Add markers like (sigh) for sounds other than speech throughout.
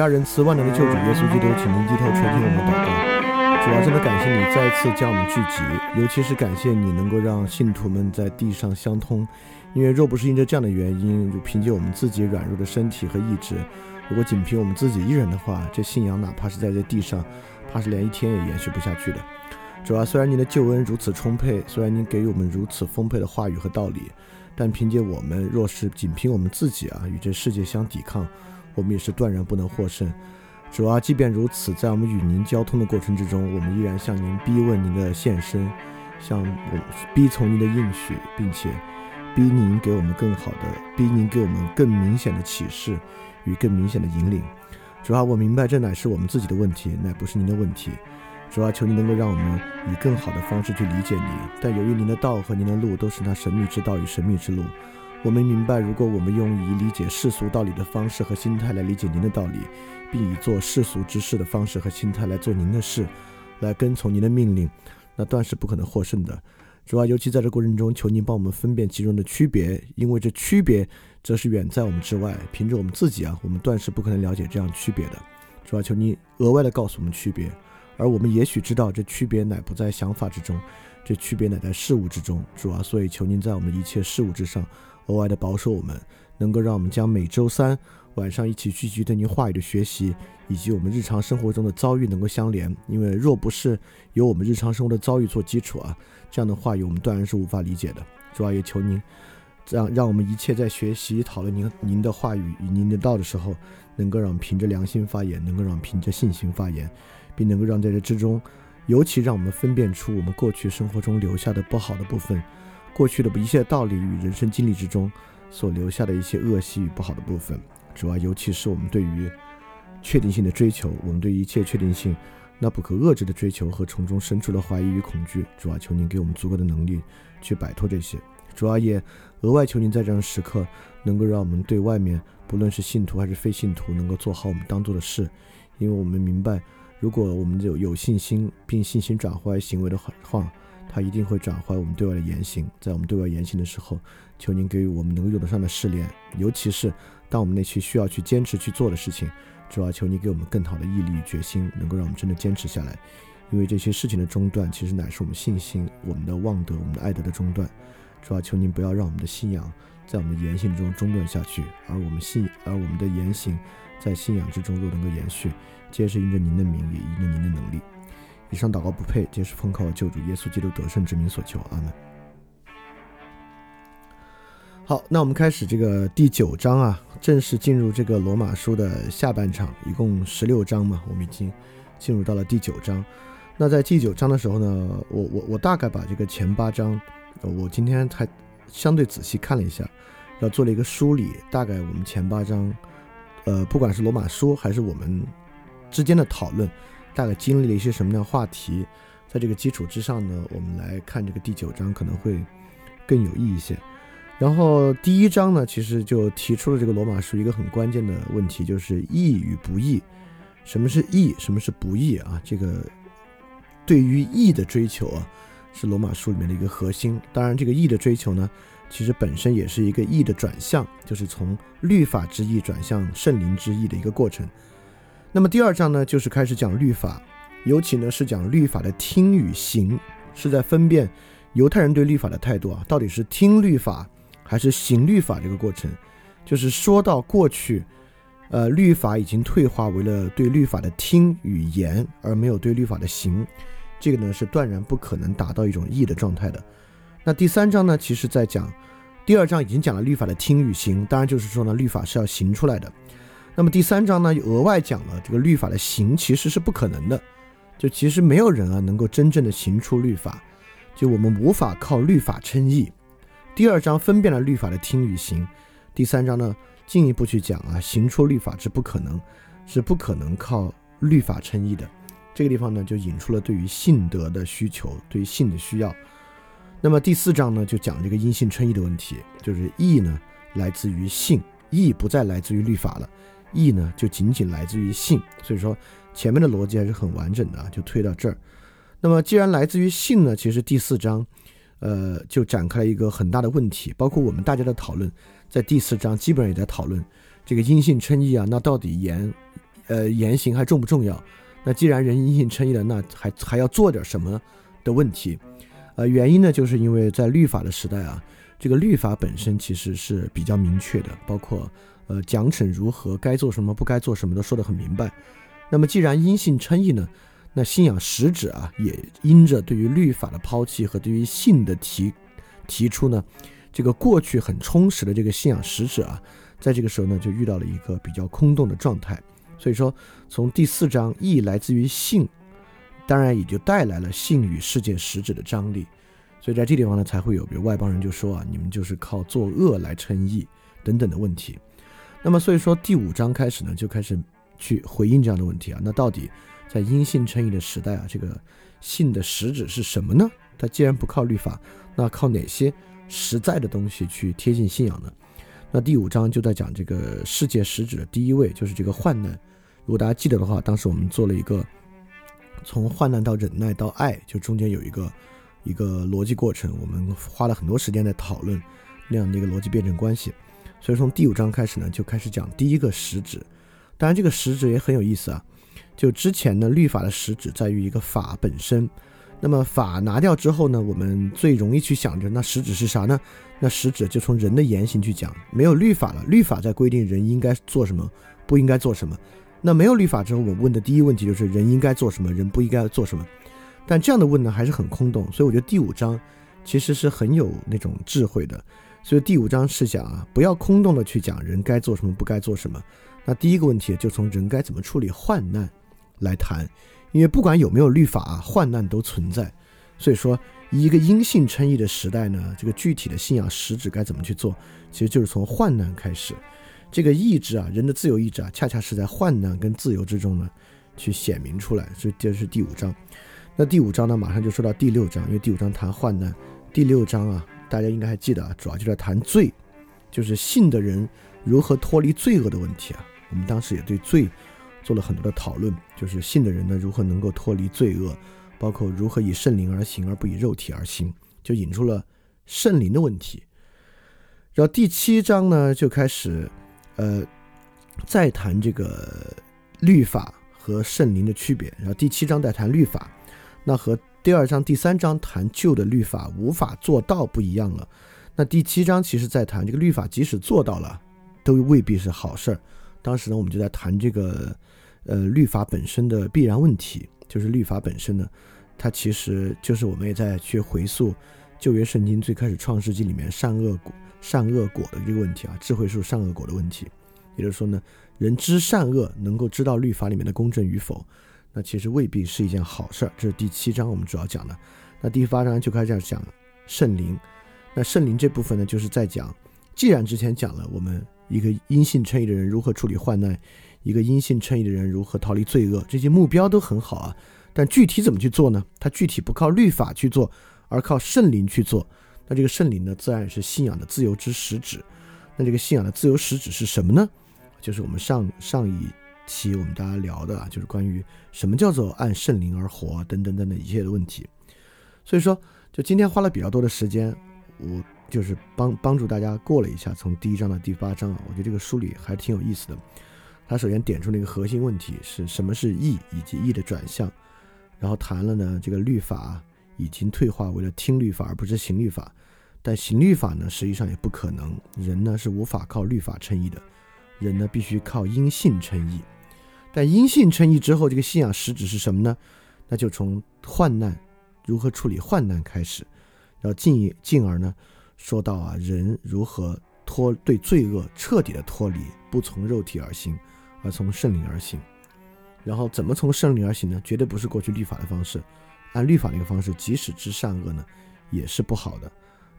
伟大仁慈万能的救主耶稣基督，请您低头垂听我们的祷告。主啊，真的感谢你再次将我们聚集，尤其是感谢你能够让信徒们在地上相通。因为若不是因着这样的原因，就凭借我们自己软弱的身体和意志，如果仅凭我们自己一人的话，这信仰哪怕是在这地上，怕是连一天也延续不下去的。主啊，虽然您的救恩如此充沛，虽然您给予我们如此丰沛的话语和道理，但凭借我们若是仅凭我们自己啊，与这世界相抵抗。我们也是断然不能获胜。主啊，即便如此，在我们与您交通的过程之中，我们依然向您逼问您的现身，向我逼从您的应许，并且逼您给我们更好的，逼您给我们更明显的启示与更明显的引领。主啊，我明白这乃是我们自己的问题，乃不是您的问题。主啊，求您能够让我们以更好的方式去理解您。但由于您的道和您的路都是那神秘之道与神秘之路。我们明白，如果我们用以理解世俗道理的方式和心态来理解您的道理，并以做世俗之事的方式和心态来做您的事，来跟从您的命令，那断是不可能获胜的。主要尤其在这过程中，求您帮我们分辨其中的区别，因为这区别则是远在我们之外。凭着我们自己啊，我们断是不可能了解这样区别的。主要求您额外的告诉我们区别，而我们也许知道这区别乃不在想法之中，这区别乃在事物之中。主啊，所以求您在我们一切事物之上。额外的保守我们，能够让我们将每周三晚上一起聚集对您话语的学习，以及我们日常生活中的遭遇能够相连。因为若不是有我们日常生活的遭遇做基础啊，这样的话语我们断然是无法理解的。主要也求您，这样让我们一切在学习讨论您您的话语与您的道的时候，能够让凭着良心发言，能够让凭着信心发言，并能够让在这之中，尤其让我们分辨出我们过去生活中留下的不好的部分。过去的一切道理与人生经历之中所留下的一些恶习与不好的部分，主要尤其是我们对于确定性的追求，我们对一切确定性那不可遏制的追求和从中生出的怀疑与恐惧，主要求您给我们足够的能力去摆脱这些。主要也额外求您在这样时刻能够让我们对外面不论是信徒还是非信徒能够做好我们当做的事，因为我们明白，如果我们有有信心并信心转化为行为的话。他一定会转化我们对外的言行，在我们对外言行的时候，求您给予我们能够用得上的试炼，尤其是当我们那些需要去坚持去做的事情，主要求您给我们更好的毅力与决心，能够让我们真的坚持下来。因为这些事情的中断，其实乃是我们信心、我们的望德、我们的爱德的中断。主要求您不要让我们的信仰在我们的言行中中断下去，而我们信，而我们的言行在信仰之中若能够延续，皆是因着您的名，也因着您的能力。以上祷告不配，皆是奉靠救主耶稣基督得胜之名所求。阿门。好，那我们开始这个第九章啊，正式进入这个罗马书的下半场，一共十六章嘛，我们已经进入到了第九章。那在第九章的时候呢，我我我大概把这个前八章，我今天还相对仔细看了一下，要做了一个梳理，大概我们前八章，呃，不管是罗马书还是我们之间的讨论。大概经历了一些什么样的话题，在这个基础之上呢，我们来看这个第九章可能会更有意义一些。然后第一章呢，其实就提出了这个罗马书一个很关键的问题，就是义与不义。什么是义？什么是不义啊？这个对于义的追求啊，是罗马书里面的一个核心。当然，这个义的追求呢，其实本身也是一个义的转向，就是从律法之义转向圣灵之义的一个过程。那么第二章呢，就是开始讲律法，尤其呢是讲律法的听与行，是在分辨犹太人对律法的态度啊，到底是听律法还是行律法这个过程。就是说到过去，呃，律法已经退化为了对律法的听与言，而没有对律法的行，这个呢是断然不可能达到一种义的状态的。那第三章呢，其实在讲第二章已经讲了律法的听与行，当然就是说呢，律法是要行出来的。那么第三章呢，额外讲了这个律法的行其实是不可能的，就其实没有人啊能够真正的行出律法，就我们无法靠律法称义。第二章分辨了律法的听与行，第三章呢进一步去讲啊，行出律法是不可能，是不可能靠律法称义的。这个地方呢就引出了对于信德的需求，对于信的需要。那么第四章呢就讲这个因信称义的问题，就是义呢来自于信，义不再来自于律法了。义呢，就仅仅来自于性，所以说前面的逻辑还是很完整的啊，就推到这儿。那么既然来自于性呢，其实第四章，呃，就展开了一个很大的问题，包括我们大家的讨论，在第四章基本上也在讨论这个因性称义啊，那到底言，呃，言行还重不重要？那既然人因性称义了，那还还要做点什么的问题？呃，原因呢，就是因为在律法的时代啊，这个律法本身其实是比较明确的，包括。呃，奖惩如何，该做什么，不该做什么，都说得很明白。那么，既然因信称义呢，那信仰实质啊，也因着对于律法的抛弃和对于信的提提出呢，这个过去很充实的这个信仰实质啊，在这个时候呢，就遇到了一个比较空洞的状态。所以说，从第四章义来自于信，当然也就带来了信与事件实质的张力。所以在这地方呢，才会有比如外邦人就说啊，你们就是靠作恶来称义等等的问题。那么，所以说第五章开始呢，就开始去回应这样的问题啊。那到底在因信称义的时代啊，这个信的实质是什么呢？它既然不靠律法，那靠哪些实在的东西去贴近信仰呢？那第五章就在讲这个世界实质的第一位，就是这个患难。如果大家记得的话，当时我们做了一个从患难到忍耐到爱，就中间有一个一个逻辑过程，我们花了很多时间在讨论那样的一个逻辑辩证关系。所以从第五章开始呢，就开始讲第一个实质。当然，这个实质也很有意思啊。就之前呢，律法的实质在于一个法本身。那么法拿掉之后呢，我们最容易去想着，那实质是啥呢？那实质就从人的言行去讲。没有律法了，律法在规定人应该做什么，不应该做什么。那没有律法之后，我问的第一问题就是人应该做什么，人不应该做什么。但这样的问呢，还是很空洞。所以我觉得第五章其实是很有那种智慧的。所以第五章是讲啊，不要空洞的去讲人该做什么，不该做什么。那第一个问题就从人该怎么处理患难来谈，因为不管有没有律法啊，患难都存在。所以说，一个因信称义的时代呢，这个具体的信仰实质该怎么去做，其实就是从患难开始。这个意志啊，人的自由意志啊，恰恰是在患难跟自由之中呢，去显明出来。所以这是第五章。那第五章呢，马上就说到第六章，因为第五章谈患难，第六章啊。大家应该还记得啊，主要就在谈罪，就是信的人如何脱离罪恶的问题啊。我们当时也对罪做了很多的讨论，就是信的人呢如何能够脱离罪恶，包括如何以圣灵而行而不以肉体而行，就引出了圣灵的问题。然后第七章呢就开始，呃，再谈这个律法和圣灵的区别。然后第七章在谈律法，那和。第二章、第三章谈旧的律法无法做到不一样了，那第七章其实在谈这个律法即使做到了，都未必是好事儿。当时呢，我们就在谈这个，呃，律法本身的必然问题，就是律法本身呢，它其实就是我们也在去回溯旧约圣经最开始创世纪里面善恶果、善恶果的这个问题啊，智慧树善恶果的问题。也就是说呢，人知善恶，能够知道律法里面的公正与否。那其实未必是一件好事儿，这是第七章我们主要讲的。那第八章就开始讲圣灵。那圣灵这部分呢，就是在讲，既然之前讲了我们一个阴性称义的人如何处理患难，一个阴性称义的人如何逃离罪恶，这些目标都很好啊。但具体怎么去做呢？他具体不靠律法去做，而靠圣灵去做。那这个圣灵呢，自然是信仰的自由之实质。那这个信仰的自由实质是什么呢？就是我们上上一。期我们大家聊的啊，就是关于什么叫做按圣灵而活等等等等一切的问题。所以说，就今天花了比较多的时间，我就是帮帮助大家过了一下从第一章到第八章啊，我觉得这个梳理还挺有意思的。他首先点出了一个核心问题是什么是义以及义的转向，然后谈了呢这个律法已经退化为了听律法而不是行律法，但行律法呢实际上也不可能，人呢是无法靠律法称义的，人呢必须靠因信称义。但因信称义之后，这个信仰实质是什么呢？那就从患难如何处理患难开始，然后进进而呢，说到啊，人如何脱对罪恶彻底的脱离，不从肉体而行，而从圣灵而行。然后怎么从圣灵而行呢？绝对不是过去律法的方式，按律法那个方式，即使知善恶呢，也是不好的。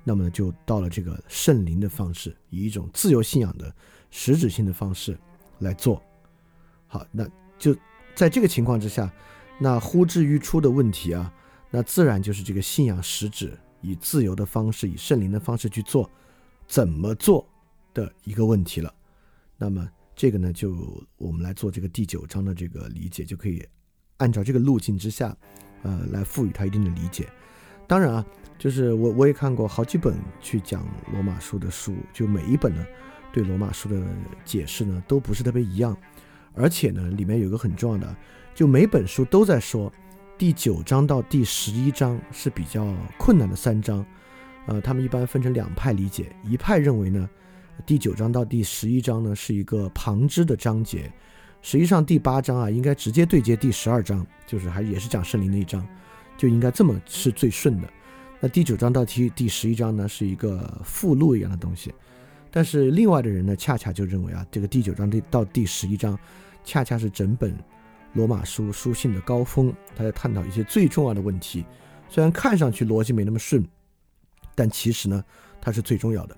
那么就到了这个圣灵的方式，以一种自由信仰的实质性的方式来做。好，那就在这个情况之下，那呼之欲出的问题啊，那自然就是这个信仰实质以自由的方式，以圣灵的方式去做，怎么做的一个问题了。那么这个呢，就我们来做这个第九章的这个理解，就可以按照这个路径之下，呃，来赋予它一定的理解。当然啊。就是我我也看过好几本去讲罗马书的书，就每一本呢，对罗马书的解释呢都不是特别一样，而且呢里面有个很重要的，就每本书都在说第九章到第十一章是比较困难的三章，呃，他们一般分成两派理解，一派认为呢第九章到第十一章呢是一个旁支的章节，实际上第八章啊应该直接对接第十二章，就是还也是讲圣灵的一章，就应该这么是最顺的。那第九章到第第十一章呢，是一个附录一样的东西，但是另外的人呢，恰恰就认为啊，这个第九章第到第十一章，恰恰是整本罗马书书信的高峰，他在探讨一些最重要的问题，虽然看上去逻辑没那么顺，但其实呢，它是最重要的，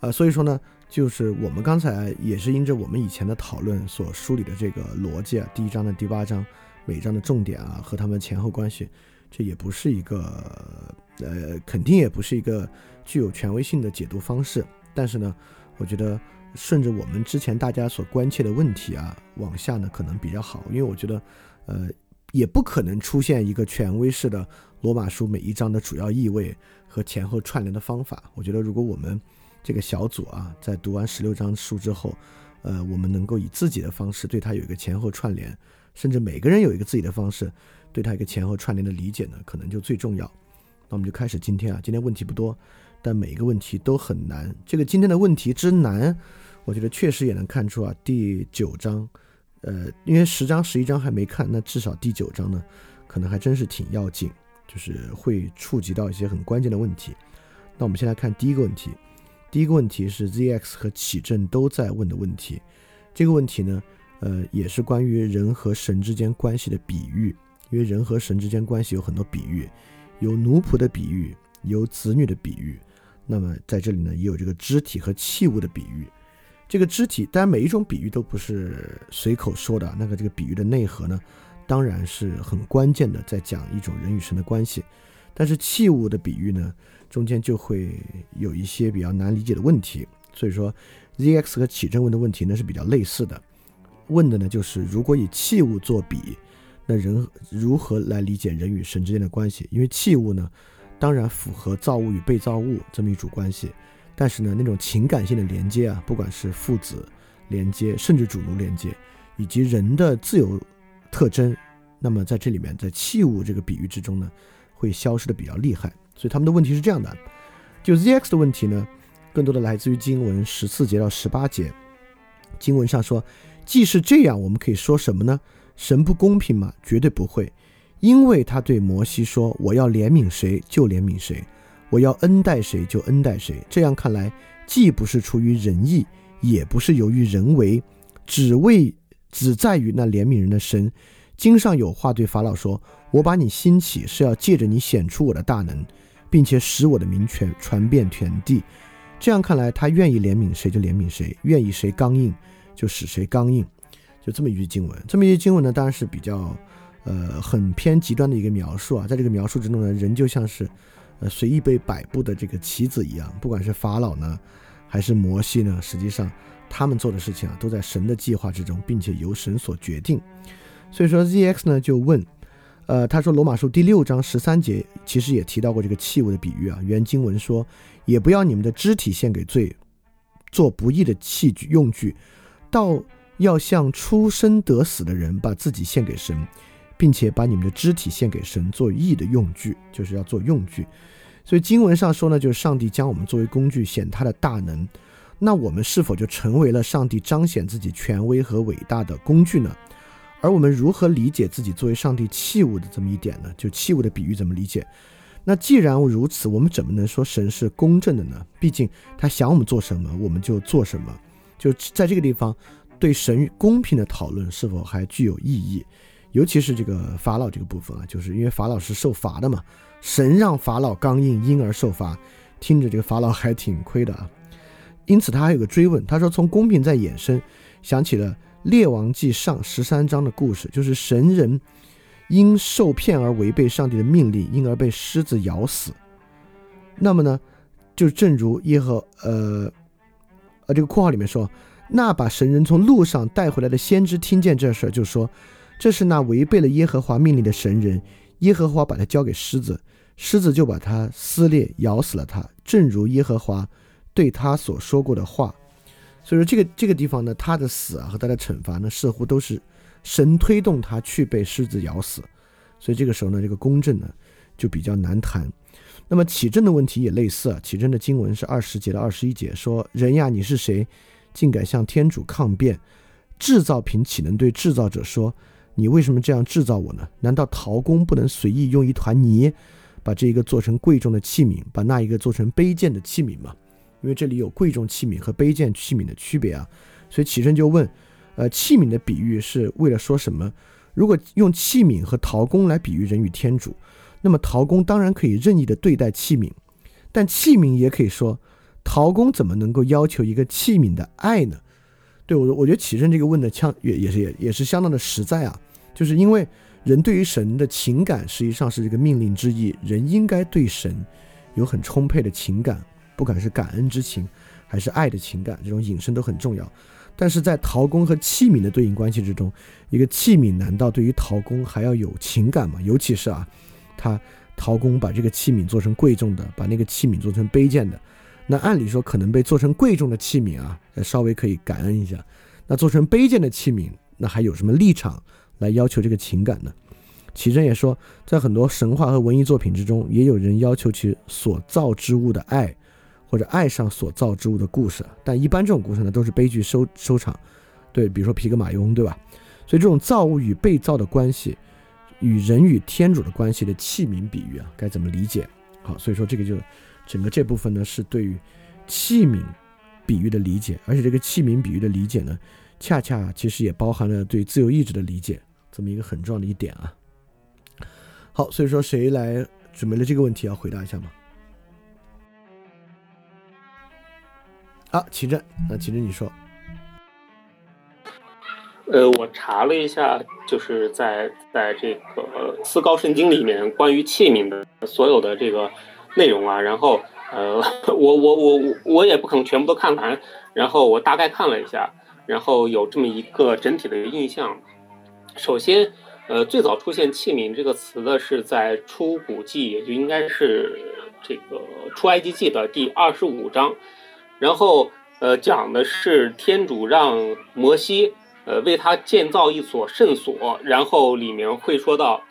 啊，所以说呢，就是我们刚才也是因着我们以前的讨论所梳理的这个逻辑啊，第一章的第八章，每章的重点啊和他们前后关系，这也不是一个。呃，肯定也不是一个具有权威性的解读方式，但是呢，我觉得顺着我们之前大家所关切的问题啊，往下呢可能比较好，因为我觉得，呃，也不可能出现一个权威式的罗马书每一章的主要意味和前后串联的方法。我觉得，如果我们这个小组啊，在读完十六章书之后，呃，我们能够以自己的方式对它有一个前后串联，甚至每个人有一个自己的方式对它一个前后串联的理解呢，可能就最重要。那我们就开始今天啊，今天问题不多，但每一个问题都很难。这个今天的问题之难，我觉得确实也能看出啊，第九章，呃，因为十章、十一章还没看，那至少第九章呢，可能还真是挺要紧，就是会触及到一些很关键的问题。那我们先来看第一个问题，第一个问题是 ZX 和启正都在问的问题。这个问题呢，呃，也是关于人和神之间关系的比喻，因为人和神之间关系有很多比喻。有奴仆的比喻，有子女的比喻，那么在这里呢，也有这个肢体和器物的比喻。这个肢体，当然每一种比喻都不是随口说的，那个这个比喻的内核呢，当然是很关键的，在讲一种人与神的关系。但是器物的比喻呢，中间就会有一些比较难理解的问题。所以说，ZX 和启正问的问题呢是比较类似的，问的呢就是如果以器物做比。那人如何来理解人与神之间的关系？因为器物呢，当然符合造物与被造物这么一组关系，但是呢，那种情感性的连接啊，不管是父子连接，甚至主奴连接，以及人的自由特征，那么在这里面，在器物这个比喻之中呢，会消失的比较厉害。所以他们的问题是这样的：就 ZX 的问题呢，更多的来自于经文十四节到十八节，经文上说，既是这样，我们可以说什么呢？神不公平吗？绝对不会，因为他对摩西说：“我要怜悯谁就怜悯谁，我要恩待谁就恩待谁。”这样看来，既不是出于仁义，也不是由于人为，只为只在于那怜悯人的神。经上有话对法老说：“我把你兴起，是要借着你显出我的大能，并且使我的名权传遍全地。”这样看来，他愿意怜悯谁就怜悯谁，愿意谁刚硬就使谁刚硬。就这么一句经文，这么一句经文呢，当然是比较，呃，很偏极端的一个描述啊。在这个描述之中呢，人就像是，呃，随意被摆布的这个棋子一样。不管是法老呢，还是摩西呢，实际上他们做的事情啊，都在神的计划之中，并且由神所决定。所以说，ZX 呢就问，呃，他说罗马书第六章十三节其实也提到过这个器物的比喻啊。原经文说，也不要你们的肢体献给罪，做不义的器具用具，到。要向出生得死的人把自己献给神，并且把你们的肢体献给神做义的用具，就是要做用具。所以经文上说呢，就是上帝将我们作为工具显他的大能。那我们是否就成为了上帝彰显自己权威和伟大的工具呢？而我们如何理解自己作为上帝器物的这么一点呢？就器物的比喻怎么理解？那既然如此，我们怎么能说神是公正的呢？毕竟他想我们做什么，我们就做什么。就在这个地方，对神公平的讨论是否还具有意义？尤其是这个法老这个部分啊，就是因为法老是受罚的嘛，神让法老刚硬，因而受罚，听着这个法老还挺亏的啊。因此他还有个追问，他说从公平再衍生，想起了列王记上十三章的故事，就是神人。因受骗而违背上帝的命令，因而被狮子咬死。那么呢，就正如耶和呃呃这个括号里面说，那把神人从路上带回来的先知听见这事儿，就说这是那违背了耶和华命令的神人，耶和华把他交给狮子，狮子就把他撕裂，咬死了他，正如耶和华对他所说过的话。所以说这个这个地方呢，他的死啊和他的惩罚呢，似乎都是。神推动他去被狮子咬死，所以这个时候呢，这个公正呢就比较难谈。那么起正的问题也类似啊。起正的经文是二十节到二十一节，说：“人呀，你是谁，竟敢向天主抗辩？制造品岂能对制造者说：你为什么这样制造我呢？难道陶工不能随意用一团泥，把这一个做成贵重的器皿，把那一个做成卑贱的器皿吗？因为这里有贵重器皿和卑贱器皿的区别啊。所以起身就问。”呃，器皿的比喻是为了说什么？如果用器皿和陶工来比喻人与天主，那么陶工当然可以任意的对待器皿，但器皿也可以说，陶工怎么能够要求一个器皿的爱呢？对我，我觉得启正这个问的枪也也是也也是相当的实在啊，就是因为人对于神的情感实际上是这个命令之意，人应该对神有很充沛的情感，不管是感恩之情还是爱的情感，这种引申都很重要。但是在陶工和器皿的对应关系之中，一个器皿难道对于陶工还要有情感吗？尤其是啊，他陶工把这个器皿做成贵重的，把那个器皿做成卑贱的，那按理说可能被做成贵重的器皿啊，稍微可以感恩一下。那做成卑贱的器皿，那还有什么立场来要求这个情感呢？启真也说，在很多神话和文艺作品之中，也有人要求其所造之物的爱。或者爱上所造之物的故事，但一般这种故事呢都是悲剧收收场。对，比如说皮格马翁，对吧？所以这种造物与被造的关系，与人与天主的关系的器皿比喻啊，该怎么理解？好，所以说这个就整个这部分呢是对于器皿比喻的理解，而且这个器皿比喻的理解呢，恰恰其实也包含了对自由意志的理解，这么一个很重要的一点啊。好，所以说谁来准备了这个问题要回答一下吗？好，齐正，那齐正你说，呃，我查了一下，就是在在这个四高圣经里面关于器皿的所有的这个内容啊，然后呃，(laughs) 我我我我也不可能全部都看完，然后我大概看了一下，然后有这么一个整体的印象。首先，呃，最早出现器皿这个词的是在出古记，也就应该是这个出埃及记的第二十五章。然后，呃，讲的是天主让摩西，呃，为他建造一所圣所，然后里面会说到，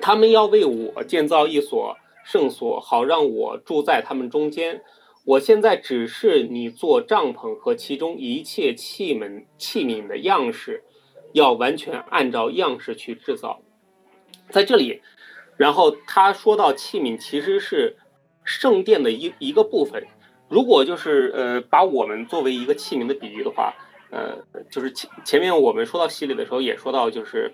他们要为我建造一所圣所，好让我住在他们中间。我现在只是你做帐篷和其中一切器皿器皿的样式，要完全按照样式去制造。在这里，然后他说到器皿其实是圣殿的一一个部分。如果就是呃，把我们作为一个器皿的比喻的话，呃，就是前前面我们说到洗礼的时候也说到，就是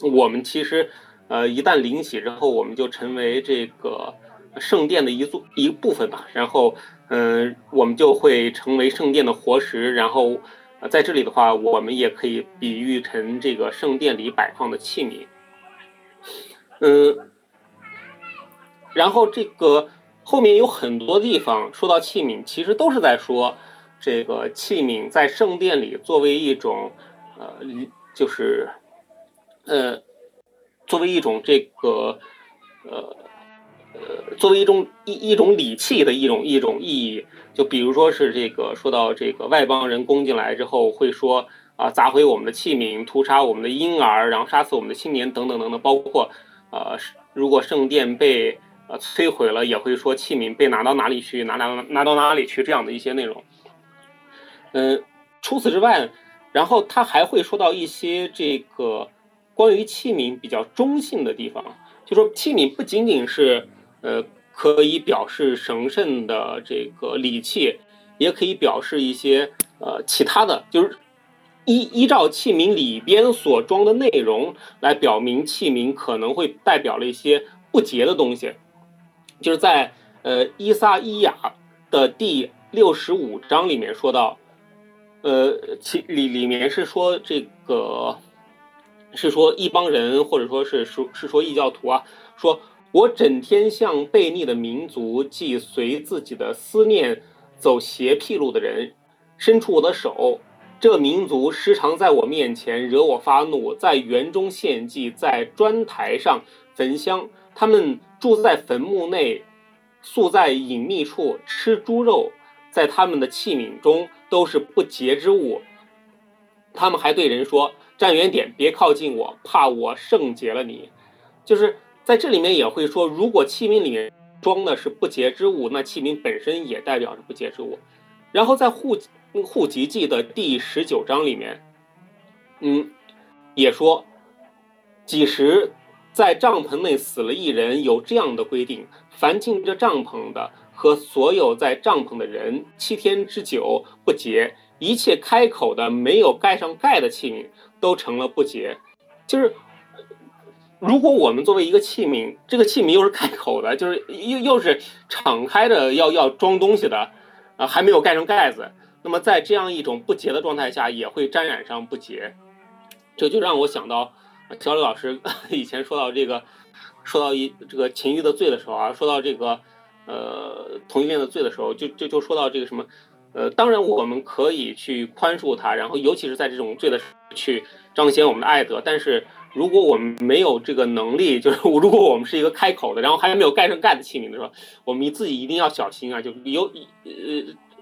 我们其实呃，一旦灵洗之后，我们就成为这个圣殿的一座一部分吧。然后嗯，我们就会成为圣殿的活石。然后在这里的话，我们也可以比喻成这个圣殿里摆放的器皿。嗯，然后这个。后面有很多地方说到器皿，其实都是在说这个器皿在圣殿里作为一种呃，就是呃，作为一种这个呃呃，作为一种一一种礼器的一种一种意义。就比如说是这个说到这个外邦人攻进来之后，会说啊，砸毁我们的器皿，屠杀我们的婴儿，然后杀死我们的青年等等等等，包括呃，如果圣殿被呃，摧毁了也会说器皿被拿到哪里去，拿拿拿到哪里去这样的一些内容。嗯，除此之外，然后他还会说到一些这个关于器皿比较中性的地方，就说器皿不仅仅是呃，可以表示神圣的这个礼器，也可以表示一些呃其他的，就是依依照器皿里边所装的内容来表明器皿可能会代表了一些不洁的东西。就是在呃伊撒伊雅的第六十五章里面说到，呃，其里里面是说这个。是说一帮人，或者说是说，是说异教徒啊，说我整天向悖逆的民族，即随自己的思念走邪僻路的人，伸出我的手。这民族时常在我面前惹我发怒，在园中献祭，在砖台上焚香。他们住在坟墓内，宿在隐秘处，吃猪肉，在他们的器皿中都是不洁之物。他们还对人说。站远点，别靠近我，怕我圣洁了你。就是在这里面也会说，如果器皿里面装的是不洁之物，那器皿本身也代表着不洁之物。然后在户户籍记的第十九章里面，嗯，也说，几时在帐篷内死了一人，有这样的规定：凡进这帐篷的和所有在帐篷的人，七天之久不洁；一切开口的没有盖上盖的器皿。都成了不洁，就是如果我们作为一个器皿，这个器皿又是开口的，就是又又是敞开的，要要装东西的，啊，还没有盖上盖子，那么在这样一种不洁的状态下，也会沾染上不洁。这就让我想到小李老师 (laughs) 以前说到这个，说到一这个情欲的罪的时候啊，说到这个呃同性恋的罪的时候，就就就说到这个什么。呃，当然我们可以去宽恕他，然后尤其是在这种罪的去彰显我们的爱德。但是如果我们没有这个能力，(laughs) 就是如果我们是一个开口的，然后还没有盖上盖的器皿的时候，我们自己一定要小心啊！就有呃，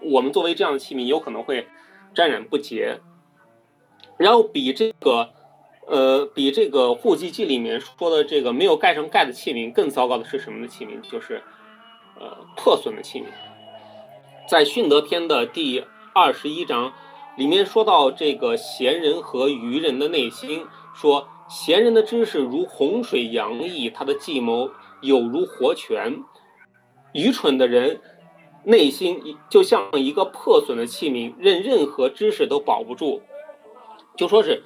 我们作为这样的器皿，有可能会沾染不洁。然后比这个呃，比这个户籍记里面说的这个没有盖上盖的器皿更糟糕的是什么的器皿？就是呃，破损的器皿。在训德篇的第二十一章里面说到这个贤人和愚人的内心，说贤人的知识如洪水洋溢，他的计谋有如活泉；愚蠢的人内心就像一个破损的器皿，任任何知识都保不住。就说是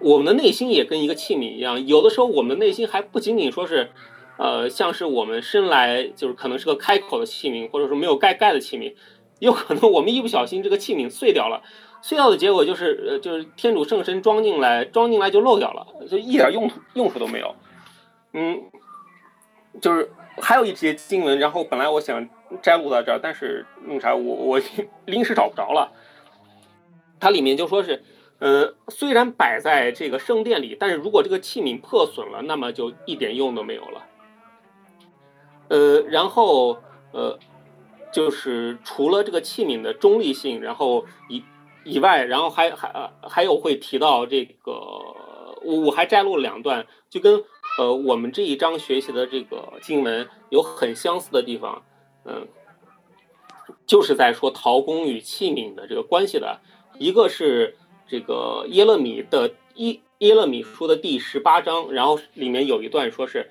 我们的内心也跟一个器皿一样，有的时候我们内心还不仅仅说是。呃，像是我们生来就是可能是个开口的器皿，或者说没有盖盖的器皿，有可能我们一不小心这个器皿碎掉了，碎掉的结果就是呃就是天主圣神装进来，装进来就漏掉了，就一点用途用处都没有。嗯，就是还有一节经文，然后本来我想摘录到这儿，但是那啥，我我 (laughs) 临时找不着了。它里面就说是，呃，虽然摆在这个圣殿里，但是如果这个器皿破损了，那么就一点用都没有了。呃，然后呃，就是除了这个器皿的中立性，然后以以外，然后还还还有会提到这个，我我还摘录了两段，就跟呃我们这一章学习的这个经文有很相似的地方，嗯，就是在说陶工与器皿的这个关系的，一个是这个耶勒米的耶耶勒米书的第十八章，然后里面有一段说是。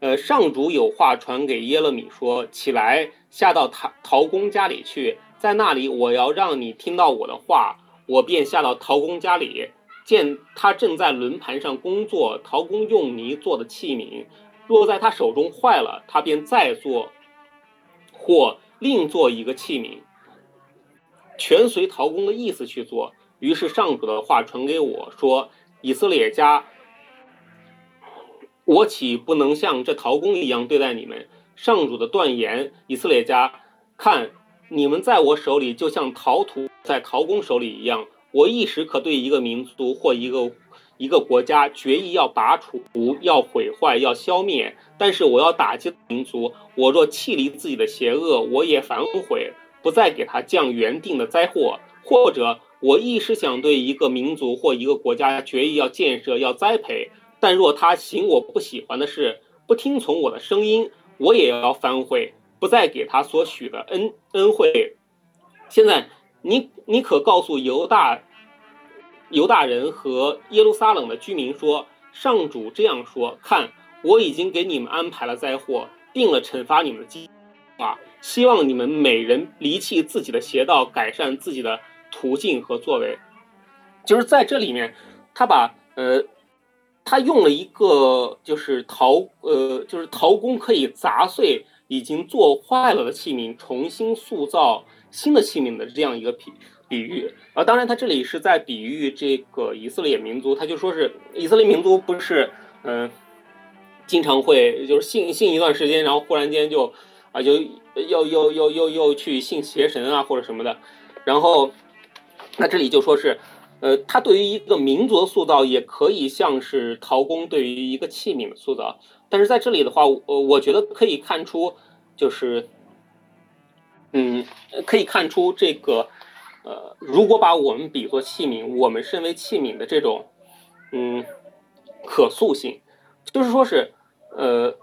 呃，上主有话传给耶勒米说：“起来，下到陶陶工家里去，在那里我要让你听到我的话。”我便下到陶工家里，见他正在轮盘上工作，陶工用泥做的器皿，若在他手中坏了，他便再做，或另做一个器皿，全随陶工的意思去做。于是上主的话传给我说：“以色列家。”我岂不能像这陶工一样对待你们？上主的断言，以色列家，看你们在我手里，就像陶土在陶工手里一样。我一时可对一个民族或一个一个国家决意要拔除、要毁坏、要消灭，但是我要打击民族。我若弃离自己的邪恶，我也反悔，不再给他降原定的灾祸；或者我一时想对一个民族或一个国家决意要建设、要栽培。但若他行我不喜欢的事，不听从我的声音，我也要反悔，不再给他所许的恩恩惠。现在，你你可告诉犹大犹大人和耶路撒冷的居民说：上主这样说：看，我已经给你们安排了灾祸，定了惩罚你们的计划，希望你们每人离弃自己的邪道，改善自己的途径和作为。就是在这里面，他把呃，他用了一个就是陶呃，就是陶工可以砸碎已经做坏了的器皿，重新塑造新的器皿的这样一个比比喻。啊，当然他这里是在比喻这个以色列民族，他就说是以色列民族不是嗯，经常会就是信信一段时间，然后忽然间就啊就又又又又又去信邪神啊或者什么的，然后那这里就说是。呃，它对于一个民族的塑造，也可以像是陶工对于一个器皿的塑造。但是在这里的话，我我觉得可以看出，就是，嗯，可以看出这个，呃，如果把我们比作器皿，我们身为器皿的这种，嗯，可塑性，就是说是，呃，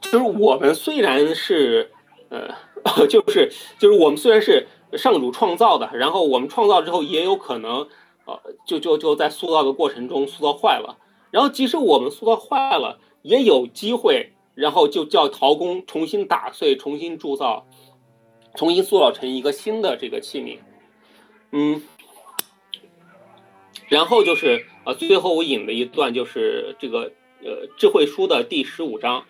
就是我们虽然是，呃，(laughs) 就是就是我们虽然是。上主创造的，然后我们创造之后也有可能，呃，就就就在塑造的过程中塑造坏了。然后即使我们塑造坏了，也有机会，然后就叫陶工重新打碎、重新铸造、重新塑造成一个新的这个器皿。嗯，然后就是呃，最后我引了一段就是这个呃智慧书的第十五章，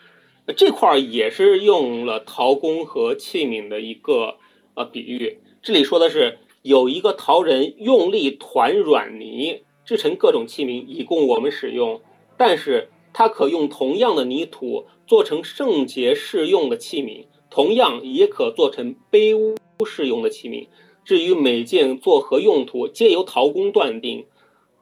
这块儿也是用了陶工和器皿的一个呃比喻。这里说的是有一个陶人用力团软泥制成各种器皿以供我们使用，但是他可用同样的泥土做成圣洁适用的器皿，同样也可做成卑污适用的器皿。至于每件作何用途，皆由陶工断定。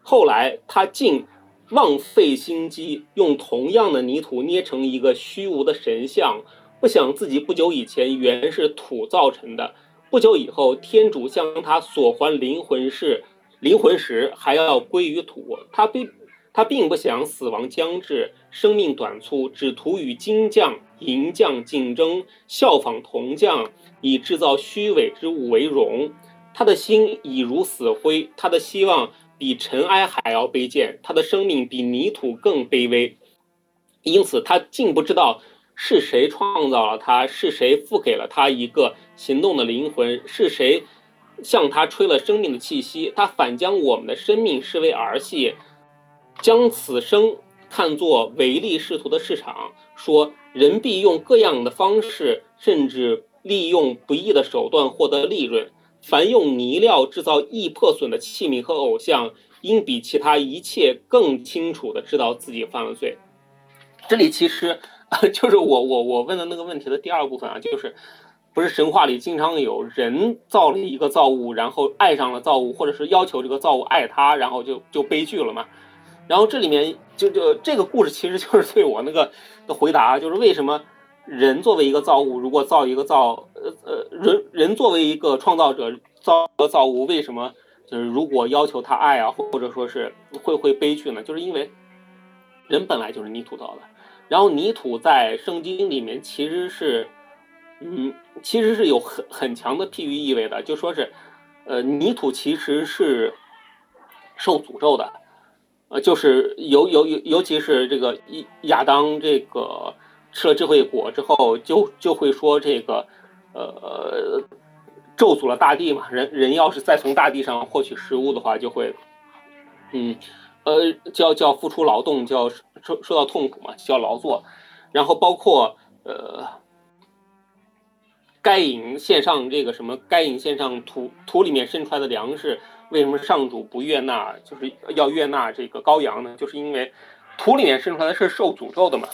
后来他竟枉费心机，用同样的泥土捏成一个虚无的神像，不想自己不久以前原是土造成的。不久以后，天主向他所还灵魂时，灵魂时还要归于土。他并他并不想死亡将至，生命短促，只图与金匠、银匠竞争，效仿铜匠，以制造虚伪之物为荣。他的心已如死灰，他的希望比尘埃还要卑贱，他的生命比泥土更卑微。因此，他竟不知道。是谁创造了他？是谁赋给了他一个行动的灵魂？是谁向他吹了生命的气息？他反将我们的生命视为儿戏，将此生看作唯利是图的市场，说人必用各样的方式，甚至利用不义的手段获得利润。凡用泥料制造易破损的器皿和偶像，应比其他一切更清楚地知道自己犯了罪。这里其实。(laughs) 就是我我我问的那个问题的第二部分啊，就是不是神话里经常有人造了一个造物，然后爱上了造物，或者是要求这个造物爱他，然后就就悲剧了嘛？然后这里面就就这个故事其实就是对我那个的回答，就是为什么人作为一个造物，如果造一个造呃呃人人作为一个创造者造造物，为什么就是如果要求他爱啊，或者说是会会悲剧呢？就是因为人本来就是泥土造的。然后泥土在圣经里面其实是，嗯，其实是有很很强的譬喻意味的，就说是，呃，泥土其实是受诅咒的，呃，就是尤尤尤尤其是这个亚当这个吃了智慧果之后，就就会说这个，呃，咒诅了大地嘛。人人要是再从大地上获取食物的话，就会，嗯。呃，叫叫付出劳动，叫受受到痛苦嘛，叫劳作。然后包括呃，该隐献上这个什么？该隐献上土土里面生出来的粮食，为什么上主不悦纳？就是要悦纳这个羔羊呢？就是因为土里面生出来的是受诅咒的嘛。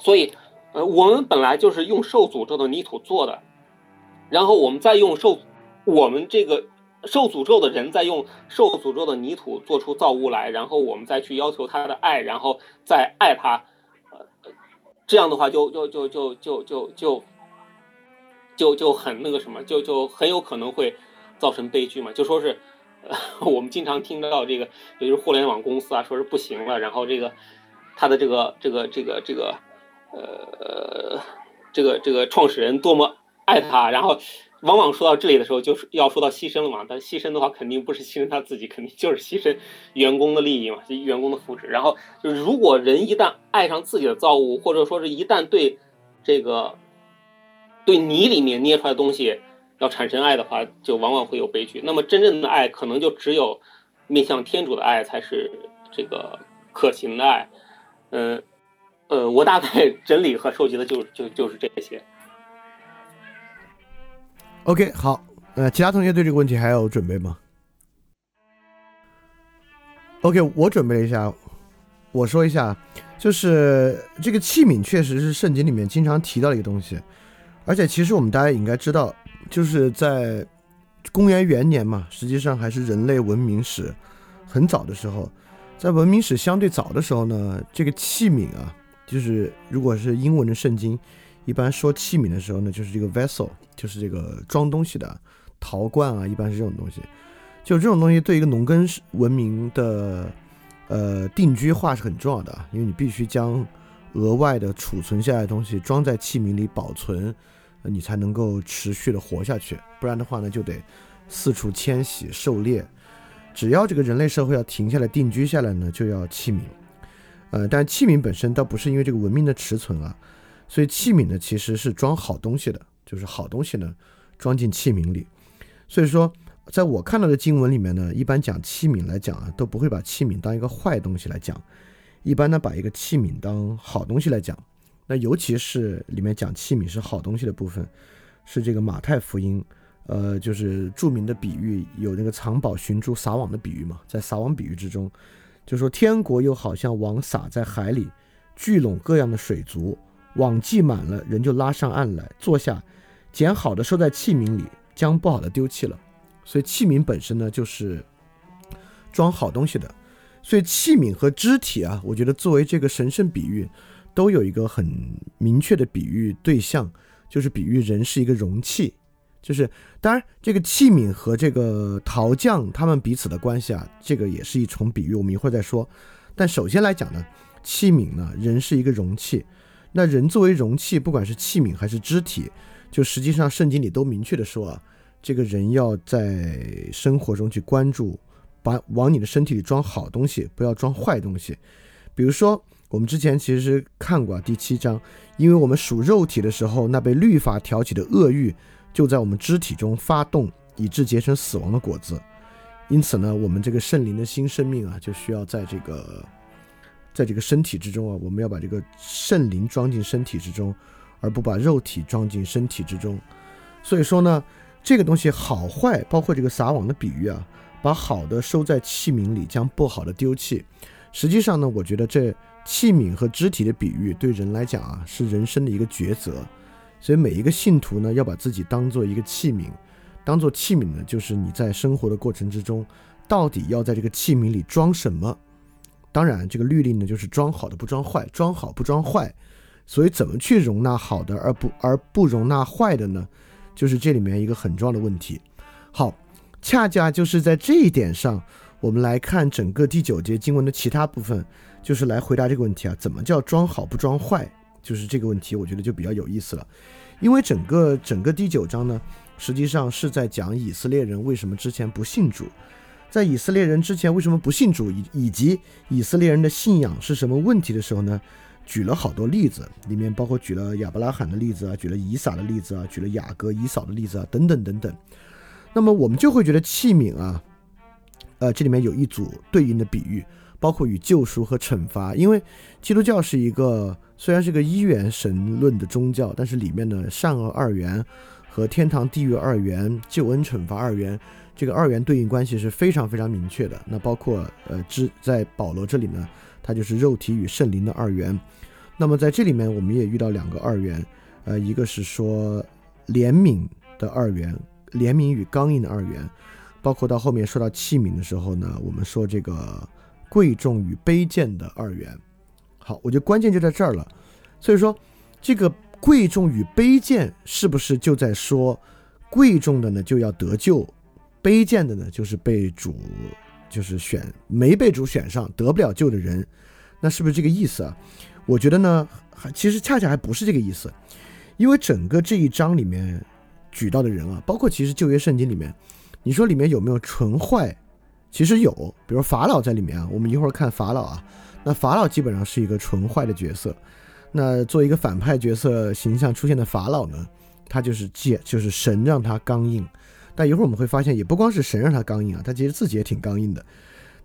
所以，呃，我们本来就是用受诅咒的泥土做的，然后我们再用受我们这个受诅咒的人再用受诅咒的泥土做出造物来，然后我们再去要求他的爱，然后再爱他。呃，这样的话就就就就就就就。就就很那个什么，就就很有可能会造成悲剧嘛。就说是 (laughs) 我们经常听到这个，也就是互联网公司啊，说是不行了，然后这个他的这个这个这个这个呃这个这个创始人多么爱他，然后。往往说到这里的时候，就是要说到牺牲了嘛。但牺牲的话，肯定不是牺牲他自己，肯定就是牺牲员工的利益嘛，员工的福祉。然后，就是如果人一旦爱上自己的造物，或者说是一旦对这个对泥里面捏出来的东西要产生爱的话，就往往会有悲剧。那么，真正的爱可能就只有面向天主的爱才是这个可行的爱。嗯，呃，我大概 (laughs) 整理和收集的就就就是这些。OK，好，呃，其他同学对这个问题还有准备吗？OK，我准备了一下，我说一下，就是这个器皿确实是圣经里面经常提到的一个东西，而且其实我们大家也应该知道，就是在公元元年嘛，实际上还是人类文明史很早的时候，在文明史相对早的时候呢，这个器皿啊，就是如果是英文的圣经。一般说器皿的时候呢，就是这个 vessel，就是这个装东西的陶罐啊，一般是这种东西。就这种东西对一个农耕文明的呃定居化是很重要的，因为你必须将额外的储存下来的东西装在器皿里保存，你才能够持续的活下去。不然的话呢，就得四处迁徙狩猎。只要这个人类社会要停下来定居下来呢，就要器皿。呃，但器皿本身倒不是因为这个文明的持存啊。所以器皿呢，其实是装好东西的，就是好东西呢，装进器皿里。所以说，在我看到的经文里面呢，一般讲器皿来讲啊，都不会把器皿当一个坏东西来讲，一般呢把一个器皿当好东西来讲。那尤其是里面讲器皿是好东西的部分，是这个马太福音，呃，就是著名的比喻，有那个藏宝寻珠撒网的比喻嘛，在撒网比喻之中，就说天国又好像网撒在海里，聚拢各样的水族。网系满了，人就拉上岸来，坐下，捡好的收在器皿里，将不好的丢弃了。所以器皿本身呢，就是装好东西的。所以器皿和肢体啊，我觉得作为这个神圣比喻，都有一个很明确的比喻对象，就是比喻人是一个容器。就是当然，这个器皿和这个陶匠他们彼此的关系啊，这个也是一重比喻，我们一会儿再说。但首先来讲呢，器皿呢，人是一个容器。那人作为容器，不管是器皿还是肢体，就实际上圣经里都明确的说啊，这个人要在生活中去关注，把往你的身体里装好东西，不要装坏东西。比如说，我们之前其实看过啊第七章，因为我们属肉体的时候，那被律法挑起的恶欲就在我们肢体中发动，以致结成死亡的果子。因此呢，我们这个圣灵的新生命啊，就需要在这个。在这个身体之中啊，我们要把这个圣灵装进身体之中，而不把肉体装进身体之中。所以说呢，这个东西好坏，包括这个撒网的比喻啊，把好的收在器皿里，将不好的丢弃。实际上呢，我觉得这器皿和肢体的比喻对人来讲啊，是人生的一个抉择。所以每一个信徒呢，要把自己当做一个器皿，当做器皿呢，就是你在生活的过程之中，到底要在这个器皿里装什么。当然，这个律令呢，就是装好的不装坏，装好不装坏。所以，怎么去容纳好的而不而不容纳坏的呢？就是这里面一个很重要的问题。好，恰恰就是在这一点上，我们来看整个第九节经文的其他部分，就是来回答这个问题啊，怎么叫装好不装坏？就是这个问题，我觉得就比较有意思了。因为整个整个第九章呢，实际上是在讲以色列人为什么之前不信主。在以色列人之前为什么不信主，以以及以色列人的信仰是什么问题的时候呢？举了好多例子，里面包括举了亚伯拉罕的例子啊，举了以撒的例子啊，举了雅各、以扫的例子啊，等等等等。那么我们就会觉得器皿啊，呃，这里面有一组对应的比喻，包括与救赎和惩罚。因为基督教是一个虽然是个一元神论的宗教，但是里面的善恶二元和天堂地狱二元、救恩惩罚二元。这个二元对应关系是非常非常明确的。那包括呃，之在保罗这里呢，它就是肉体与圣灵的二元。那么在这里面，我们也遇到两个二元，呃，一个是说怜悯的二元，怜悯与刚硬的二元。包括到后面说到器皿的时候呢，我们说这个贵重与卑贱的二元。好，我觉得关键就在这儿了。所以说，这个贵重与卑贱是不是就在说贵重的呢就要得救？卑贱的呢，就是被主就是选没被主选上得不了救的人，那是不是这个意思啊？我觉得呢，还其实恰恰还不是这个意思，因为整个这一章里面，举到的人啊，包括其实旧约圣经里面，你说里面有没有纯坏？其实有，比如法老在里面啊。我们一会儿看法老啊，那法老基本上是一个纯坏的角色。那做一个反派角色形象出现的法老呢，他就是借就是神让他刚硬。但一会儿我们会发现，也不光是神让他刚硬啊，他其实自己也挺刚硬的。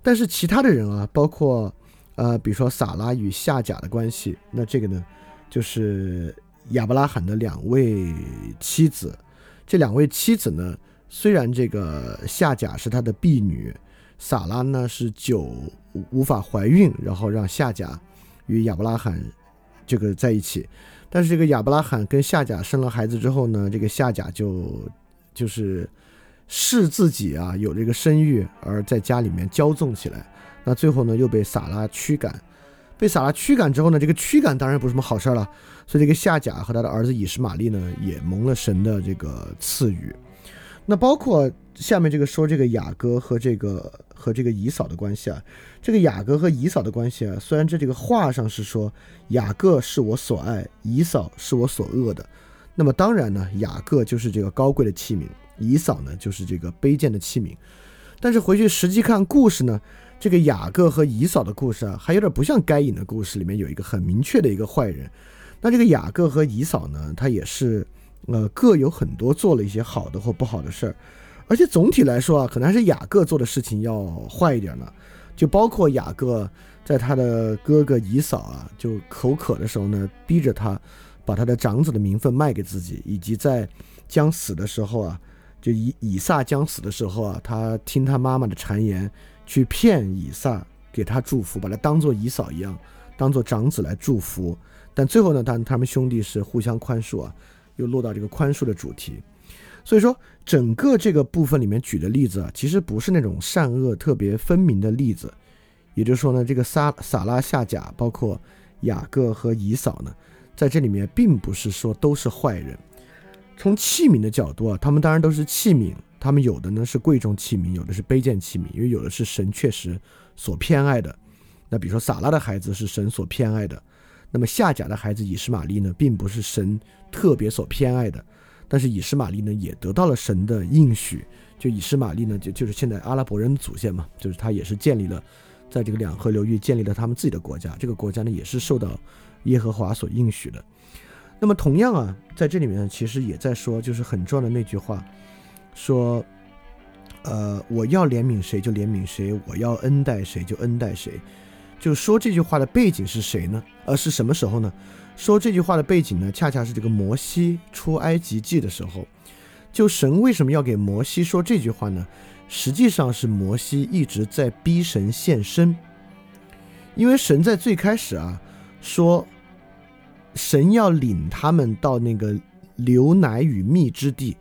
但是其他的人啊，包括呃，比如说撒拉与夏甲的关系，那这个呢，就是亚伯拉罕的两位妻子。这两位妻子呢，虽然这个夏甲是他的婢女。撒拉呢是久无法怀孕，然后让夏甲与亚伯拉罕这个在一起。但是这个亚伯拉罕跟夏甲生了孩子之后呢，这个夏甲就就是视自己啊有这个生育，而在家里面骄纵起来。那最后呢又被撒拉驱赶，被撒拉驱赶之后呢，这个驱赶当然不是什么好事了。所以这个夏甲和他的儿子以实玛利呢也蒙了神的这个赐予。那包括下面这个说这个雅各和这个。和这个姨嫂的关系啊，这个雅各和姨嫂的关系啊，虽然这这个话上是说雅各是我所爱，姨嫂是我所恶的，那么当然呢，雅各就是这个高贵的器皿，姨嫂呢就是这个卑贱的器皿。但是回去实际看故事呢，这个雅各和姨嫂的故事啊，还有点不像该隐的故事里面有一个很明确的一个坏人。那这个雅各和姨嫂呢，他也是呃各有很多做了一些好的或不好的事儿。而且总体来说啊，可能还是雅各做的事情要坏一点呢。就包括雅各在他的哥哥以扫啊，就口渴的时候呢，逼着他把他的长子的名分卖给自己，以及在将死的时候啊，就以以撒将死的时候啊，他听他妈妈的谗言，去骗以撒给他祝福，把他当做以扫一样，当做长子来祝福。但最后呢，他他们兄弟是互相宽恕啊，又落到这个宽恕的主题。所以说，整个这个部分里面举的例子啊，其实不是那种善恶特别分明的例子。也就是说呢，这个撒撒拉夏甲，包括雅各和以扫呢，在这里面并不是说都是坏人。从器皿的角度啊，他们当然都是器皿，他们有的呢是贵重器皿，有的是卑贱器皿，因为有的是神确实所偏爱的。那比如说撒拉的孩子是神所偏爱的，那么夏甲的孩子以实玛利呢，并不是神特别所偏爱的。但是以实玛利呢，也得到了神的应许。就以实玛利呢，就就是现在阿拉伯人的祖先嘛，就是他也是建立了，在这个两河流域建立了他们自己的国家。这个国家呢，也是受到耶和华所应许的。那么同样啊，在这里面其实也在说，就是很重要的那句话，说，呃，我要怜悯谁就怜悯谁，我要恩待谁就恩待谁。就说这句话的背景是谁呢？呃，是什么时候呢？说这句话的背景呢，恰恰是这个摩西出埃及记的时候。就神为什么要给摩西说这句话呢？实际上是摩西一直在逼神现身。因为神在最开始啊，说神要领他们到那个流奶与蜜之地，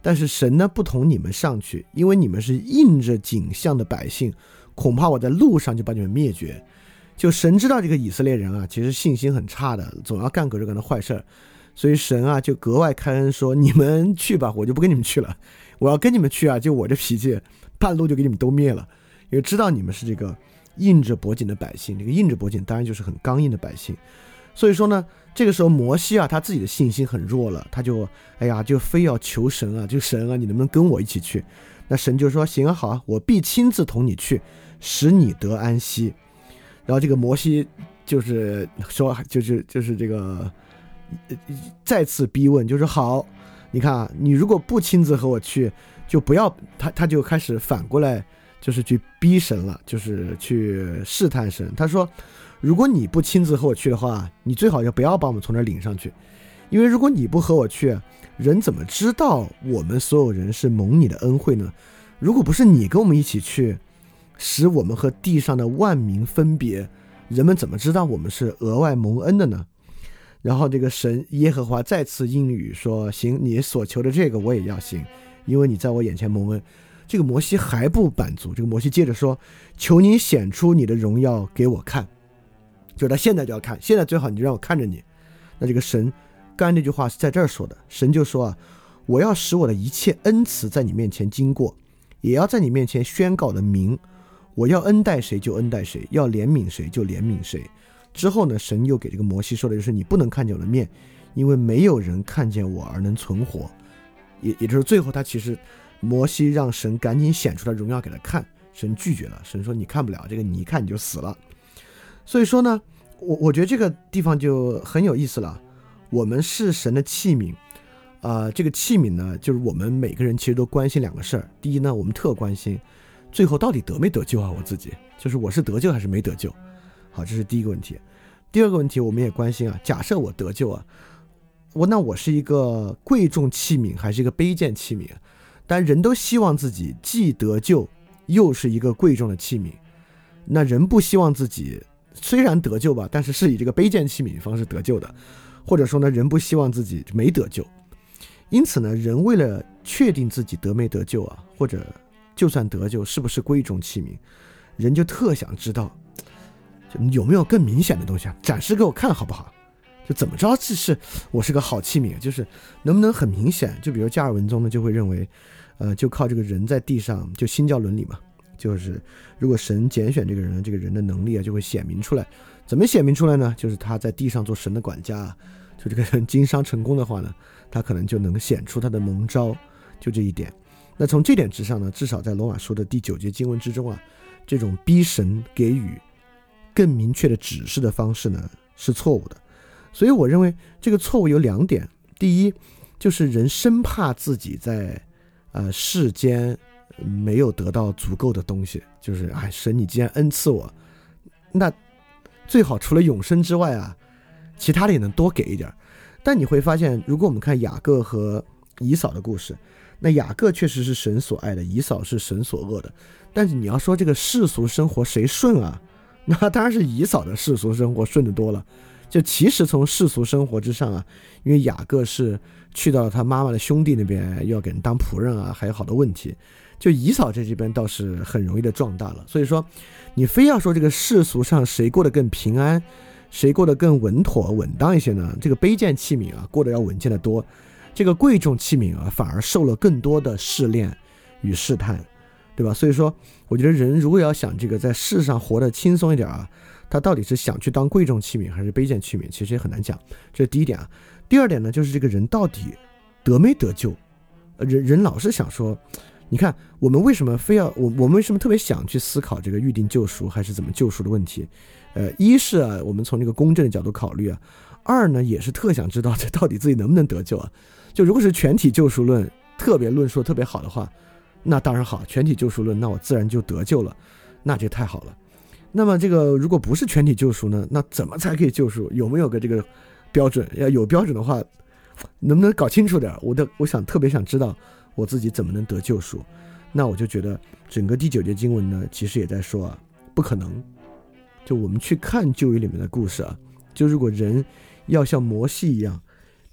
但是神呢不同你们上去，因为你们是印着景象的百姓，恐怕我在路上就把你们灭绝。就神知道这个以色列人啊，其实信心很差的，总要干各种各样的坏事儿，所以神啊就格外开恩说：“你们去吧，我就不跟你们去了。我要跟你们去啊，就我这脾气，半路就给你们都灭了。因为知道你们是这个硬着脖颈的百姓，这个硬着脖颈当然就是很刚硬的百姓。所以说呢，这个时候摩西啊，他自己的信心很弱了，他就哎呀，就非要求神啊，就神啊，你能不能跟我一起去？那神就说：行啊，好啊，我必亲自同你去，使你得安息。”然后这个摩西就是说，就是就是这个再次逼问，就是好，你看啊，你如果不亲自和我去，就不要他，他就开始反过来，就是去逼神了，就是去试探神。他说，如果你不亲自和我去的话，你最好就不要把我们从这领上去，因为如果你不和我去，人怎么知道我们所有人是蒙你的恩惠呢？如果不是你跟我们一起去。使我们和地上的万民分别，人们怎么知道我们是额外蒙恩的呢？然后这个神耶和华再次应允说：“行，你所求的这个我也要行，因为你在我眼前蒙恩。”这个摩西还不满足，这个摩西接着说：“求你显出你的荣耀给我看。”就他现在就要看，现在最好你就让我看着你。那这个神刚才那句话是在这儿说的，神就说啊：“我要使我的一切恩慈在你面前经过，也要在你面前宣告的明。”我要恩待谁就恩待谁，要怜悯谁就怜悯谁。之后呢，神又给这个摩西说的就是：你不能看见我的面，因为没有人看见我而能存活。也也就是最后他其实摩西让神赶紧显出来荣耀给他看，神拒绝了，神说你看不了这个，你一看你就死了。所以说呢，我我觉得这个地方就很有意思了。我们是神的器皿，啊，这个器皿呢，就是我们每个人其实都关心两个事儿。第一呢，我们特关心最后到底得没得救啊？我自己就是我是得救还是没得救？好，这是第一个问题。第二个问题，我们也关心啊，假设我得救啊，我那我是一个贵重器皿还是一个卑贱器皿？但人都希望自己既得救又是一个贵重的器皿，那人不希望自己虽然得救吧，但是是以这个卑贱器皿方式得救的。或者说呢，人不希望自己没得救，因此呢，人为了确定自己得没得救啊，或者就算得救是不是贵重器皿，人就特想知道，就有没有更明显的东西啊，展示给我看好不好？就怎么着这是我是个好器皿，就是能不能很明显？就比如加尔文宗呢，就会认为，呃，就靠这个人在地上，就新教伦理嘛，就是如果神拣选这个人，这个人的能力啊就会显明出来。怎么显明出来呢？就是他在地上做神的管家。就这个人经商成功的话呢，他可能就能显出他的蒙招，就这一点。那从这点之上呢，至少在罗马书的第九节经文之中啊，这种逼神给予更明确的指示的方式呢是错误的。所以我认为这个错误有两点：第一，就是人生怕自己在呃世间没有得到足够的东西，就是哎神，你既然恩赐我，那最好除了永生之外啊。其他的也能多给一点，但你会发现，如果我们看雅各和以扫的故事，那雅各确实是神所爱的，以扫是神所恶的。但是你要说这个世俗生活谁顺啊？那 (laughs) 当然是以扫的世俗生活顺得多了。就其实从世俗生活之上啊，因为雅各是去到了他妈妈的兄弟那边，要给人当仆人啊，还有好多问题。就以扫在这边倒是很容易的壮大了。所以说，你非要说这个世俗上谁过得更平安？谁过得更稳妥稳当一些呢？这个卑贱器皿啊，过得要稳健的多；这个贵重器皿啊，反而受了更多的试炼与试探，对吧？所以说，我觉得人如果要想这个在世上活得轻松一点啊，他到底是想去当贵重器皿还是卑贱器皿，其实也很难讲。这是第一点啊。第二点呢，就是这个人到底得没得救？人人老是想说，你看我们为什么非要我我们为什么特别想去思考这个预定救赎还是怎么救赎的问题？呃，一是啊，我们从这个公正的角度考虑啊；二呢，也是特想知道这到底自己能不能得救啊。就如果是全体救赎论特别论述特别好的话，那当然好，全体救赎论，那我自然就得救了，那就太好了。那么这个如果不是全体救赎呢，那怎么才可以救赎？有没有个这个标准？要有标准的话，能不能搞清楚点？我的，我想特别想知道我自己怎么能得救赎。那我就觉得整个第九节经文呢，其实也在说啊，不可能。就我们去看旧约里面的故事啊，就如果人要像摩西一样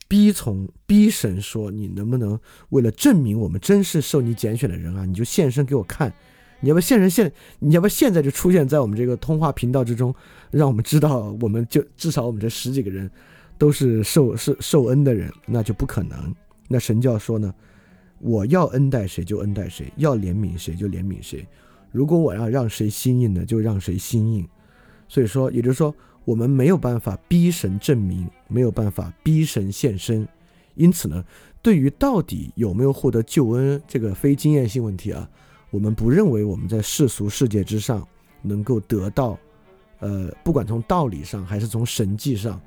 逼从逼神说，你能不能为了证明我们真是受你拣选的人啊，你就现身给我看，你要不现身现，你要不现在就出现在我们这个通话频道之中，让我们知道，我们就至少我们这十几个人都是受是受恩的人，那就不可能。那神教说呢，我要恩待谁就恩待谁，要怜悯谁就怜悯谁，如果我要让谁心硬呢，就让谁心硬。所以说，也就是说，我们没有办法逼神证明，没有办法逼神现身。因此呢，对于到底有没有获得救恩这个非经验性问题啊，我们不认为我们在世俗世界之上能够得到，呃，不管从道理上还是从神迹上，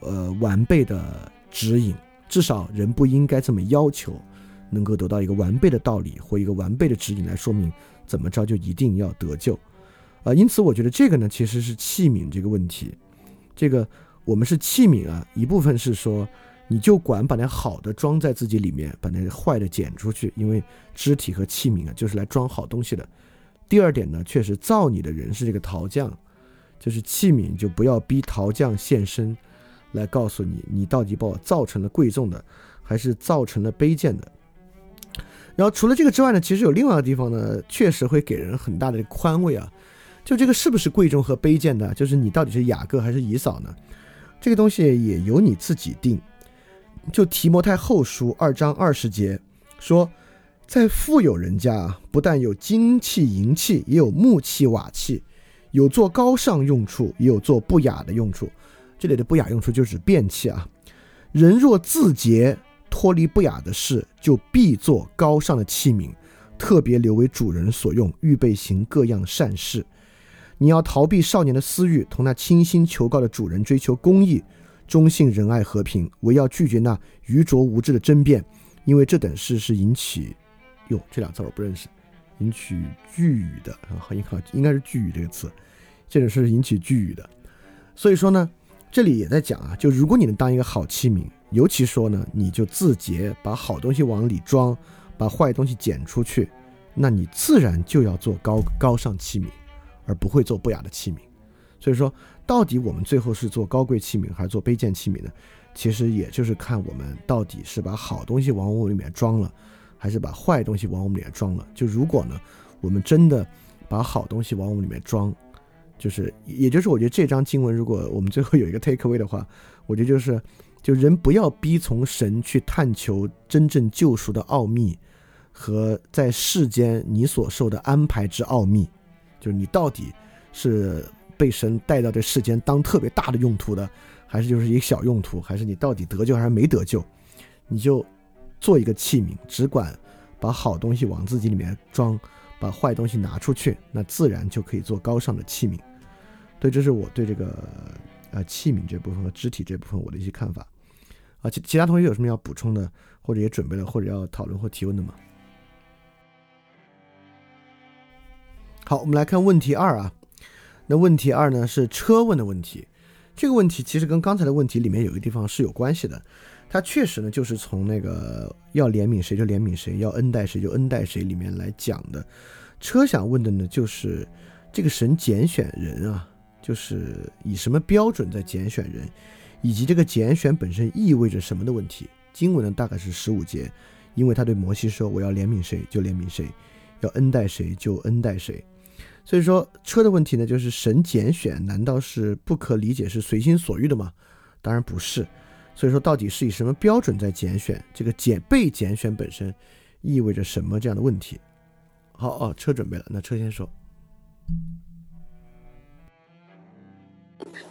呃，完备的指引。至少人不应该这么要求，能够得到一个完备的道理或一个完备的指引来说明怎么着就一定要得救。啊，因此我觉得这个呢，其实是器皿这个问题。这个我们是器皿啊，一部分是说，你就管把那好的装在自己里面，把那坏的捡出去，因为肢体和器皿啊，就是来装好东西的。第二点呢，确实造你的人是这个陶匠，就是器皿就不要逼陶匠现身，来告诉你你到底把我造成了贵重的，还是造成了卑贱的。然后除了这个之外呢，其实有另外一个地方呢，确实会给人很大的宽慰啊。就这个是不是贵重和卑贱的？就是你到底是雅各还是以扫呢？这个东西也由你自己定。就提摩太后书二章二十节说，在富有人家，不但有金器银器，也有木器瓦器，有做高尚用处，也有做不雅的用处。这里的不雅用处就是便器啊。人若自洁，脱离不雅的事，就必做高尚的器皿，特别留为主人所用，预备行各样善事。你要逃避少年的私欲，同那倾心求告的主人追求公义、忠信、仁爱、和平，唯要拒绝那愚拙无知的争辩，因为这等事是引起，哟，这俩字我不认识，引起惧语的啊，应该应该是惧语这个词，这种是引起惧语的。所以说呢，这里也在讲啊，就如果你能当一个好器皿，尤其说呢，你就自洁，把好东西往里装，把坏东西捡出去，那你自然就要做高高尚器皿。而不会做不雅的器皿，所以说，到底我们最后是做高贵器皿还是做卑贱器皿呢？其实也就是看我们到底是把好东西往我们里面装了，还是把坏东西往我们里面装了。就如果呢，我们真的把好东西往我们里面装，就是也就是我觉得这章经文，如果我们最后有一个 take away 的话，我觉得就是，就人不要逼从神去探求真正救赎的奥秘和在世间你所受的安排之奥秘。就是你到底是被神带到这世间当特别大的用途的，还是就是一个小用途，还是你到底得救还是没得救？你就做一个器皿，只管把好东西往自己里面装，把坏东西拿出去，那自然就可以做高尚的器皿。对，这是我对这个呃器皿这部分和肢体这部分我的一些看法。啊，其其他同学有什么要补充的，或者也准备了，或者要讨论或提问的吗？好，我们来看问题二啊。那问题二呢是车问的问题。这个问题其实跟刚才的问题里面有一个地方是有关系的。它确实呢就是从那个要怜悯谁就怜悯谁，要恩待谁就恩待谁里面来讲的。车想问的呢就是这个神拣选人啊，就是以什么标准在拣选人，以及这个拣选本身意味着什么的问题。经文呢大概是十五节，因为他对摩西说：“我要怜悯谁就怜悯谁，要恩待谁就恩待谁。”所以说车的问题呢，就是神拣选，难道是不可理解是随心所欲的吗？当然不是。所以说到底是以什么标准在拣选？这个拣被拣选本身意味着什么？这样的问题。好哦，车准备了，那车先说。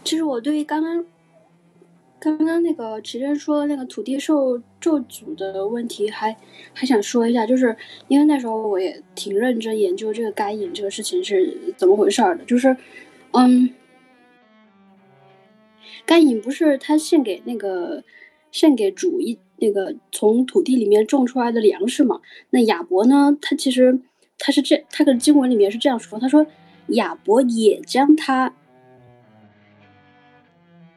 其实我对于刚刚。刚刚那个直接说那个土地受咒诅的问题，还还想说一下，就是因为那时候我也挺认真研究这个该隐这个事情是怎么回事儿的，就是，嗯，该隐不是他献给那个献给主一那个从土地里面种出来的粮食嘛？那亚伯呢？他其实他是这他的经文里面是这样说，他说亚伯也将他。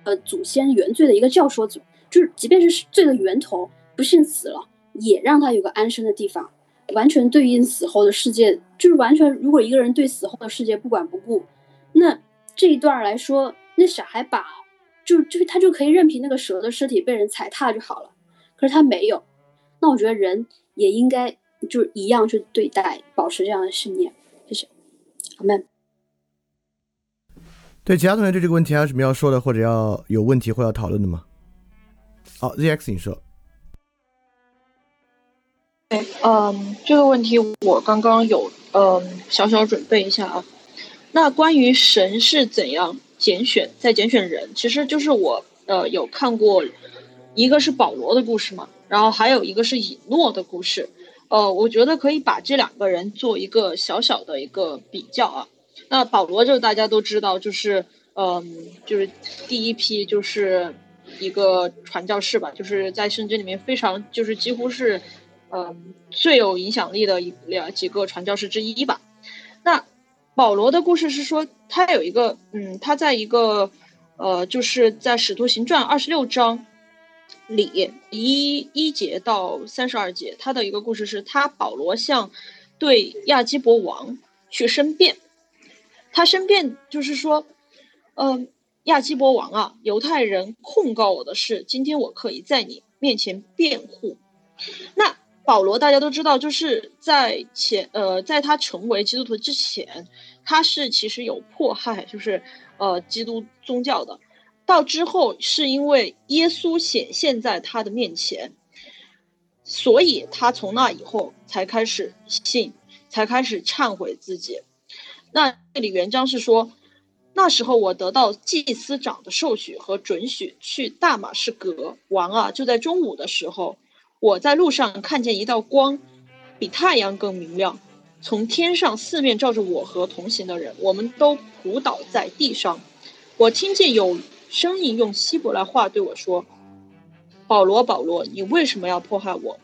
呃，祖先原罪的一个教说者，就是即便是罪的源头，不幸死了，也让他有个安身的地方，完全对应死后的世界，就是完全，如果一个人对死后的世界不管不顾，那这一段来说，那小孩把，就就是他就可以任凭那个蛇的尸体被人踩踏就好了，可是他没有，那我觉得人也应该就是一样去对待，保持这样的信念，谢谢，好们。对其他同学对这个问题还有什么要说的，或者要有问题或要讨论的吗？好，ZX，你说。哎，嗯，这个问题我刚刚有嗯小小准备一下啊。那关于神是怎样拣选在拣选人，其实就是我呃有看过，一个是保罗的故事嘛，然后还有一个是以诺的故事。呃，我觉得可以把这两个人做一个小小的一个比较啊。那保罗就大家都知道，就是嗯，就是第一批就是一个传教士吧，就是在圣经里面非常就是几乎是嗯最有影响力的一两几个传教士之一吧。那保罗的故事是说，他有一个嗯，他在一个呃，就是在使徒行传二十六章里一一节到三十二节，他的一个故事是他保罗向对亚基伯王去申辩。他申辩就是说，嗯，亚基伯王啊，犹太人控告我的事，今天我可以在你面前辩护。那保罗大家都知道，就是在前呃，在他成为基督徒之前，他是其实有迫害，就是呃基督宗教的。到之后是因为耶稣显现在他的面前，所以他从那以后才开始信，才开始忏悔自己。那这里原章是说，那时候我得到祭司长的授许和准许去大马士革王啊，就在中午的时候，我在路上看见一道光，比太阳更明亮，从天上四面照着我和同行的人，我们都仆倒在地上。我听见有声音用希伯来话对我说：“保罗，保罗，你为什么要迫害我？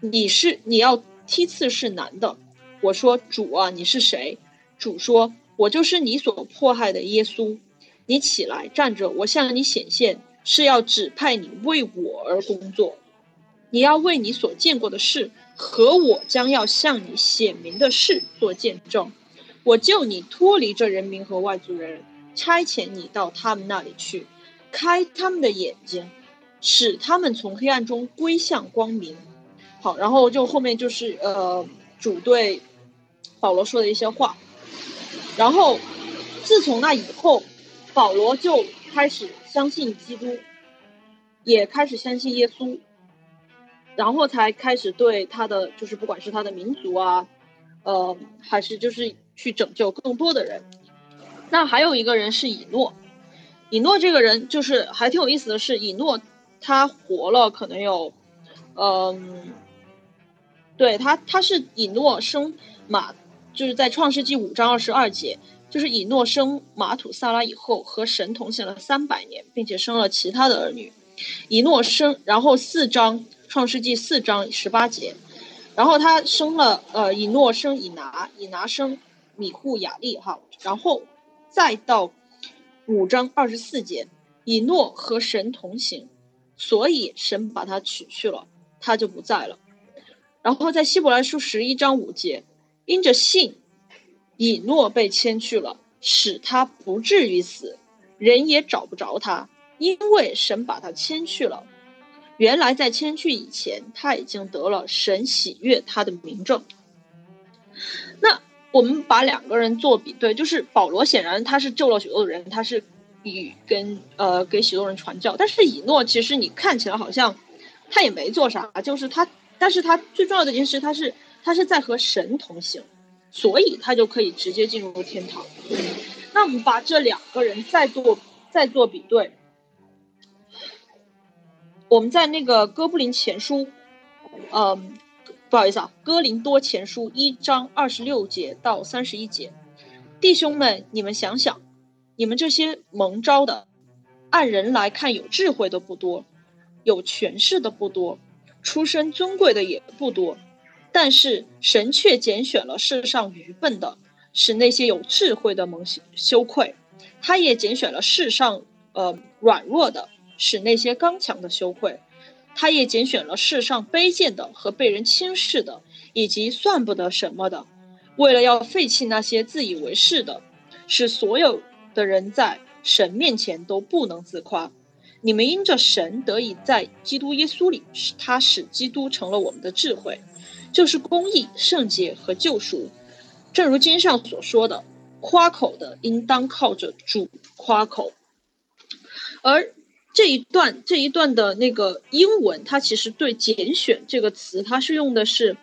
你是你要梯次是男的。”我说：“主啊，你是谁？”主说：“我就是你所迫害的耶稣。你起来站着，我向你显现，是要指派你为我而工作。你要为你所见过的事和我将要向你显明的事做见证。我救你脱离这人民和外族人，差遣你到他们那里去，开他们的眼睛，使他们从黑暗中归向光明。”好，然后就后面就是呃，主对。保罗说的一些话，然后自从那以后，保罗就开始相信基督，也开始相信耶稣，然后才开始对他的就是不管是他的民族啊，呃，还是就是去拯救更多的人。那还有一个人是以诺，以诺这个人就是还挺有意思的是，以诺他活了可能有，嗯，对他他是以诺生马。就是在创世纪五章二十二节，就是以诺生马土萨拉以后，和神同行了三百年，并且生了其他的儿女。以诺生，然后四章创世纪四章十八节，然后他生了呃以诺生以拿，以拿生米户雅利哈，然后再到五章二十四节，以诺和神同行，所以神把他取去了，他就不在了。然后在希伯来书十一章五节。因着信，以诺被迁去了，使他不至于死，人也找不着他，因为神把他迁去了。原来在迁去以前，他已经得了神喜悦他的名证。那我们把两个人做比对，就是保罗显然他是救了许多人，他是与跟呃给许多人传教，但是以诺其实你看起来好像他也没做啥，就是他，但是他最重要的一件事，他是。他是在和神同行，所以他就可以直接进入天堂。那我们把这两个人再做再做比对，我们在那个哥布林前书，嗯，不好意思啊，哥林多前书一章二十六节到三十一节，弟兄们，你们想想，你们这些蒙招的，按人来看有智慧的不多，有权势的不多，出身尊贵的也不多。但是神却拣选了世上愚笨的，使那些有智慧的蒙羞愧；他也拣选了世上呃软弱的，使那些刚强的羞愧；他也拣选了世上卑贱的和被人轻视的，以及算不得什么的，为了要废弃那些自以为是的，使所有的人在神面前都不能自夸。你们因着神得以在基督耶稣里，使他使基督成了我们的智慧。就是公义、圣洁和救赎，正如经上所说的：“夸口的应当靠着主夸口。”而这一段这一段的那个英文，它其实对“拣选”这个词，它是用的是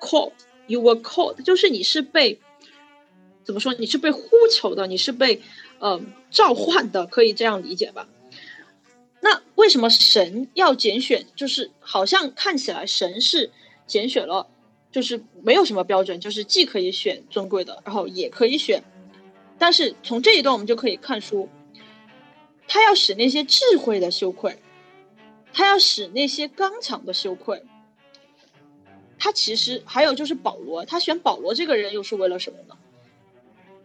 “call”，you were called，就是你是被怎么说？你是被呼求的，你是被呃召唤的，可以这样理解吧？那为什么神要拣选？就是好像看起来神是拣选了。就是没有什么标准，就是既可以选尊贵的，然后也可以选。但是从这一段我们就可以看出，他要使那些智慧的羞愧，他要使那些刚强的羞愧。他其实还有就是保罗，他选保罗这个人又是为了什么呢？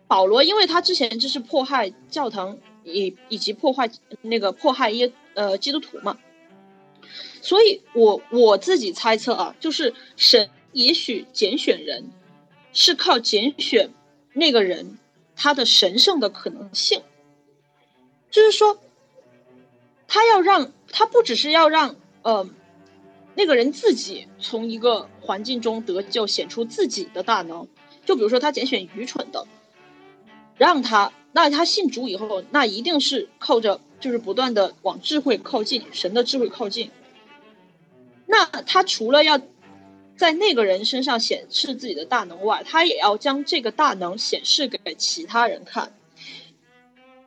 保罗因为他之前就是迫害教堂，以以及破坏那个迫害耶呃基督徒嘛，所以我我自己猜测啊，就是神。也许拣选人是靠拣选那个人他的神圣的可能性，就是说，他要让他不只是要让呃那个人自己从一个环境中得救，显出自己的大能。就比如说他拣选愚蠢的，让他那他信主以后，那一定是靠着就是不断的往智慧靠近，神的智慧靠近。那他除了要。在那个人身上显示自己的大能外，他也要将这个大能显示给其他人看。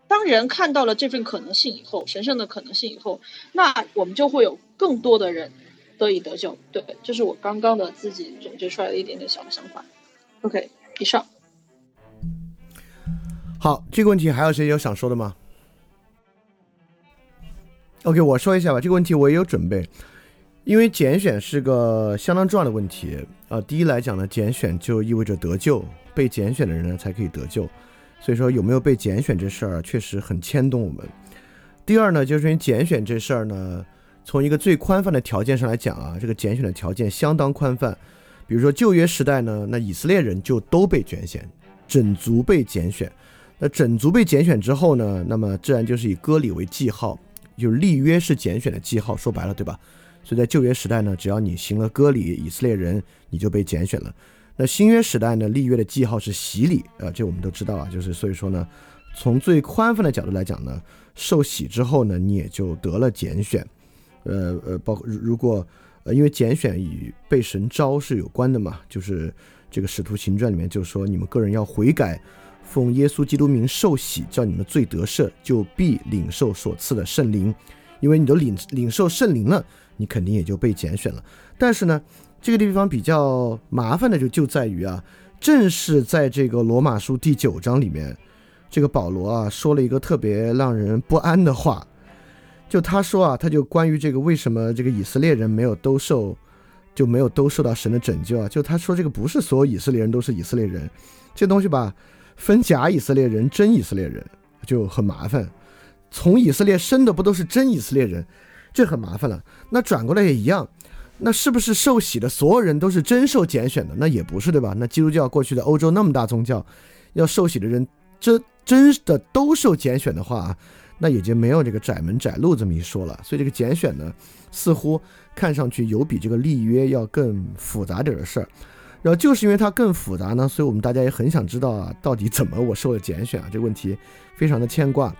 当人看到了这份可能性以后，神圣的可能性以后，那我们就会有更多的人得以得救。对，这是我刚刚的自己总结出来的一点点小的想法。OK，以上。好，这个问题还有谁有想说的吗？OK，我说一下吧。这个问题我也有准备，因为拣选是个相当重要的问题啊。第一来讲呢，拣选就意味着得救，被拣选的人呢才可以得救。所以说有没有被拣选这事儿确实很牵动我们。第二呢，就是因为拣选这事儿呢，从一个最宽泛的条件上来讲啊，这个拣选的条件相当宽泛。比如说旧约时代呢，那以色列人就都被拣选，整族被拣选。那整族被拣选之后呢，那么自然就是以割礼为记号，就是立约是拣选的记号。说白了，对吧？所以在旧约时代呢，只要你行了割礼，以色列人你就被拣选了。那新约时代呢，立约的记号是洗礼，呃，这我们都知道啊。就是所以说呢，从最宽泛的角度来讲呢，受洗之后呢，你也就得了拣选。呃呃，包括如果。呃，因为拣选与被神招是有关的嘛，就是这个使徒行传里面就说，你们个人要悔改，奉耶稣基督名受洗，叫你们罪得赦，就必领受所赐的圣灵。因为你都领领受圣灵了，你肯定也就被拣选了。但是呢，这个地方比较麻烦的就就在于啊，正是在这个罗马书第九章里面，这个保罗啊说了一个特别让人不安的话。就他说啊，他就关于这个为什么这个以色列人没有都受，就没有都受到神的拯救啊？就他说这个不是所有以色列人都是以色列人，这东西吧，分假以色列人、真以色列人就很麻烦。从以色列生的不都是真以色列人，这很麻烦了。那转过来也一样，那是不是受洗的所有人都是真受拣选的？那也不是对吧？那基督教过去的欧洲那么大宗教，要受洗的人真真的都受拣选的话。那也就没有这个窄门窄路这么一说了，所以这个拣选呢，似乎看上去有比这个立约要更复杂点的事儿。然后就是因为它更复杂呢，所以我们大家也很想知道啊，到底怎么我受了拣选啊？这个问题非常的牵挂。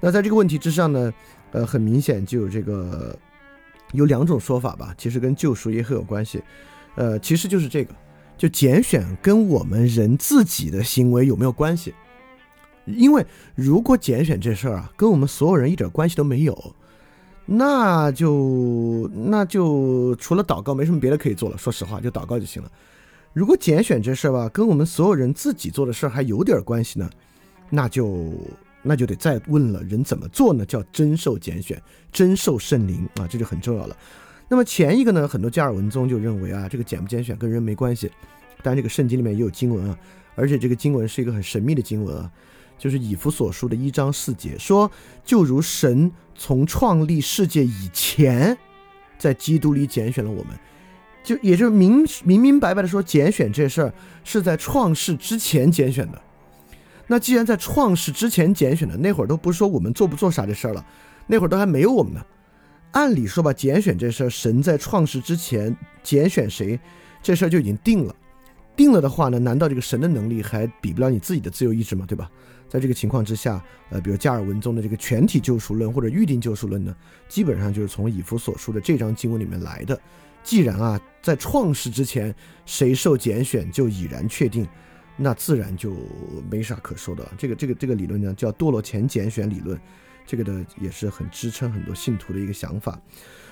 那在这个问题之上呢，呃，很明显就有这个有两种说法吧，其实跟救赎也很有关系。呃，其实就是这个，就拣选跟我们人自己的行为有没有关系？因为如果拣选这事儿啊，跟我们所有人一点关系都没有，那就那就除了祷告没什么别的可以做了。说实话，就祷告就行了。如果拣选这事儿吧，跟我们所有人自己做的事儿还有点关系呢，那就那就得再问了，人怎么做呢？叫真受拣选，真受圣灵啊，这就很重要了。那么前一个呢，很多加尔文宗就认为啊，这个拣不拣选跟人没关系。当然，这个圣经里面也有经文啊，而且这个经文是一个很神秘的经文啊。就是以弗所书的一章四节说，就如神从创立世界以前，在基督里拣选了我们，就也就是明明明白白的说，拣选这事儿是在创世之前拣选的。那既然在创世之前拣选的，那会儿都不是说我们做不做啥这事儿了，那会儿都还没有我们呢。按理说吧，拣选这事儿，神在创世之前拣选谁，这事儿就已经定了。定了的话呢，难道这个神的能力还比不了你自己的自由意志吗？对吧？在这个情况之下，呃，比如加尔文宗的这个全体救赎论或者预定救赎论呢，基本上就是从以弗所书的这张经文里面来的。既然啊，在创世之前谁受拣选就已然确定，那自然就没啥可说的。这个这个这个理论呢，叫堕落前拣选理论，这个的也是很支撑很多信徒的一个想法。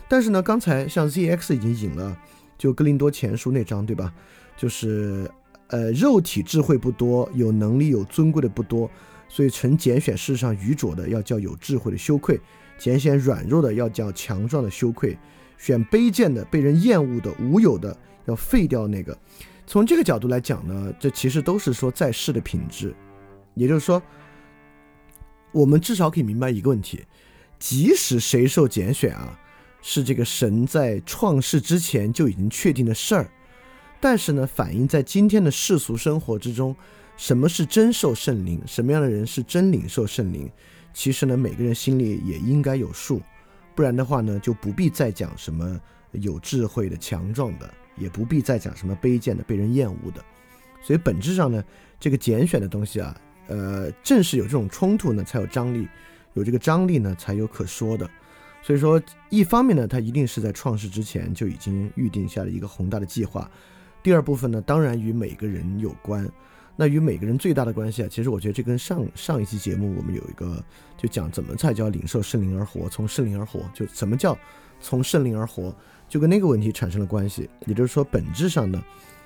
但是呢，刚才像 ZX 已经引了，就哥林多前书那章，对吧？就是。呃，肉体智慧不多，有能力有尊贵的不多，所以曾拣选世上愚拙的，要叫有智慧的羞愧；拣选软弱的，要叫强壮的羞愧；选卑贱的、被人厌恶的、无有的，要废掉那个。从这个角度来讲呢，这其实都是说在世的品质。也就是说，我们至少可以明白一个问题：即使谁受拣选啊，是这个神在创世之前就已经确定的事儿。但是呢，反映在今天的世俗生活之中，什么是真受圣灵？什么样的人是真领受圣灵？其实呢，每个人心里也应该有数，不然的话呢，就不必再讲什么有智慧的、强壮的，也不必再讲什么卑贱的、被人厌恶的。所以本质上呢，这个拣选的东西啊，呃，正是有这种冲突呢，才有张力，有这个张力呢，才有可说的。所以说，一方面呢，它一定是在创世之前就已经预定下了一个宏大的计划。第二部分呢，当然与每个人有关。那与每个人最大的关系啊，其实我觉得这跟上上一期节目我们有一个就讲怎么才叫领受圣灵而活，从圣灵而活，就什么叫从圣灵而活？就跟那个问题产生了关系。也就是说，本质上呢，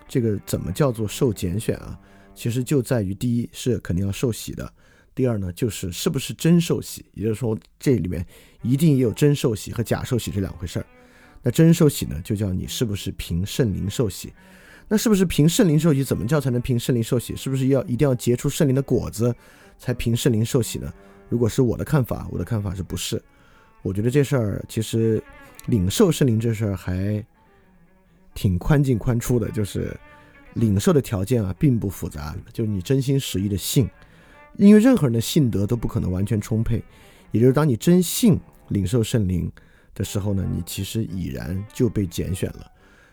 这个怎么叫做受拣选啊？其实就在于第一是肯定要受洗的，第二呢就是是不是真受洗。也就是说，这里面一定也有真受洗和假受洗这两回事儿。那真受洗呢，就叫你是不是凭圣灵受洗。那是不是凭圣灵受洗？怎么叫才能凭圣灵受洗？是不是要一定要结出圣灵的果子才凭圣灵受洗呢？如果是我的看法，我的看法是不是？我觉得这事儿其实领受圣灵这事儿还挺宽进宽出的，就是领受的条件啊并不复杂，就是你真心实意的信，因为任何人的信德都不可能完全充沛，也就是当你真信领受圣灵的时候呢，你其实已然就被拣选了。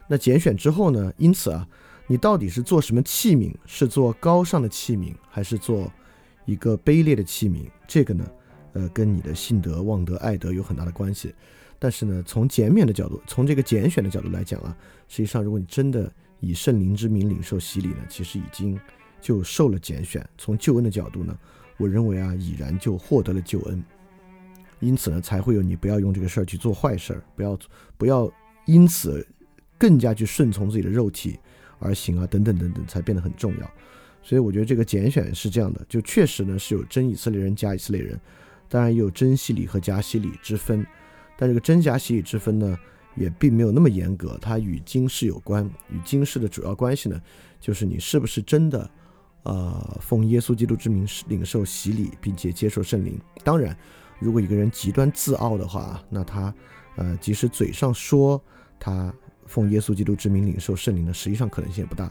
那拣选之后呢？因此啊，你到底是做什么器皿？是做高尚的器皿，还是做一个卑劣的器皿？这个呢，呃，跟你的信德、望德、爱德有很大的关系。但是呢，从减免的角度，从这个拣选的角度来讲啊，实际上，如果你真的以圣灵之名领受洗礼呢，其实已经就受了拣选。从救恩的角度呢，我认为啊，已然就获得了救恩。因此呢，才会有你不要用这个事儿去做坏事儿，不要不要因此。更加去顺从自己的肉体而行啊，等等等等，才变得很重要。所以我觉得这个拣选是这样的，就确实呢是有真以色列人、假以色列人，当然也有真洗礼和假洗礼之分。但这个真假洗礼之分呢，也并没有那么严格，它与经世有关。与经世的主要关系呢，就是你是不是真的，呃，奉耶稣基督之名领受洗礼，并且接受圣灵。当然，如果一个人极端自傲的话，那他，呃，即使嘴上说他。奉耶稣基督之名领受圣灵的，实际上可能性也不大，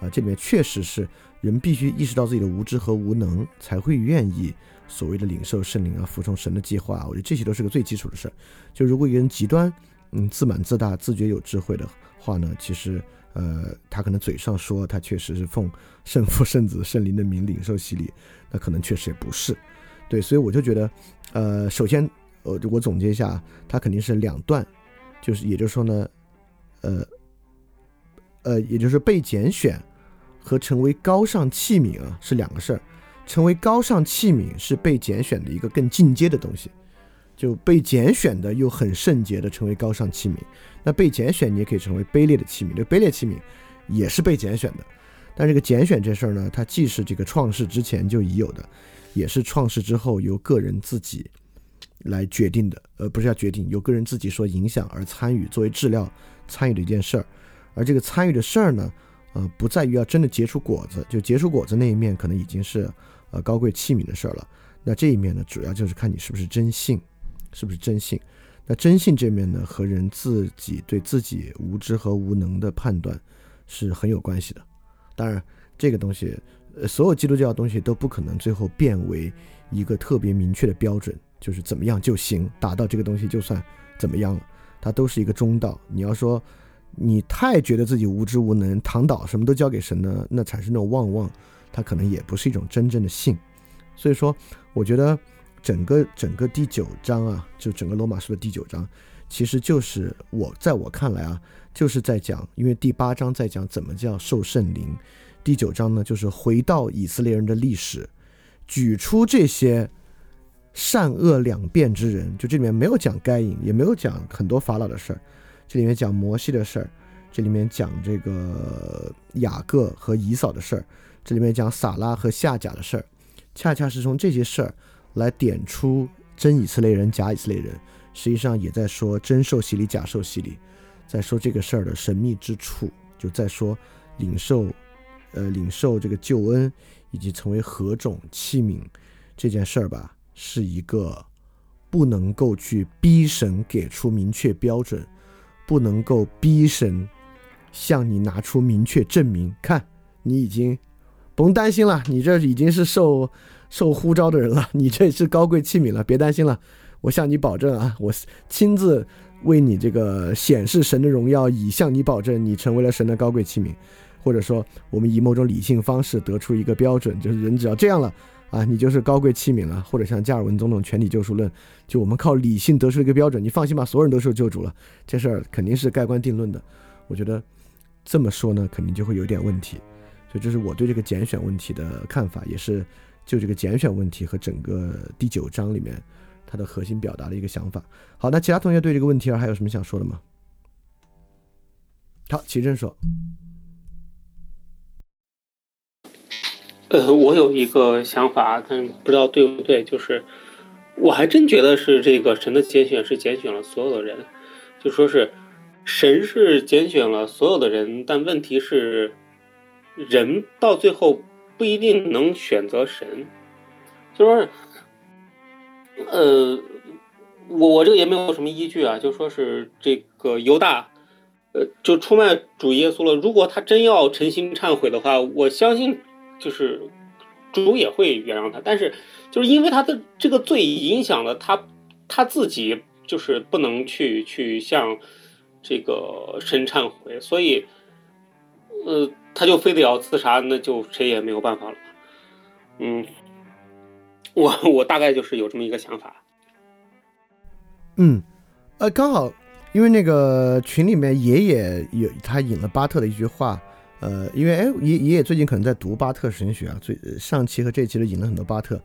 啊，这里面确实是人必须意识到自己的无知和无能，才会愿意所谓的领受圣灵啊，服从神的计划。我觉得这些都是个最基础的事儿。就如果一个人极端，嗯，自满自大，自觉有智慧的话呢，其实，呃，他可能嘴上说他确实是奉圣父、圣子、圣灵的名领受洗礼，那可能确实也不是。对，所以我就觉得，呃，首先，呃，我总结一下，他肯定是两段，就是也就是说呢。呃，呃，也就是被拣选和成为高尚器皿啊，是两个事儿。成为高尚器皿是被拣选的一个更进阶的东西，就被拣选的又很圣洁的成为高尚器皿。那被拣选你也可以成为卑劣的器皿，这卑劣器皿也是被拣选的。但这个拣选这事儿呢，它既是这个创世之前就已有的，也是创世之后由个人自己来决定的，呃，不是要决定，由个人自己所影响而参与作为治料。参与的一件事儿，而这个参与的事儿呢，呃，不在于要真的结出果子，就结出果子那一面可能已经是呃高贵器皿的事儿了。那这一面呢，主要就是看你是不是真信，是不是真信。那真信这面呢，和人自己对自己无知和无能的判断是很有关系的。当然，这个东西，呃，所有基督教的东西都不可能最后变为一个特别明确的标准，就是怎么样就行，达到这个东西就算怎么样了。它都是一个中道。你要说你太觉得自己无知无能，躺倒什么都交给神呢，那产生那种妄妄，它可能也不是一种真正的信。所以说，我觉得整个整个第九章啊，就整个罗马书的第九章，其实就是我在我看来啊，就是在讲，因为第八章在讲怎么叫受圣灵，第九章呢就是回到以色列人的历史，举出这些。善恶两变之人，就这里面没有讲该隐，也没有讲很多法老的事儿，这里面讲摩西的事儿，这里面讲这个雅各和以扫的事儿，这里面讲撒拉和夏甲的事儿，恰恰是从这些事儿来点出真以色列人、假以色列人，实际上也在说真受洗礼、假受洗礼，在说这个事儿的神秘之处，就在说领受，呃，领受这个救恩以及成为何种器皿这件事儿吧。是一个不能够去逼神给出明确标准，不能够逼神向你拿出明确证明。看你已经甭担心了，你这已经是受受呼召的人了，你这是高贵器皿了，别担心了。我向你保证啊，我亲自为你这个显示神的荣耀，以向你保证，你成为了神的高贵器皿。或者说，我们以某种理性方式得出一个标准，就是人只要这样了。啊，你就是高贵器皿了，或者像加尔文总统全体救赎论，就我们靠理性得出一个标准，你放心吧，所有人都受救主了，这事儿肯定是盖棺定论的。我觉得这么说呢，肯定就会有点问题。所以这是我对这个拣选问题的看法，也是就这个拣选问题和整个第九章里面它的核心表达的一个想法。好，那其他同学对这个问题还有什么想说的吗？好，齐正说。呃，我有一个想法，但不知道对不对，就是我还真觉得是这个神的拣选是拣选了所有的人，就说是神是拣选了所有的人，但问题是人到最后不一定能选择神，就说是，呃，我我这个也没有什么依据啊，就说是这个犹大。呃，就出卖主耶稣了。如果他真要诚心忏悔的话，我相信就是主也会原谅他。但是，就是因为他的这个罪影响了他他自己，就是不能去去向这个神忏悔，所以，呃，他就非得要自杀，那就谁也没有办法了。嗯，我我大概就是有这么一个想法。嗯，呃，刚好。因为那个群里面爷爷有他引了巴特的一句话，呃，因为哎爷爷最近可能在读巴特神学啊，最上期和这期都引了很多巴特。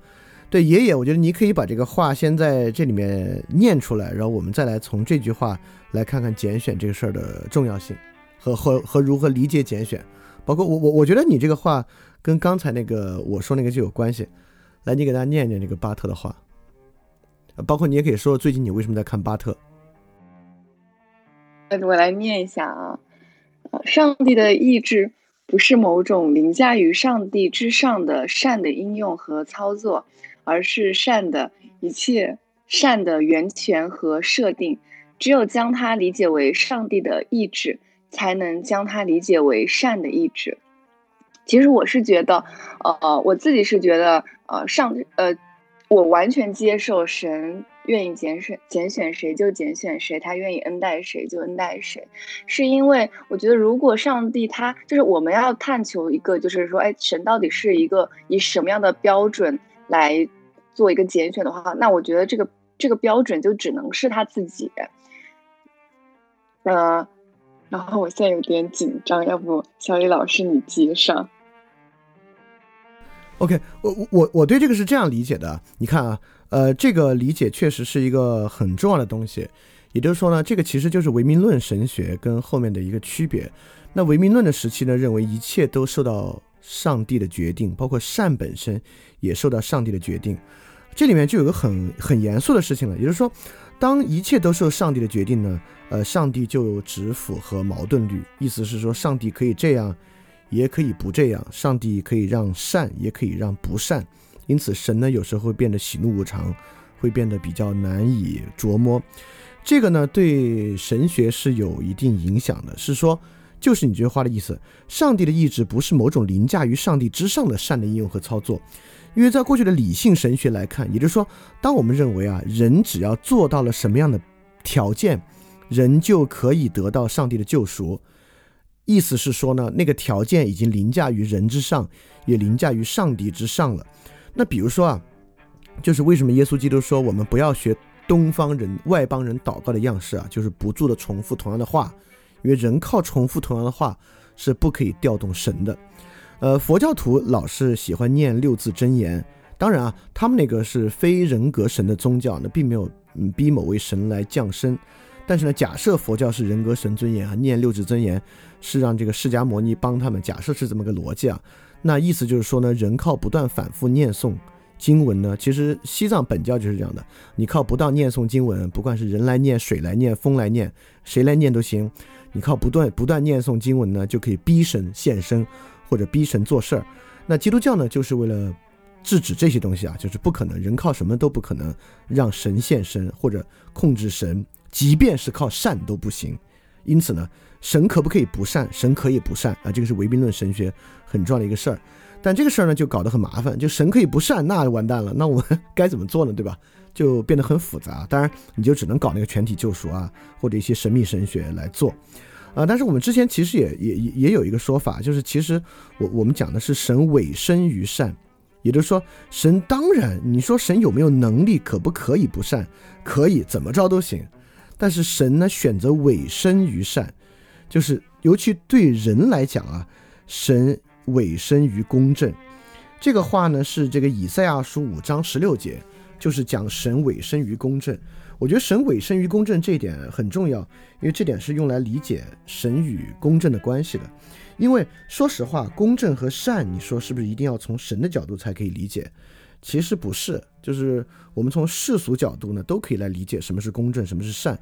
对爷爷，我觉得你可以把这个话先在这里面念出来，然后我们再来从这句话来看看拣选这个事儿的重要性和和和如何理解拣选。包括我我我觉得你这个话跟刚才那个我说那个就有关系。来，你给大家念念这个巴特的话，包括你也可以说最近你为什么在看巴特。我来念一下啊，上帝的意志不是某种凌驾于上帝之上的善的应用和操作，而是善的一切善的源泉和设定。只有将它理解为上帝的意志，才能将它理解为善的意志。其实我是觉得，呃，我自己是觉得，呃，上呃，我完全接受神。愿意拣选拣选谁就拣选谁，他愿意恩待谁就恩待谁，是因为我觉得如果上帝他就是我们要探求一个，就是说，哎，神到底是一个以什么样的标准来做一个拣选的话，那我觉得这个这个标准就只能是他自己。呃，然后我现在有点紧张，要不小李老师你接上。OK，我我我对这个是这样理解的，你看啊。呃，这个理解确实是一个很重要的东西，也就是说呢，这个其实就是唯名论神学跟后面的一个区别。那唯名论的时期呢，认为一切都受到上帝的决定，包括善本身也受到上帝的决定。这里面就有个很很严肃的事情了，也就是说，当一切都受上帝的决定呢，呃，上帝就只符合矛盾律，意思是说，上帝可以这样，也可以不这样，上帝可以让善，也可以让不善。因此，神呢有时候会变得喜怒无常，会变得比较难以琢磨。这个呢对神学是有一定影响的。是说，就是你这句话的意思：上帝的意志不是某种凌驾于上帝之上的善的应用和操作。因为在过去的理性神学来看，也就是说，当我们认为啊，人只要做到了什么样的条件，人就可以得到上帝的救赎。意思是说呢，那个条件已经凌驾于人之上，也凌驾于上帝之上了。那比如说啊，就是为什么耶稣基督说我们不要学东方人、外邦人祷告的样式啊，就是不住的重复同样的话，因为人靠重复同样的话是不可以调动神的。呃，佛教徒老是喜欢念六字真言，当然啊，他们那个是非人格神的宗教，那并没有嗯逼某位神来降生。但是呢，假设佛教是人格神尊严啊，念六字真言是让这个释迦牟尼帮他们，假设是这么个逻辑啊。那意思就是说呢，人靠不断反复念诵经文呢，其实西藏本教就是这样的。你靠不断念诵经文，不管是人来念、水来念、风来念，谁来念都行。你靠不断不断念诵经文呢，就可以逼神现身或者逼神做事儿。那基督教呢，就是为了制止这些东西啊，就是不可能，人靠什么都不可能让神现身或者控制神，即便是靠善都不行。因此呢。神可不可以不善？神可以不善啊，这个是唯兵论神学很重要的一个事儿。但这个事儿呢，就搞得很麻烦。就神可以不善，那完蛋了。那我们该怎么做呢？对吧？就变得很复杂。当然，你就只能搞那个全体救赎啊，或者一些神秘神学来做啊。但是我们之前其实也也也有一个说法，就是其实我我们讲的是神委身于善，也就是说，神当然你说神有没有能力，可不可以不善？可以，怎么着都行。但是神呢，选择委身于善。就是，尤其对人来讲啊，神委身于公正，这个话呢是这个以赛亚书五章十六节，就是讲神委身于公正。我觉得神委身于公正这一点很重要，因为这点是用来理解神与公正的关系的。因为说实话，公正和善，你说是不是一定要从神的角度才可以理解？其实不是，就是我们从世俗角度呢，都可以来理解什么是公正，什么是善。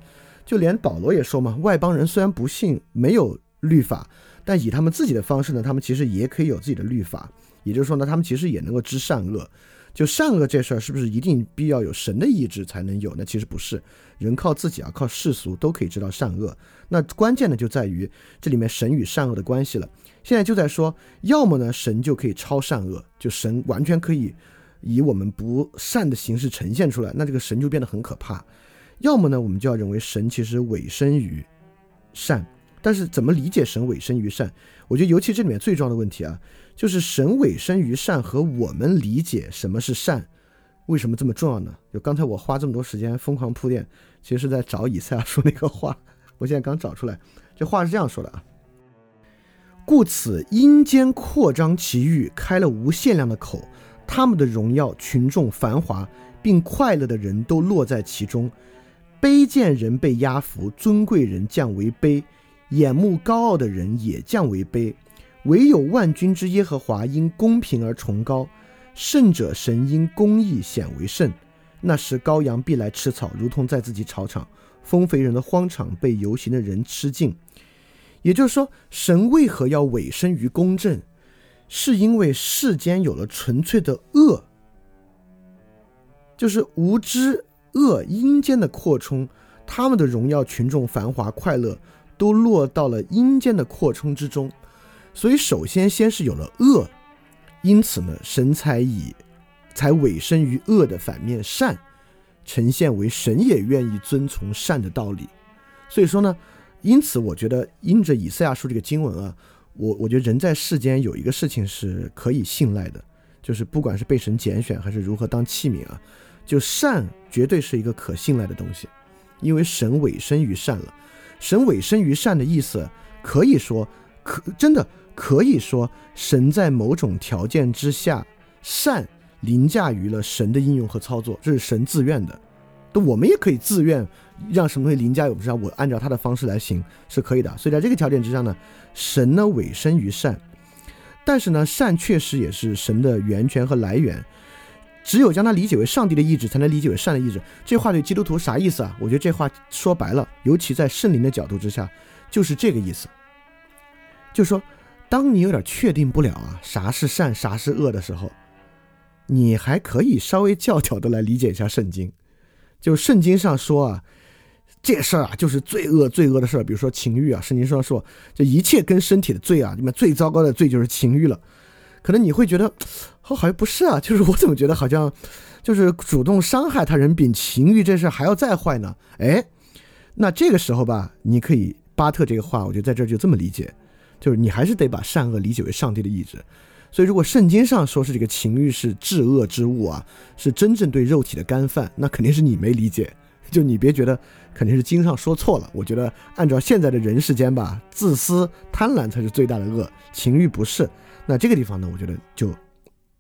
就连保罗也说嘛，外邦人虽然不信，没有律法，但以他们自己的方式呢，他们其实也可以有自己的律法。也就是说呢，他们其实也能够知善恶。就善恶这事儿，是不是一定必要有神的意志才能有？呢其实不是，人靠自己啊，靠世俗都可以知道善恶。那关键呢，就在于这里面神与善恶的关系了。现在就在说，要么呢，神就可以超善恶，就神完全可以以我们不善的形式呈现出来，那这个神就变得很可怕；要么呢，我们就要认为神其实委身于善。但是怎么理解神委身于善？我觉得尤其这里面最重要的问题啊。就是神委身于善和我们理解什么是善，为什么这么重要呢？就刚才我花这么多时间疯狂铺垫，其实是在找以赛亚说那个话，我现在刚找出来，这话是这样说的啊：故此阴间扩张其域，开了无限量的口，他们的荣耀、群众繁华，并快乐的人都落在其中，卑贱人被压服，尊贵人降为卑，眼目高傲的人也降为卑。唯有万军之耶和华因公平而崇高，圣者神因公义显为圣。那时羔羊必来吃草，如同在自己草场；丰肥人的荒场被游行的人吃尽。也就是说，神为何要委身于公正？是因为世间有了纯粹的恶，就是无知恶阴间的扩充，他们的荣耀、群众、繁华、快乐，都落到了阴间的扩充之中。所以，首先先是有了恶，因此呢，神才以才委身于恶的反面善，呈现为神也愿意遵从善的道理。所以说呢，因此我觉得，因着以赛亚书这个经文啊，我我觉得人在世间有一个事情是可以信赖的，就是不管是被神拣选还是如何当器皿啊，就善绝对是一个可信赖的东西，因为神委身于善了。神委身于善的意思，可以说可真的。可以说，神在某种条件之下，善凌驾于了神的应用和操作，这是神自愿的。那我们也可以自愿让什么东西凌驾于我们身上，我按照他的方式来行是可以的。所以在这个条件之上呢，神呢委身于善，但是呢，善确实也是神的源泉和来源。只有将它理解为上帝的意志，才能理解为善的意志。这话对基督徒啥意思啊？我觉得这话说白了，尤其在圣灵的角度之下，就是这个意思，就是说。当你有点确定不了啊，啥是善，啥是恶的时候，你还可以稍微教条的来理解一下圣经。就圣经上说啊，这事儿啊就是罪恶，罪恶的事儿，比如说情欲啊，圣经上说，这一切跟身体的罪啊，里面最糟糕的罪就是情欲了。可能你会觉得，哦，好像不是啊，就是我怎么觉得好像，就是主动伤害他人比情欲这事还要再坏呢？哎，那这个时候吧，你可以巴特这个话，我就在这儿就这么理解。就是你还是得把善恶理解为上帝的意志，所以如果圣经上说是这个情欲是至恶之物啊，是真正对肉体的干犯，那肯定是你没理解。就你别觉得肯定是经上说错了。我觉得按照现在的人世间吧，自私贪婪才是最大的恶，情欲不是。那这个地方呢，我觉得就，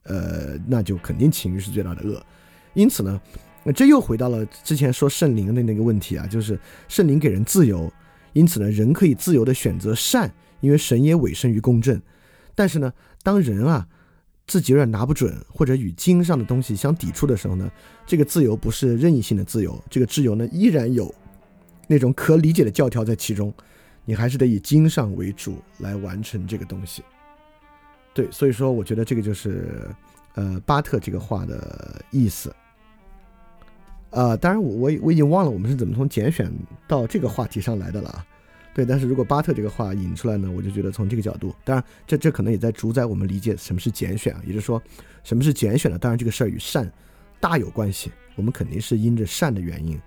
呃，那就肯定情欲是最大的恶。因此呢，这又回到了之前说圣灵的那个问题啊，就是圣灵给人自由，因此呢，人可以自由的选择善。因为神也委身于公正，但是呢，当人啊自己有点拿不准，或者与经上的东西相抵触的时候呢，这个自由不是任意性的自由，这个自由呢依然有那种可理解的教条在其中，你还是得以经上为主来完成这个东西。对，所以说我觉得这个就是呃巴特这个话的意思。啊，当然我我我已经忘了我们是怎么从拣选到这个话题上来的了啊。对，但是如果巴特这个话引出来呢，我就觉得从这个角度，当然这这可能也在主宰我们理解什么是拣选啊，也就是说什么是拣选呢？当然这个事儿与善大有关系，我们肯定是因着善的原因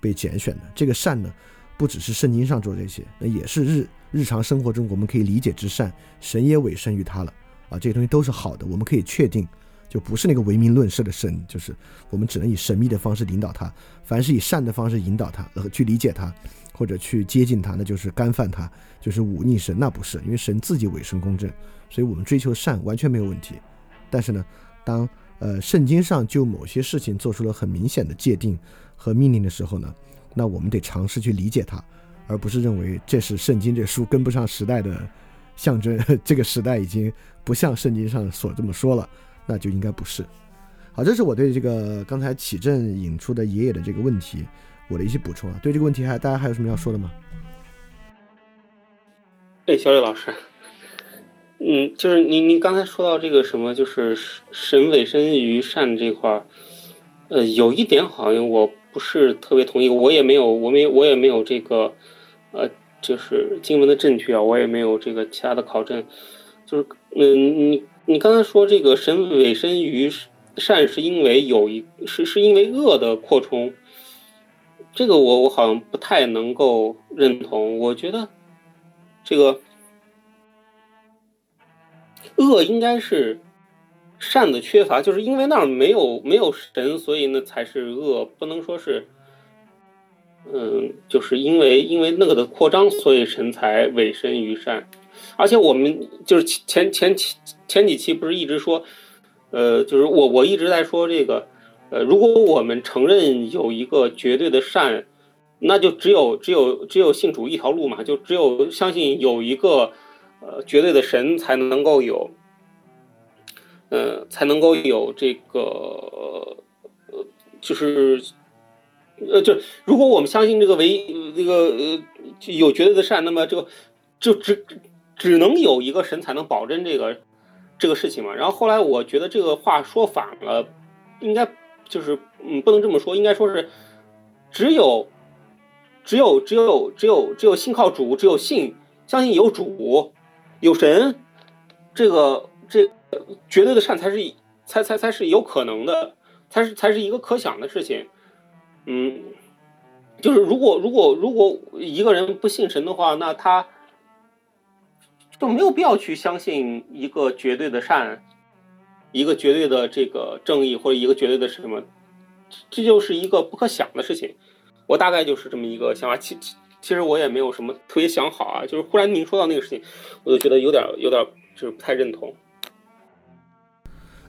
被拣选的。这个善呢，不只是圣经上做这些，那也是日日常生活中我们可以理解之善，神也委身于他了啊，这些东西都是好的，我们可以确定，就不是那个唯名论社的神，就是我们只能以神秘的方式引导他，凡是以善的方式引导他，呃，去理解他。或者去接近他，那就是干犯他，就是忤逆神，那不是，因为神自己委身公正，所以我们追求善完全没有问题。但是呢，当呃，圣经上就某些事情做出了很明显的界定和命令的时候呢，那我们得尝试去理解它，而不是认为这是圣经这书跟不上时代的象征，(laughs) 这个时代已经不像圣经上所这么说了，那就应该不是。好，这是我对这个刚才启正引出的爷爷的这个问题，我的一些补充啊。对这个问题还大家还有什么要说的吗？哎，小李老师。嗯，就是您您刚才说到这个什么，就是神委身于善这块儿，呃，有一点好像我不是特别同意，我也没有，我没我也没有这个，呃，就是经文的证据啊，我也没有这个其他的考证，就是嗯，你你刚才说这个神委身于善是因为有一是是因为恶的扩充，这个我我好像不太能够认同，我觉得这个。恶应该是善的缺乏，就是因为那儿没有没有神，所以那才是恶，不能说是，嗯，就是因为因为那个的扩张，所以神才委身于善。而且我们就是前前前前几期不是一直说，呃，就是我我一直在说这个，呃，如果我们承认有一个绝对的善，那就只有只有只有信主一条路嘛，就只有相信有一个。呃，绝对的神才能够有，呃，才能够有这个，呃，就是，呃，就如果我们相信这个唯一这个呃有绝对的善，那么这个就只只能有一个神才能保证这个这个事情嘛。然后后来我觉得这个话说反了，应该就是嗯，不能这么说，应该说是只有只有只有只有只有信靠主，只有信相信有主。有神，这个这绝对的善才是才才才是有可能的，才是才是一个可想的事情。嗯，就是如果如果如果一个人不信神的话，那他就没有必要去相信一个绝对的善，一个绝对的这个正义或者一个绝对的什么，这就是一个不可想的事情。我大概就是这么一个想法。其其。其实我也没有什么特别想好啊，就是忽然您说到那个事情，我就觉得有点有点就是不太认同。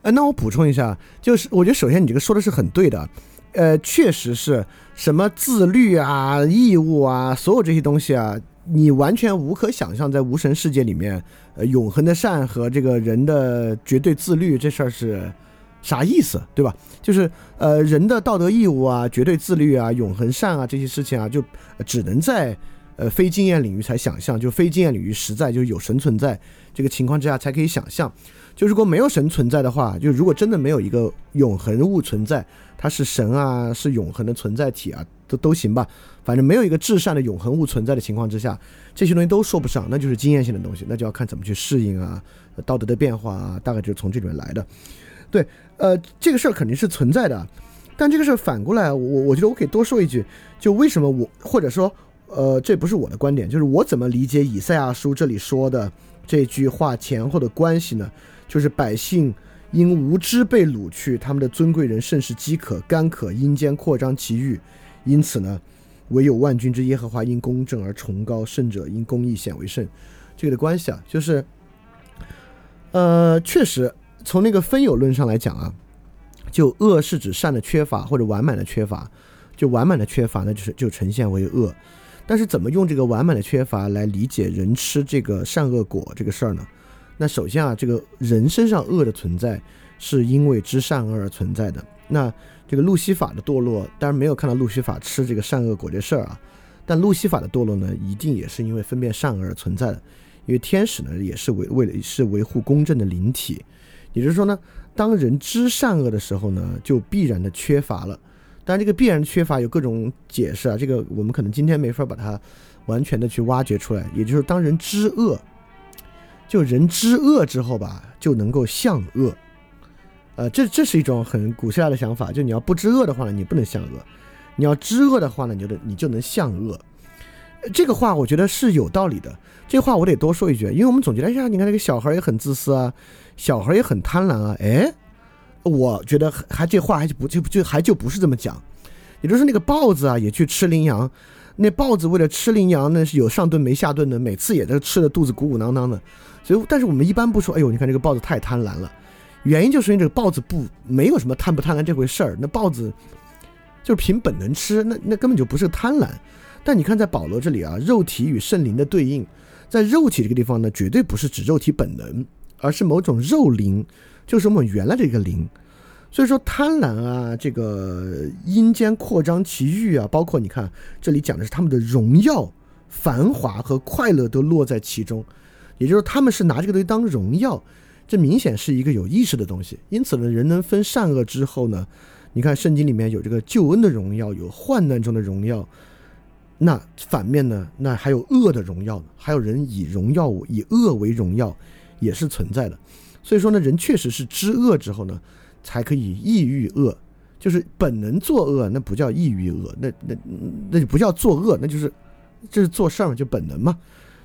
哎，那我补充一下，就是我觉得首先你这个说的是很对的，呃，确实是什么自律啊、义务啊，所有这些东西啊，你完全无可想象，在无神世界里面，呃，永恒的善和这个人的绝对自律这事儿是。啥意思，对吧？就是呃，人的道德义务啊，绝对自律啊，永恒善啊，这些事情啊，就只能在呃非经验领域才想象，就非经验领域实在，就有神存在这个情况之下才可以想象。就如果没有神存在的话，就如果真的没有一个永恒物存在，它是神啊，是永恒的存在体啊，都都行吧。反正没有一个至善的永恒物存在的情况之下，这些东西都说不上，那就是经验性的东西，那就要看怎么去适应啊，道德的变化啊，大概就是从这里面来的。对，呃，这个事儿肯定是存在的，但这个事儿反过来，我我觉得我可以多说一句，就为什么我或者说，呃，这不是我的观点，就是我怎么理解以赛亚书这里说的这句话前后的关系呢？就是百姓因无知被掳去，他们的尊贵人甚是饥渴干渴，阴间扩张其欲，因此呢，唯有万军之耶和华因公正而崇高，圣者因公义显为圣，这个的关系啊，就是，呃，确实。从那个分有论上来讲啊，就恶是指善的缺乏或者完满的缺乏，就完满的缺乏，那就是就呈现为恶。但是怎么用这个完满的缺乏来理解人吃这个善恶果这个事儿呢？那首先啊，这个人身上恶的存在是因为知善恶而存在的。那这个路西法的堕落，当然没有看到路西法吃这个善恶果这事儿啊，但路西法的堕落呢，一定也是因为分辨善恶而存在的。因为天使呢，也是为为了是维护公正的灵体。也就是说呢，当人知善恶的时候呢，就必然的缺乏了。当然，这个必然缺乏有各种解释啊，这个我们可能今天没法把它完全的去挖掘出来。也就是当人知恶，就人知恶之后吧，就能够向恶。呃，这这是一种很古希腊的想法，就你要不知恶的话呢，你不能向恶；你要知恶的话呢，你就得你就能向恶。这个话我觉得是有道理的。这话我得多说一句，因为我们总觉得，哎呀，你看那个小孩也很自私啊。小孩也很贪婪啊，哎，我觉得还这话还就不就就还就不是这么讲，也就是那个豹子啊也去吃羚羊，那豹子为了吃羚羊呢是有上顿没下顿的，每次也都吃的肚子鼓鼓囊囊的，所以但是我们一般不说，哎呦你看这个豹子太贪婪了，原因就是因为这个豹子不没有什么贪不贪婪这回事儿，那豹子就是凭本能吃，那那根本就不是贪婪。但你看在保罗这里啊，肉体与圣灵的对应，在肉体这个地方呢，绝对不是指肉体本能，而是某种肉灵，就是我们原来的一个灵。所以说贪婪啊，这个阴间扩张其欲啊，包括你看这里讲的是他们的荣耀、繁华和快乐都落在其中，也就是他们是拿这个东西当荣耀，这明显是一个有意识的东西。因此呢，人能分善恶之后呢，你看圣经里面有这个救恩的荣耀，有患难中的荣耀，那反面呢，那还有恶的荣耀，还有人以荣耀以恶为荣耀，也是存在的。所以说呢，人确实是知恶之后呢。才可以抑郁恶，就是本能作恶，那不叫抑郁恶，那那那就不叫作恶，那就是这是做事儿嘛，就本能嘛，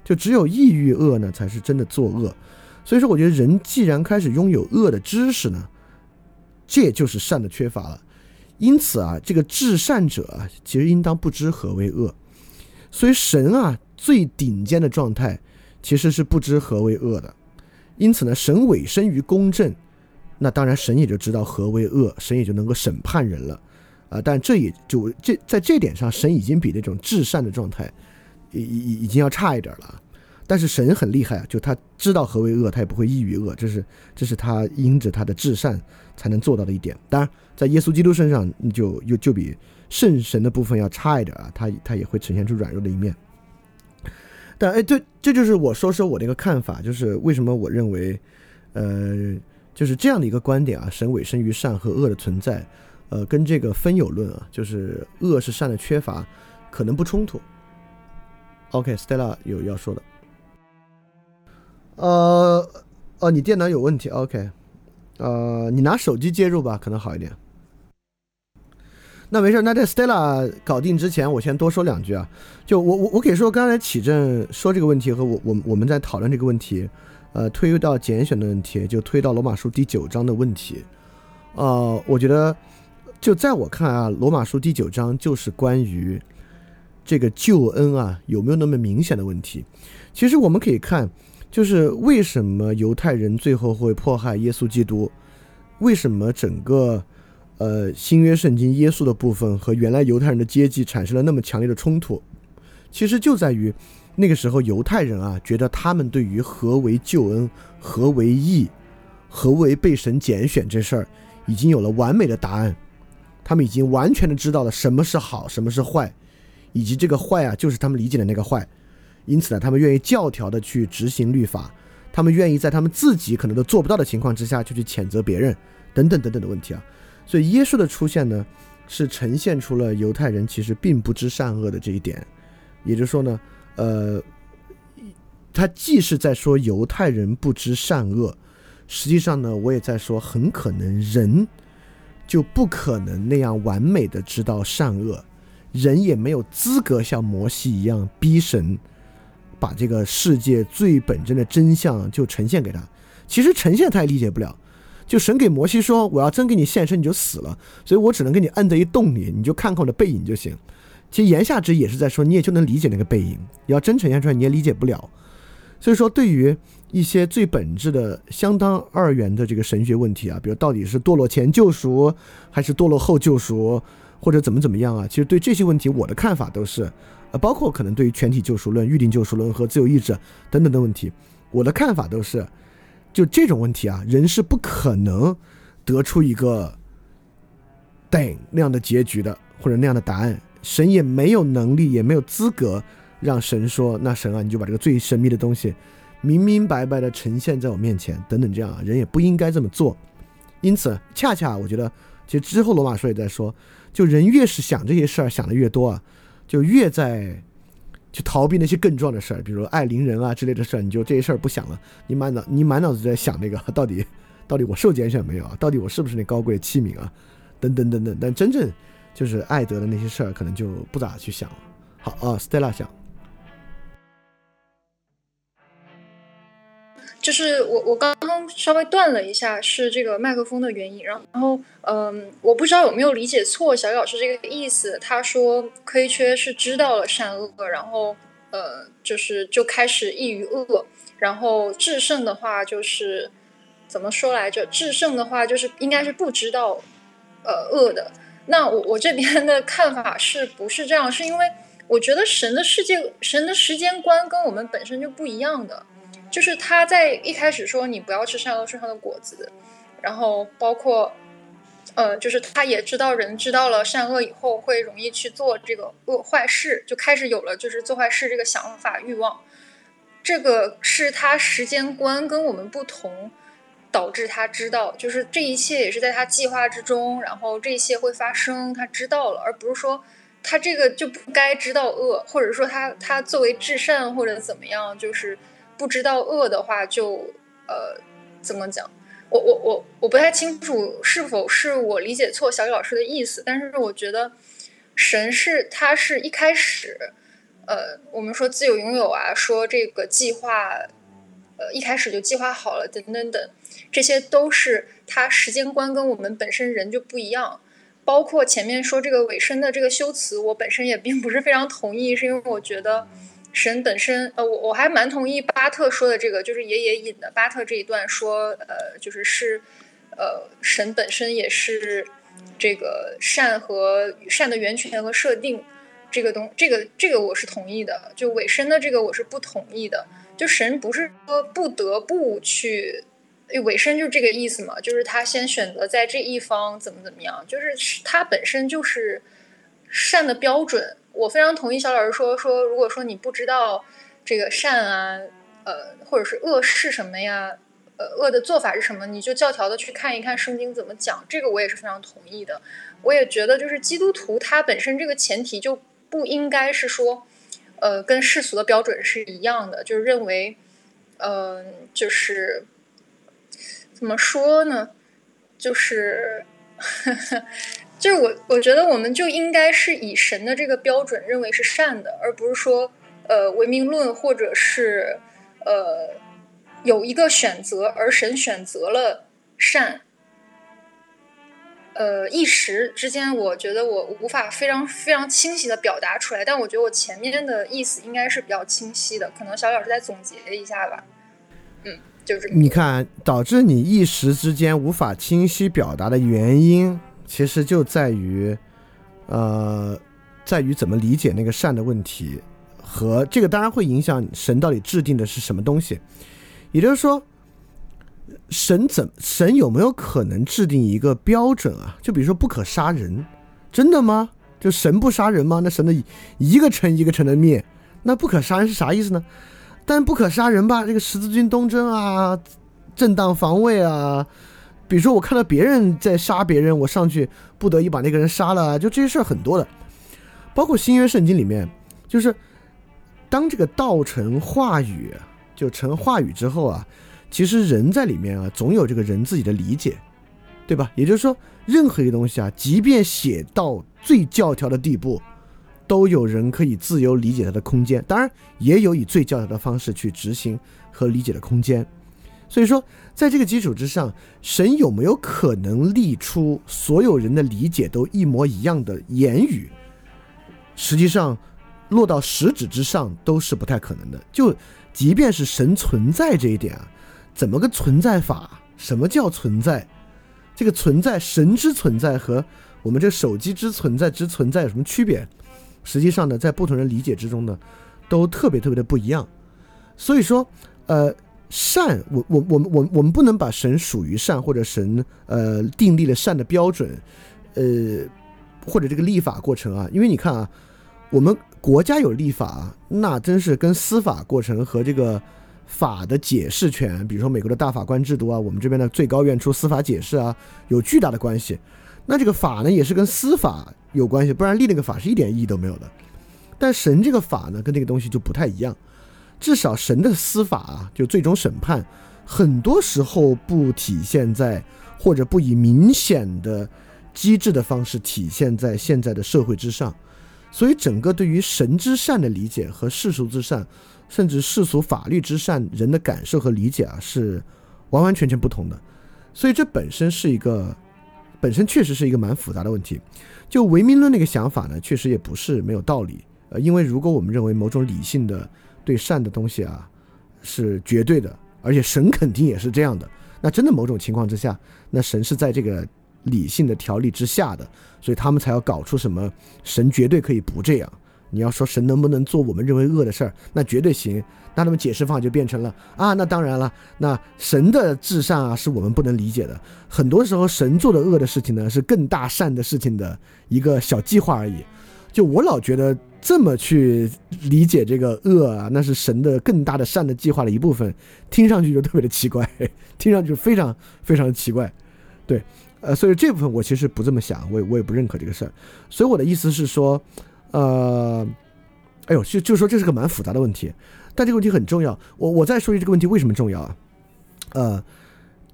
就只有抑郁恶呢，才是真的作恶。所以说，我觉得人既然开始拥有恶的知识呢，这就是善的缺乏了。因此啊，这个至善者啊，其实应当不知何为恶。所以神啊，最顶尖的状态其实是不知何为恶的。因此呢，神委身于公正。那当然，神也就知道何为恶，神也就能够审判人了，啊！但这也就这在这点上，神已经比那种至善的状态，已已已经要差一点了。但是神很厉害啊，就他知道何为恶，他也不会抑郁恶，这是这是他因着他的至善才能做到的一点。当然，在耶稣基督身上，就又就比圣神的部分要差一点啊，他他也会呈现出软弱的一面。但哎，这这就是我说说我的一个看法，就是为什么我认为，呃。就是这样的一个观点啊，神委身于善和恶的存在，呃，跟这个分有论啊，就是恶是善的缺乏，可能不冲突。OK，Stella 有要说的，呃，哦，你电脑有问题，OK，呃，你拿手机接入吧，可能好一点。那没事，那在 Stella 搞定之前，我先多说两句啊，就我我我可以说刚才启正说这个问题和我我我们在讨论这个问题。呃，推到拣选的问题，就推到罗马书第九章的问题。呃，我觉得，就在我看啊，罗马书第九章就是关于这个救恩啊有没有那么明显的问题。其实我们可以看，就是为什么犹太人最后会迫害耶稣基督？为什么整个呃新约圣经耶稣的部分和原来犹太人的阶级产生了那么强烈的冲突？其实就在于。那个时候，犹太人啊，觉得他们对于何为救恩、何为义、何为被神拣选这事儿，已经有了完美的答案。他们已经完全的知道了什么是好，什么是坏，以及这个坏啊，就是他们理解的那个坏。因此呢，他们愿意教条的去执行律法，他们愿意在他们自己可能都做不到的情况之下，就去谴责别人，等等等等的问题啊。所以耶稣的出现呢，是呈现出了犹太人其实并不知善恶的这一点。也就是说呢。呃，他既是在说犹太人不知善恶，实际上呢，我也在说，很可能人就不可能那样完美的知道善恶，人也没有资格像摩西一样逼神把这个世界最本真的真相就呈现给他。其实呈现他也理解不了，就神给摩西说，我要真给你现身，你就死了，所以我只能给你摁在一洞里，你就看看我的背影就行。其实言下之意也是在说，你也就能理解那个背影。你要真呈现出来，你也理解不了。所以说，对于一些最本质的、相当二元的这个神学问题啊，比如到底是堕落前救赎，还是堕落后救赎，或者怎么怎么样啊？其实对这些问题，我的看法都是，呃，包括可能对于全体救赎论、预定救赎论和自由意志等等的问题，我的看法都是，就这种问题啊，人是不可能得出一个等那样的结局的，或者那样的答案。神也没有能力，也没有资格让神说：“那神啊，你就把这个最神秘的东西明明白白的呈现在我面前。”等等，这样啊，人也不应该这么做。因此，恰恰我觉得，其实之后罗马书也在说，就人越是想这些事儿想的越多啊，就越在去逃避那些更重要的事儿，比如爱邻人啊之类的事儿，你就这些事儿不想了，你满脑你满脑子在想那个 (laughs) 到底到底我受拣选没有啊？到底我是不是那高贵的器皿啊？等等等等，但真正。就是爱德的那些事儿，可能就不咋去想了。好啊，Stella 想，就是我我刚刚稍微断了一下，是这个麦克风的原因。然后，然后，嗯，我不知道有没有理解错，小雨老师这个意思。他说亏缺是知道了善恶，然后，呃，就是就开始易于恶。然后制胜的话，就是怎么说来着？制胜的话，就是应该是不知道呃恶的。那我我这边的看法是不是这样？是因为我觉得神的世界、神的时间观跟我们本身就不一样的。就是他在一开始说你不要吃善恶树上的果子，然后包括呃，就是他也知道人知道了善恶以后会容易去做这个恶坏事，就开始有了就是做坏事这个想法欲望。这个是他时间观跟我们不同。导致他知道，就是这一切也是在他计划之中，然后这一切会发生，他知道了，而不是说他这个就不该知道恶，或者说他他作为至善或者怎么样，就是不知道恶的话，就呃怎么讲？我我我我不太清楚是否是我理解错小雨老师的意思，但是我觉得神是他是一开始，呃，我们说自有拥有啊，说这个计划，呃，一开始就计划好了，等等等。这些都是他时间观跟我们本身人就不一样，包括前面说这个尾声的这个修辞，我本身也并不是非常同意，是因为我觉得神本身，呃，我我还蛮同意巴特说的这个，就是爷爷引的巴特这一段说，呃，就是是，呃，神本身也是这个善和善的源泉和设定，这个东这个这个我是同意的，就尾声的这个我是不同意的，就神不是说不得不去。尾声就这个意思嘛，就是他先选择在这一方怎么怎么样，就是他本身就是善的标准。我非常同意小老师说说，如果说你不知道这个善啊，呃，或者是恶是什么呀，呃，恶的做法是什么，你就教条的去看一看圣经怎么讲。这个我也是非常同意的。我也觉得，就是基督徒他本身这个前提就不应该是说，呃，跟世俗的标准是一样的，就是认为，嗯，就是。怎么说呢？就是，(laughs) 就是我我觉得我们就应该是以神的这个标准认为是善的，而不是说呃唯命论或者是呃有一个选择，而神选择了善。呃，一时之间，我觉得我无法非常非常清晰的表达出来，但我觉得我前面的意思应该是比较清晰的，可能小老师再总结一下吧。嗯。就是你看，导致你一时之间无法清晰表达的原因，其实就在于，呃，在于怎么理解那个善的问题，和这个当然会影响神到底制定的是什么东西。也就是说，神怎神有没有可能制定一个标准啊？就比如说不可杀人，真的吗？就神不杀人吗？那神的一个城一个城的灭，那不可杀人是啥意思呢？但不可杀人吧？这个十字军东征啊，正当防卫啊，比如说我看到别人在杀别人，我上去不得已把那个人杀了，就这些事儿很多的。包括新约圣经里面，就是当这个道成话语，就成话语之后啊，其实人在里面啊，总有这个人自己的理解，对吧？也就是说，任何一个东西啊，即便写到最教条的地步。都有人可以自由理解它的空间，当然也有以最教条的方式去执行和理解的空间。所以说，在这个基础之上，神有没有可能立出所有人的理解都一模一样的言语？实际上，落到实质之上都是不太可能的。就即便是神存在这一点啊，怎么个存在法？什么叫存在？这个存在，神之存在和我们这手机之存在之存在有什么区别？实际上呢，在不同人理解之中呢，都特别特别的不一样。所以说，呃，善，我我我们我我们不能把神属于善或者神呃订立了善的标准，呃，或者这个立法过程啊，因为你看啊，我们国家有立法，那真是跟司法过程和这个法的解释权，比如说美国的大法官制度啊，我们这边的最高院出司法解释啊，有巨大的关系。那这个法呢，也是跟司法有关系，不然立那个法是一点意义都没有的。但神这个法呢，跟那个东西就不太一样。至少神的司法啊，就最终审判，很多时候不体现在，或者不以明显的机制的方式体现在现在的社会之上。所以，整个对于神之善的理解和世俗之善，甚至世俗法律之善，人的感受和理解啊，是完完全全不同的。所以，这本身是一个。本身确实是一个蛮复杂的问题，就唯名论那个想法呢，确实也不是没有道理。呃，因为如果我们认为某种理性的对善的东西啊是绝对的，而且神肯定也是这样的，那真的某种情况之下，那神是在这个理性的条例之下的，所以他们才要搞出什么神绝对可以不这样。你要说神能不能做我们认为恶的事儿，那绝对行。那他们解释方法就变成了啊，那当然了，那神的至善啊是我们不能理解的。很多时候神做的恶的事情呢，是更大善的事情的一个小计划而已。就我老觉得这么去理解这个恶啊，那是神的更大的善的计划的一部分，听上去就特别的奇怪，(laughs) 听上去非常非常的奇怪。对，呃，所以这部分我其实不这么想，我也我也不认可这个事儿。所以我的意思是说。呃，哎呦，就就说这是个蛮复杂的问题，但这个问题很重要。我我再说一这个问题为什么重要啊？呃，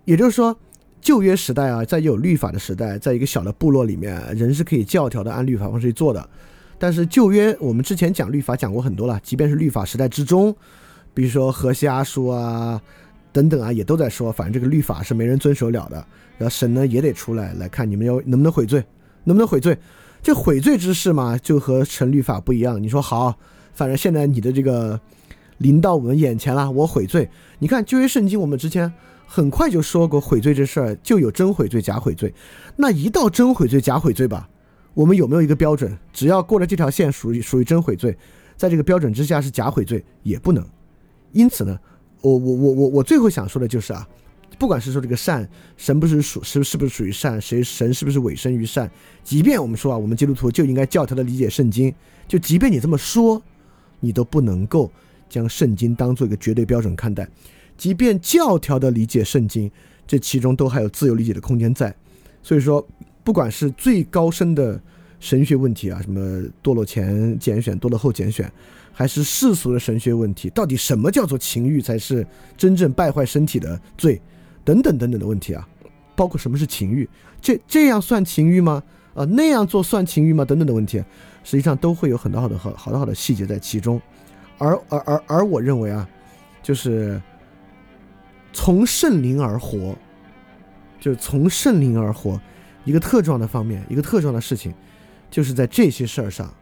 也就是说，旧约时代啊，在有律法的时代，在一个小的部落里面，人是可以教条的按律法方式去做的。但是旧约我们之前讲律法讲过很多了，即便是律法时代之中，比如说何西阿书啊等等啊，也都在说，反正这个律法是没人遵守了的。然后神呢也得出来来看你们要能不能悔罪，能不能悔罪。这悔罪之事嘛，就和成律法不一样。你说好，反正现在你的这个临到我们眼前了，我悔罪。你看旧约圣经，我们之前很快就说过悔罪这事儿，就有真悔罪、假悔罪。那一到真悔罪、假悔罪吧，我们有没有一个标准？只要过了这条线，属于属于真悔罪，在这个标准之下是假悔罪也不能。因此呢，我我我我我最后想说的就是啊。不管是说这个善，神不是属是是不是属于善，谁神是不是委身于善？即便我们说啊，我们基督徒就应该教条的理解圣经，就即便你这么说，你都不能够将圣经当做一个绝对标准看待。即便教条的理解圣经，这其中都还有自由理解的空间在。所以说，不管是最高深的神学问题啊，什么堕落前拣选，堕落后拣选，还是世俗的神学问题，到底什么叫做情欲才是真正败坏身体的罪？等等等等的问题啊，包括什么是情欲，这这样算情欲吗？啊，那样做算情欲吗？等等的问题，实际上都会有很多好的好好多好的细节在其中。而而而而我认为啊，就是从圣灵而活，就是从圣灵而活，一个特重要的方面，一个特重要的事情，就是在这些事儿上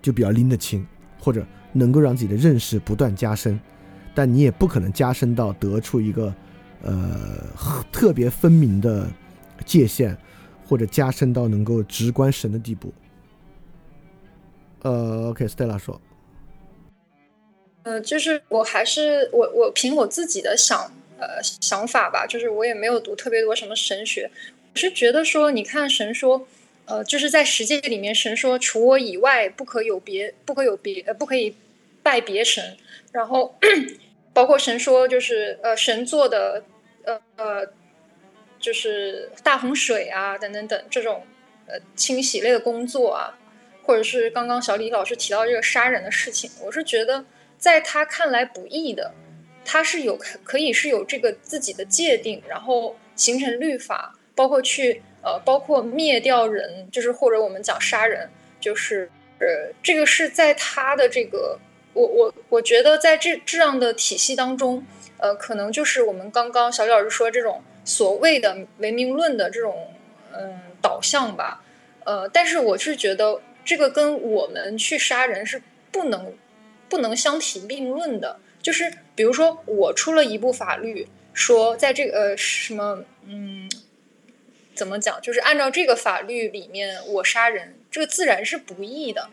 就比较拎得清，或者能够让自己的认识不断加深，但你也不可能加深到得出一个。呃，特别分明的界限，或者加深到能够直观神的地步。呃，OK，Stella 说，呃，就是我还是我我凭我自己的想呃想法吧，就是我也没有读特别多什么神学，我是觉得说，你看神说，呃，就是在十诫里面，神说除我以外不可有别，不可有别，呃，不可以拜别神，然后包括神说，就是呃，神做的。呃呃，就是大洪水啊，等等等这种呃清洗类的工作啊，或者是刚刚小李老师提到这个杀人的事情，我是觉得在他看来不易的，他是有可可以是有这个自己的界定，然后形成律法，包括去呃包括灭掉人，就是或者我们讲杀人，就是呃这个是在他的这个我我我觉得在这这样的体系当中。呃，可能就是我们刚刚小李老师说这种所谓的唯命论的这种嗯导向吧，呃，但是我是觉得这个跟我们去杀人是不能不能相提并论的。就是比如说我出了一部法律，说在这个呃什么嗯怎么讲，就是按照这个法律里面我杀人，这个自然是不义的。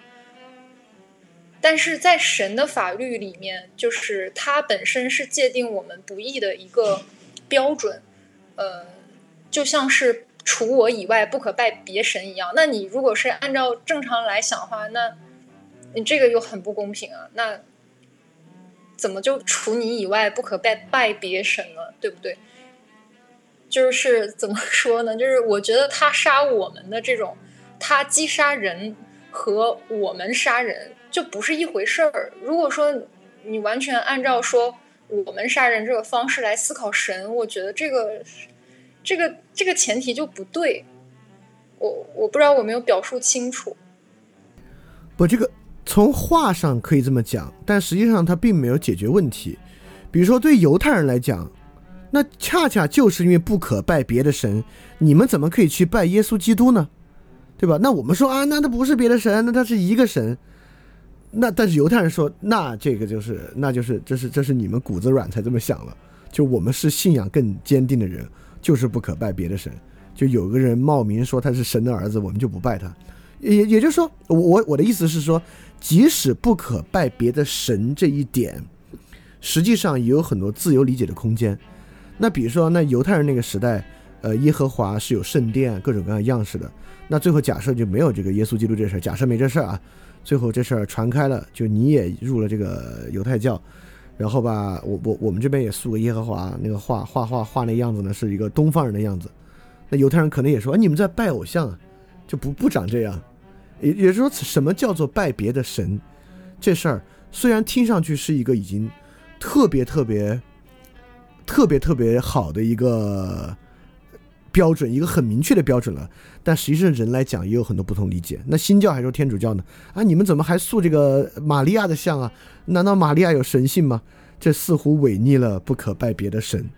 但是在神的法律里面，就是它本身是界定我们不义的一个标准，呃，就像是除我以外不可拜别神一样。那你如果是按照正常来想的话，那你这个又很不公平啊。那怎么就除你以外不可拜拜别神呢？对不对？就是怎么说呢？就是我觉得他杀我们的这种，他击杀人和我们杀人。就不是一回事儿。如果说你完全按照说我们杀人这个方式来思考神，我觉得这个这个这个前提就不对。我我不知道我没有表述清楚。不，这个从话上可以这么讲，但实际上它并没有解决问题。比如说，对犹太人来讲，那恰恰就是因为不可拜别的神，你们怎么可以去拜耶稣基督呢？对吧？那我们说啊，那他不是别的神，那他是一个神。那但是犹太人说，那这个就是，那就是，这是这是你们骨子软才这么想了，就我们是信仰更坚定的人，就是不可拜别的神。就有个人冒名说他是神的儿子，我们就不拜他。也也就是说，我我的意思是说，即使不可拜别的神这一点，实际上也有很多自由理解的空间。那比如说，那犹太人那个时代，呃，耶和华是有圣殿，各种各样样式的。那最后假设就没有这个耶稣基督这事儿，假设没这事儿啊，最后这事儿传开了，就你也入了这个犹太教，然后吧，我我我们这边也塑个耶和华那个画画画画那样子呢，是一个东方人的样子。那犹太人可能也说，你们在拜偶像啊，就不不长这样。也也就是说，什么叫做拜别的神？这事儿虽然听上去是一个已经特别特别、特别特别好的一个标准，一个很明确的标准了，但实际上人来讲也有很多不同理解。那新教还说天主教呢？啊，你们怎么还塑这个玛利亚的像啊？难道玛利亚有神性吗？这似乎违逆了不可拜别的神。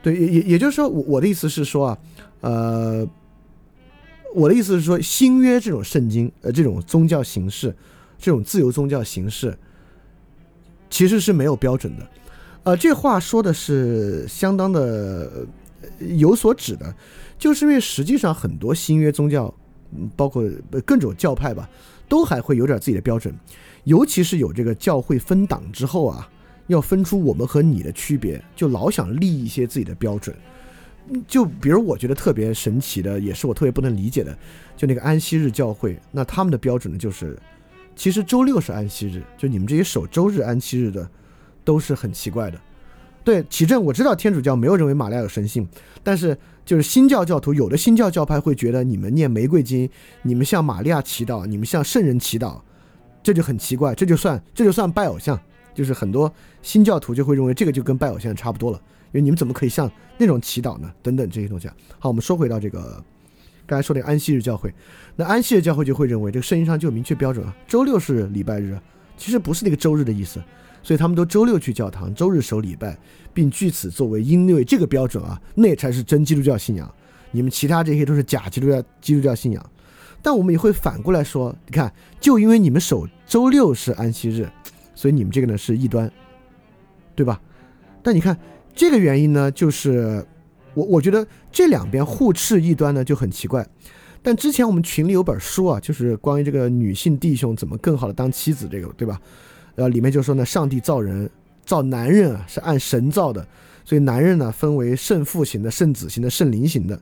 对，也也也就是说，我我的意思是说啊，呃。我的意思是说，新约这种圣经，呃，这种宗教形式，这种自由宗教形式，其实是没有标准的。呃，这话说的是相当的有所指的，就是因为实际上很多新约宗教，包括各种教派吧，都还会有点自己的标准，尤其是有这个教会分党之后啊，要分出我们和你的区别，就老想立一些自己的标准。就比如我觉得特别神奇的，也是我特别不能理解的，就那个安息日教会，那他们的标准呢，就是其实周六是安息日，就你们这些守周日安息日的，都是很奇怪的。对，启正我知道天主教没有认为玛利亚有神性，但是就是新教教徒有的新教教派会觉得你们念玫瑰经，你们向玛利亚祈祷，你们向圣人祈祷，这就很奇怪，这就算这就算拜偶像，就是很多新教徒就会认为这个就跟拜偶像差不多了。因为你们怎么可以像那种祈祷呢？等等这些东西啊。好，我们说回到这个刚才说的安息日教会，那安息日教会就会认为这个圣经上就有明确标准啊，周六是礼拜日，其实不是那个周日的意思，所以他们都周六去教堂，周日守礼拜，并据此作为因为这个标准啊，那才是真基督教信仰。你们其他这些都是假基督教基督教信仰。但我们也会反过来说，你看，就因为你们守周六是安息日，所以你们这个呢是异端，对吧？但你看。这个原因呢，就是我我觉得这两边互斥异端呢就很奇怪。但之前我们群里有本书啊，就是关于这个女性弟兄怎么更好的当妻子这个，对吧？呃，里面就说呢，上帝造人造男人啊是按神造的，所以男人呢分为圣父型的、圣子型的、圣灵型的。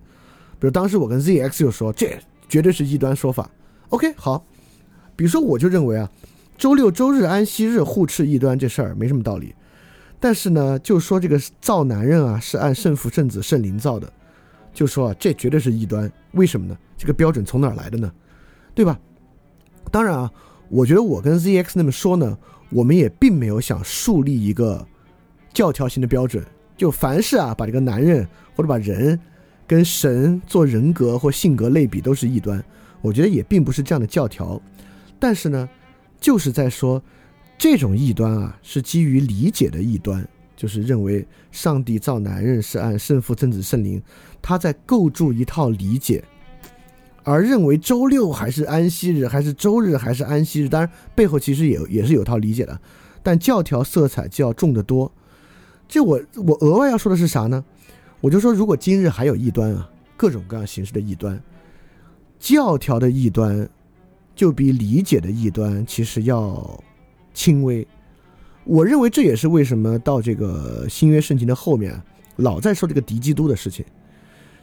比如当时我跟 ZX 就说，这绝对是异端说法。OK，好。比如说我就认为啊，周六周日安息日互斥异端这事儿没什么道理。但是呢，就说这个造男人啊，是按圣父、圣子、圣灵造的，就说啊，这绝对是异端。为什么呢？这个标准从哪儿来的呢？对吧？当然啊，我觉得我跟 ZX 那么说呢，我们也并没有想树立一个教条型的标准，就凡是啊，把这个男人或者把人跟神做人格或性格类比都是异端。我觉得也并不是这样的教条。但是呢，就是在说。这种异端啊，是基于理解的异端，就是认为上帝造男人是按圣父、圣子、圣灵，他在构筑一套理解，而认为周六还是安息日，还是周日还是安息日，当然背后其实也也是有套理解的，但教条色彩就要重得多。这我我额外要说的是啥呢？我就说，如果今日还有异端啊，各种各样形式的异端，教条的异端，就比理解的异端其实要。轻微，我认为这也是为什么到这个新约圣经的后面，老在说这个敌基督的事情。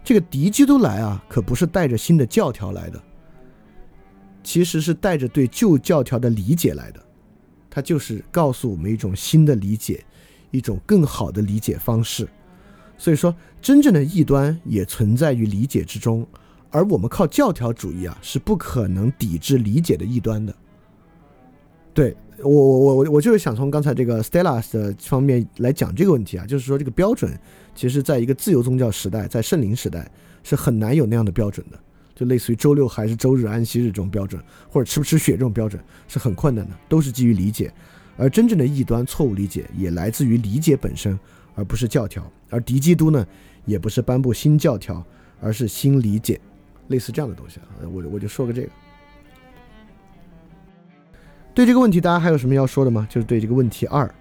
这个敌基督来啊，可不是带着新的教条来的，其实是带着对旧教条的理解来的。他就是告诉我们一种新的理解，一种更好的理解方式。所以说，真正的异端也存在于理解之中，而我们靠教条主义啊，是不可能抵制理解的异端的。对。我我我我我就是想从刚才这个 Stella 的方面来讲这个问题啊，就是说这个标准，其实在一个自由宗教时代，在圣灵时代是很难有那样的标准的，就类似于周六还是周日安息日这种标准，或者吃不吃血这种标准是很困难的，都是基于理解，而真正的异端错误理解也来自于理解本身，而不是教条，而敌基督呢，也不是颁布新教条，而是新理解，类似这样的东西啊，我我就说个这个。对这个问题，大家还有什么要说的吗？就是对这个问题二，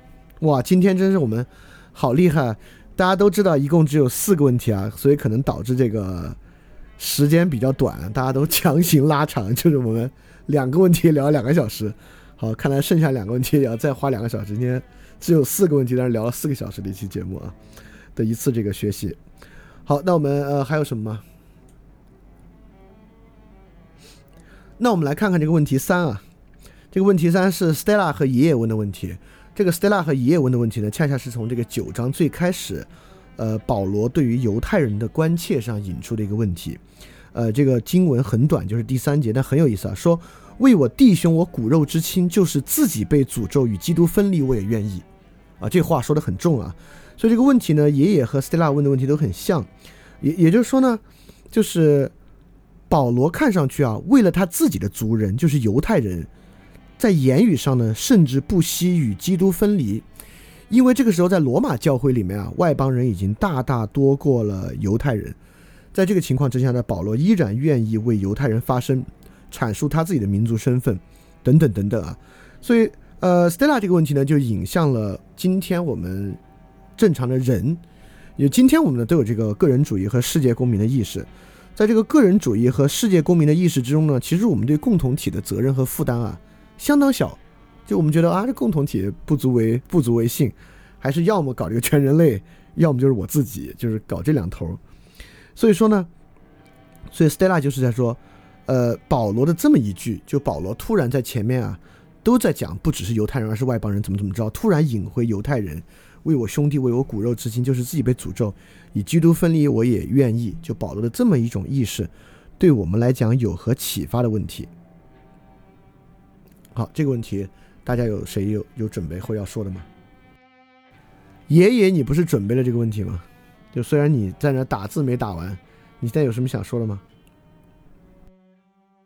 哇，今天真是我们好厉害！大家都知道，一共只有四个问题啊，所以可能导致这个时间比较短，大家都强行拉长，(laughs) 就是我们两个问题聊两个小时。好，看来剩下两个问题也要再花两个小时。今天只有四个问题，但是聊了四个小时的一期节目啊的一次这个学习。好，那我们呃还有什么吗？那我们来看看这个问题三啊，这个问题三是 Stella 和爷爷问的问题。这个 Stella 和爷爷问的问题呢，恰恰是从这个九章最开始，呃，保罗对于犹太人的关切上引出的一个问题。呃，这个经文很短，就是第三节，但很有意思啊。说为我弟兄我骨肉之亲，就是自己被诅咒与基督分离，我也愿意。啊，这话说的很重啊。所以这个问题呢，爷爷和 Stella 问的问题都很像。也也就是说呢，就是保罗看上去啊，为了他自己的族人，就是犹太人。在言语上呢，甚至不惜与基督分离，因为这个时候在罗马教会里面啊，外邦人已经大大多过了犹太人。在这个情况之下呢，保罗依然愿意为犹太人发声，阐述他自己的民族身份，等等等等啊。所以，呃，Stella 这个问题呢，就引向了今天我们正常的人，也今天我们呢都有这个个人主义和世界公民的意识。在这个个人主义和世界公民的意识之中呢，其实我们对共同体的责任和负担啊。相当小，就我们觉得啊，这共同体不足为不足为信，还是要么搞这个全人类，要么就是我自己，就是搞这两头。所以说呢，所以 Stella 就是在说，呃，保罗的这么一句，就保罗突然在前面啊，都在讲不只是犹太人，而是外邦人怎么怎么着，突然引回犹太人，为我兄弟，为我骨肉之亲，就是自己被诅咒，以基督分离，我也愿意。就保罗的这么一种意识，对我们来讲有何启发的问题？好，这个问题大家有谁有有准备或要说的吗？爷爷，你不是准备了这个问题吗？就虽然你在那打字没打完，你现在有什么想说的吗？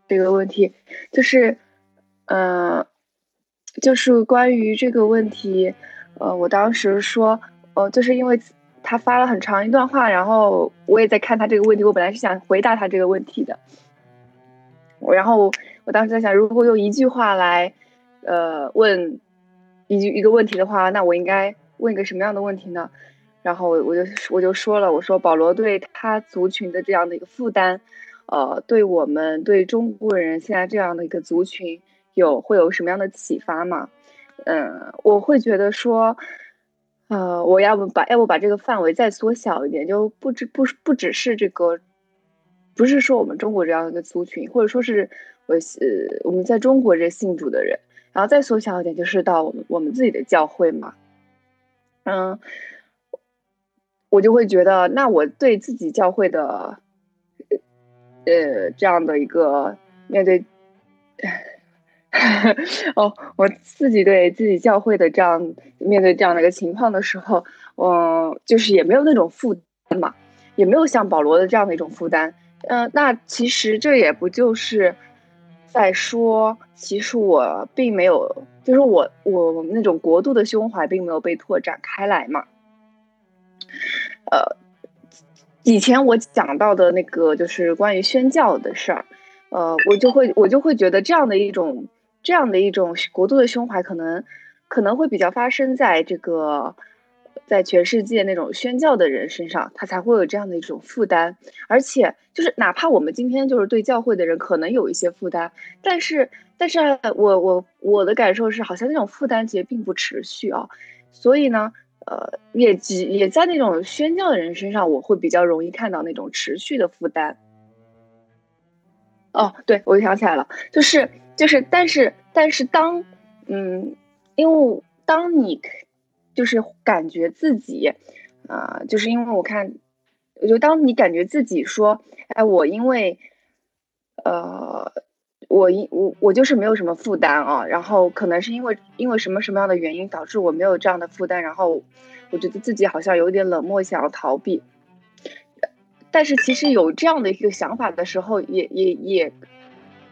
这个问题就是，呃，就是关于这个问题，呃，我当时说，呃，就是因为他发了很长一段话，然后我也在看他这个问题，我本来是想回答他这个问题的，我然后。我当时在想，如果用一句话来，呃，问一句一个问题的话，那我应该问一个什么样的问题呢？然后我我就我就说了，我说保罗对他族群的这样的一个负担，呃，对我们对中国人现在这样的一个族群有会有什么样的启发吗？嗯，我会觉得说，呃，我要不把要不把这个范围再缩小一点，就不只不不只是这个，不是说我们中国这样一个族群，或者说是。我呃，我们在中国这信主的人，然后再缩小一点，就是到我们我们自己的教会嘛。嗯，我就会觉得，那我对自己教会的，呃，这样的一个面对，(laughs) 哦，我自己对自己教会的这样面对这样的一个情况的时候，嗯，就是也没有那种负担嘛，也没有像保罗的这样的一种负担。嗯，那其实这也不就是。在说，其实我并没有，就是我我那种国度的胸怀并没有被拓展开来嘛。呃，以前我讲到的那个就是关于宣教的事儿，呃，我就会我就会觉得这样的一种这样的一种国度的胸怀，可能可能会比较发生在这个。在全世界那种宣教的人身上，他才会有这样的一种负担，而且就是哪怕我们今天就是对教会的人可能有一些负担，但是，但是我我我的感受是，好像那种负担其实并不持续啊，所以呢，呃，也只也在那种宣教的人身上，我会比较容易看到那种持续的负担。哦，对，我想起来了，就是就是，但是但是当嗯，因为当你。就是感觉自己，啊，就是因为我看，我就当你感觉自己说，哎，我因为，呃，我因我我就是没有什么负担啊，然后可能是因为因为什么什么样的原因导致我没有这样的负担，然后我觉得自己好像有点冷漠，想要逃避。但是其实有这样的一个想法的时候，也也也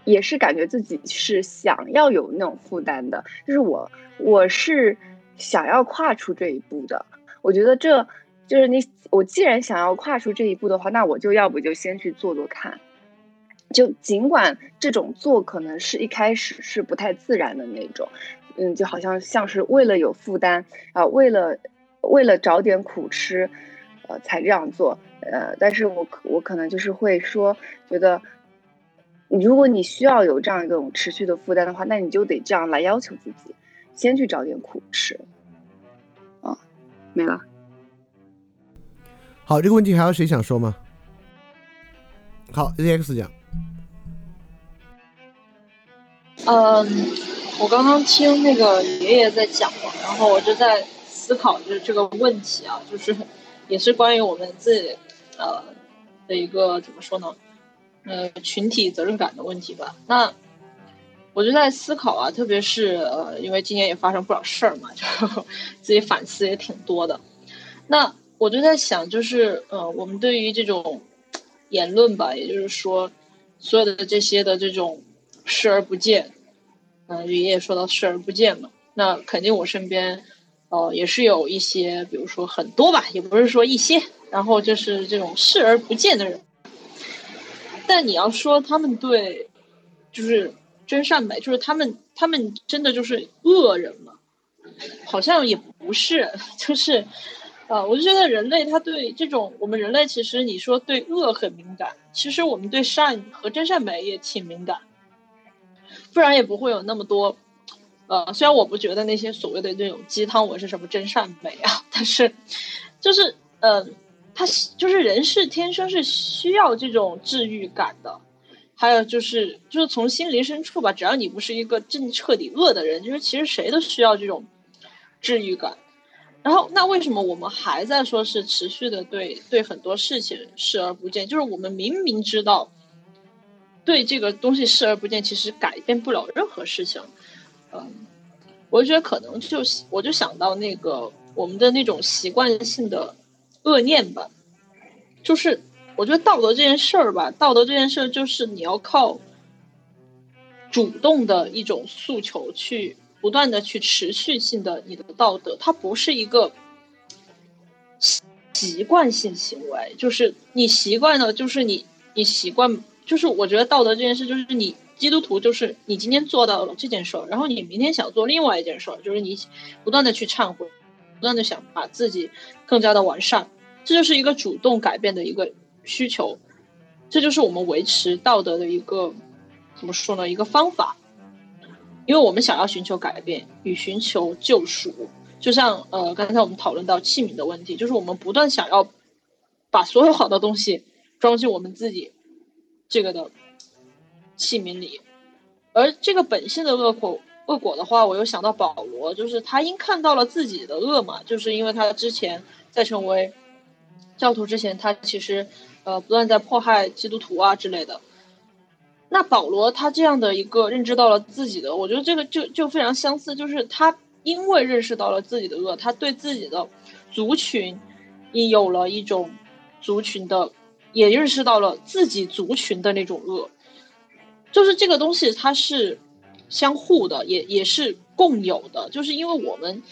也是感觉自己是想要有那种负担的，就是我我是。想要跨出这一步的，我觉得这就是你。我既然想要跨出这一步的话，那我就要不就先去做做看。就尽管这种做可能是一开始是不太自然的那种，嗯，就好像像是为了有负担啊，为了为了找点苦吃，呃，才这样做。呃，但是我我可能就是会说，觉得，如果你需要有这样一种持续的负担的话，那你就得这样来要求自己，先去找点苦吃。啊，没了。好，这个问题还有谁想说吗？好，ZX 讲。嗯，我刚刚听那个爷爷在讲嘛，然后我就在思考，就是这个问题啊，就是也是关于我们自己呃的一个怎么说呢？呃，群体责任感的问题吧。那我就在思考啊，特别是呃，因为今年也发生不少事儿嘛，就自己反思也挺多的。那我就在想，就是呃，我们对于这种言论吧，也就是说，所有的这些的这种视而不见。嗯，爷爷说到视而不见嘛，那肯定我身边，呃，也是有一些，比如说很多吧，也不是说一些，然后就是这种视而不见的人。但你要说他们对，就是真善美，就是他们，他们真的就是恶人吗？好像也不是，(laughs) 就是，呃，我就觉得人类他对这种，我们人类其实你说对恶很敏感，其实我们对善和真善美也挺敏感。不然也不会有那么多，呃，虽然我不觉得那些所谓的这种鸡汤文是什么真善美啊，但是，就是，呃，他就是人是天生是需要这种治愈感的，还有就是，就是从心灵深处吧，只要你不是一个真彻底恶的人，就是其实谁都需要这种治愈感。然后，那为什么我们还在说是持续的对对很多事情视而不见？就是我们明明知道。对这个东西视而不见，其实改变不了任何事情。嗯，我觉得可能就我就想到那个我们的那种习惯性的恶念吧，就是我觉得道德这件事儿吧，道德这件事儿就是你要靠主动的一种诉求去不断的去持续性的你的道德，它不是一个习惯性行为，就是你习惯了，就是你你习惯。就是我觉得道德这件事，就是你基督徒，就是你今天做到了这件事儿，然后你明天想做另外一件事儿，就是你不断的去忏悔，不断的想把自己更加的完善，这就是一个主动改变的一个需求，这就是我们维持道德的一个怎么说呢？一个方法，因为我们想要寻求改变与寻求救赎，就像呃刚才我们讨论到器皿的问题，就是我们不断想要把所有好的东西装进我们自己。这个的器皿里，而这个本性的恶果恶果的话，我又想到保罗，就是他因看到了自己的恶嘛，就是因为他之前在成为教徒之前，他其实呃不断在迫害基督徒啊之类的。那保罗他这样的一个认知到了自己的，我觉得这个就就非常相似，就是他因为认识到了自己的恶，他对自己的族群也有了一种族群的。也认识到了自己族群的那种恶，就是这个东西它是相互的，也也是共有的。就是因为我们，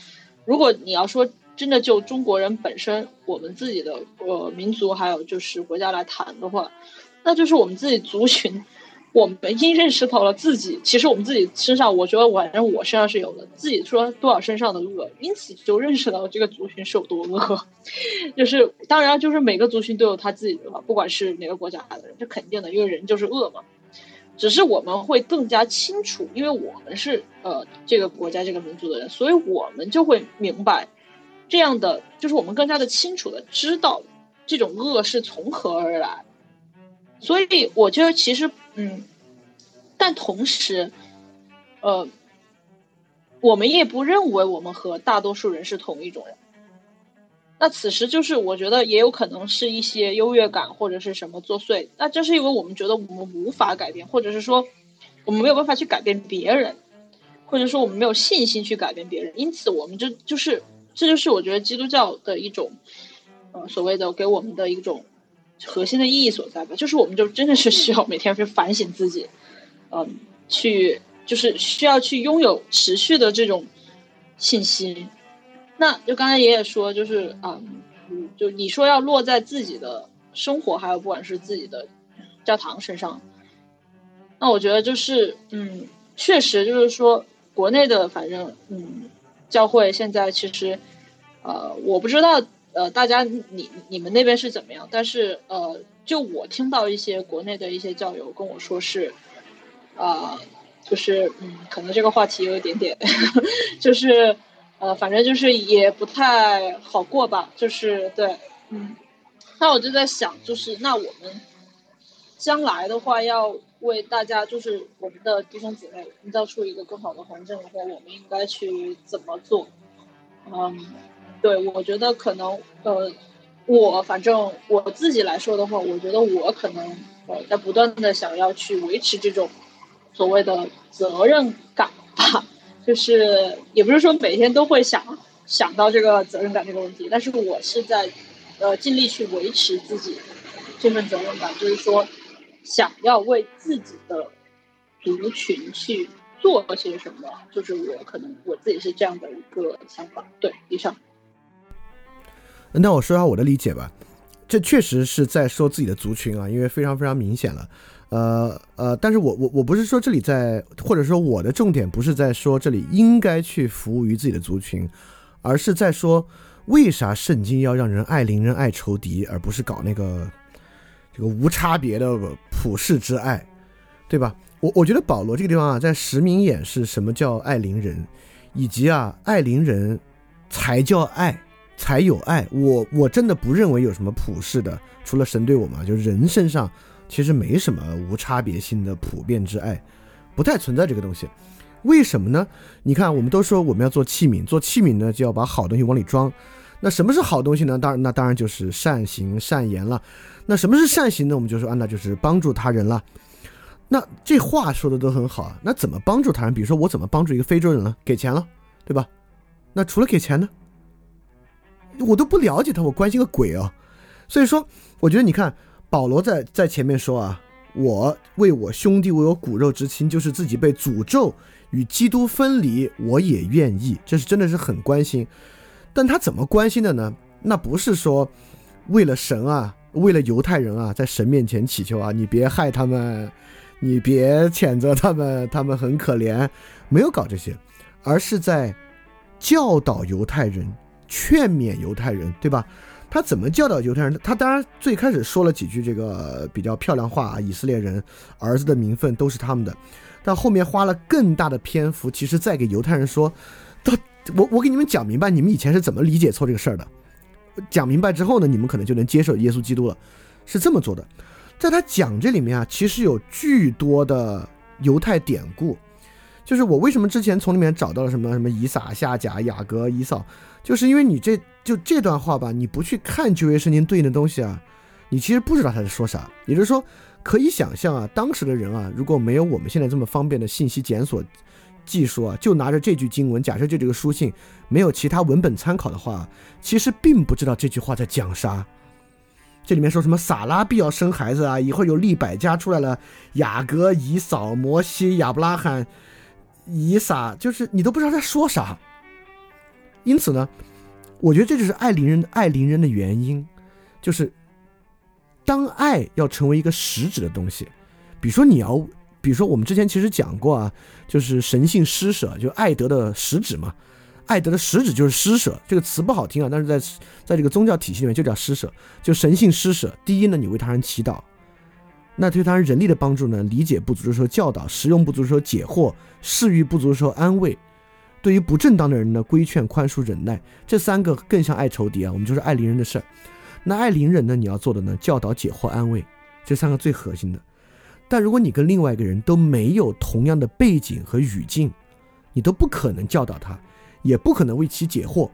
如果你要说真的就中国人本身，我们自己的呃民族还有就是国家来谈的话，那就是我们自己族群。我们因认识到了自己，其实我们自己身上，我觉得反正我身上是有的，自己说多少身上的恶，因此就认识到这个族群是有多恶。(laughs) 就是当然，就是每个族群都有他自己的恶，不管是哪个国家的人，这肯定的，因为人就是恶嘛。只是我们会更加清楚，因为我们是呃这个国家这个民族的人，所以我们就会明白这样的，就是我们更加的清楚的知道这种恶是从何而来。所以我觉得其实。嗯，但同时，呃，我们也不认为我们和大多数人是同一种人。那此时就是我觉得也有可能是一些优越感或者是什么作祟。那这是因为我们觉得我们无法改变，或者是说我们没有办法去改变别人，或者说我们没有信心去改变别人。因此，我们就就是这就是我觉得基督教的一种呃所谓的给我们的一种。核心的意义所在吧，就是我们就真的是需要每天去反省自己，嗯，去就是需要去拥有持续的这种信心。那就刚才爷爷说，就是啊，就你说要落在自己的生活，还有不管是自己的教堂身上，那我觉得就是嗯，确实就是说国内的反正嗯，教会现在其实呃，我不知道呃大家你你们那边是怎么样，但是呃，就我听到一些国内的一些教友跟我说是，啊，就是嗯，可能这个话题有一点点，(laughs) 就是呃，反正就是也不太好过吧，就是对，嗯，那我就在想，就是那我们将来的话要。为大家，就是我们的弟兄姊妹营造出一个更好的环境的话，我们应该去怎么做？嗯，对，我觉得可能，呃，我反正我自己来说的话，我觉得我可能呃在不断的想要去维持这种所谓的责任感吧，就是也不是说每天都会想想到这个责任感这个问题，但是我是在呃尽力去维持自己这份责任感，就是说。想要为自己的族群去做些什么，就是我可能我自己是这样的一个想法。对，以上。那我说下我的理解吧，这确实是在说自己的族群啊，因为非常非常明显了。呃呃，但是我我我不是说这里在，或者说我的重点不是在说这里应该去服务于自己的族群，而是在说为啥圣经要让人爱邻人爱仇敌，而不是搞那个。这个无差别的普世之爱，对吧？我我觉得保罗这个地方啊，在实名演示什么叫爱邻人，以及啊爱邻人才叫爱，才有爱。我我真的不认为有什么普世的，除了神对我嘛，就人身上其实没什么无差别性的普遍之爱，不太存在这个东西。为什么呢？你看，我们都说我们要做器皿，做器皿呢就要把好东西往里装。那什么是好东西呢？当然，那当然就是善行善言了。那什么是善行呢？我们就说啊，那就是帮助他人了。那这话说的都很好啊。那怎么帮助他人？比如说我怎么帮助一个非洲人了？给钱了，对吧？那除了给钱呢？我都不了解他，我关心个鬼啊！所以说，我觉得你看保罗在在前面说啊，我为我兄弟为我骨肉之亲，就是自己被诅咒与基督分离，我也愿意。这是真的是很关心。但他怎么关心的呢？那不是说为了神啊，为了犹太人啊，在神面前祈求啊，你别害他们，你别谴责他们，他们很可怜，没有搞这些，而是在教导犹太人，劝勉犹太人，对吧？他怎么教导犹太人？他当然最开始说了几句这个比较漂亮话啊，以色列人儿子的名分都是他们的，但后面花了更大的篇幅，其实在给犹太人说，到。我我给你们讲明白，你们以前是怎么理解错这个事儿的？讲明白之后呢，你们可能就能接受耶稣基督了，是这么做的。在他讲这里面啊，其实有巨多的犹太典故，就是我为什么之前从里面找到了什么什么以撒、夏甲、雅各、以扫，就是因为你这就这段话吧，你不去看旧约圣经对应的东西啊，你其实不知道他在说啥。也就是说，可以想象啊，当时的人啊，如果没有我们现在这么方便的信息检索。技术啊，就拿着这句经文，假设就这个书信没有其他文本参考的话，其实并不知道这句话在讲啥。这里面说什么撒拉必要生孩子啊，以后有利百家出来了，雅各、以扫、摩西、亚伯拉罕、以撒，就是你都不知道在说啥。因此呢，我觉得这就是爱邻人爱邻人的原因，就是当爱要成为一个实质的东西，比如说你要。比如说，我们之前其实讲过啊，就是神性施舍，就爱德的实质嘛。爱德的实质就是施舍，这个词不好听啊，但是在在这个宗教体系里面就叫施舍，就神性施舍。第一呢，你为他人祈祷，那对他人人力的帮助呢，理解不足的时候教导，实用不足的时候解惑，事欲不足的时候安慰。对于不正当的人呢，规劝、宽恕、忍耐，这三个更像爱仇敌啊。我们就是爱邻人的事儿。那爱邻人呢，你要做的呢，教导、解惑、安慰，这三个最核心的。但如果你跟另外一个人都没有同样的背景和语境，你都不可能教导他，也不可能为其解惑。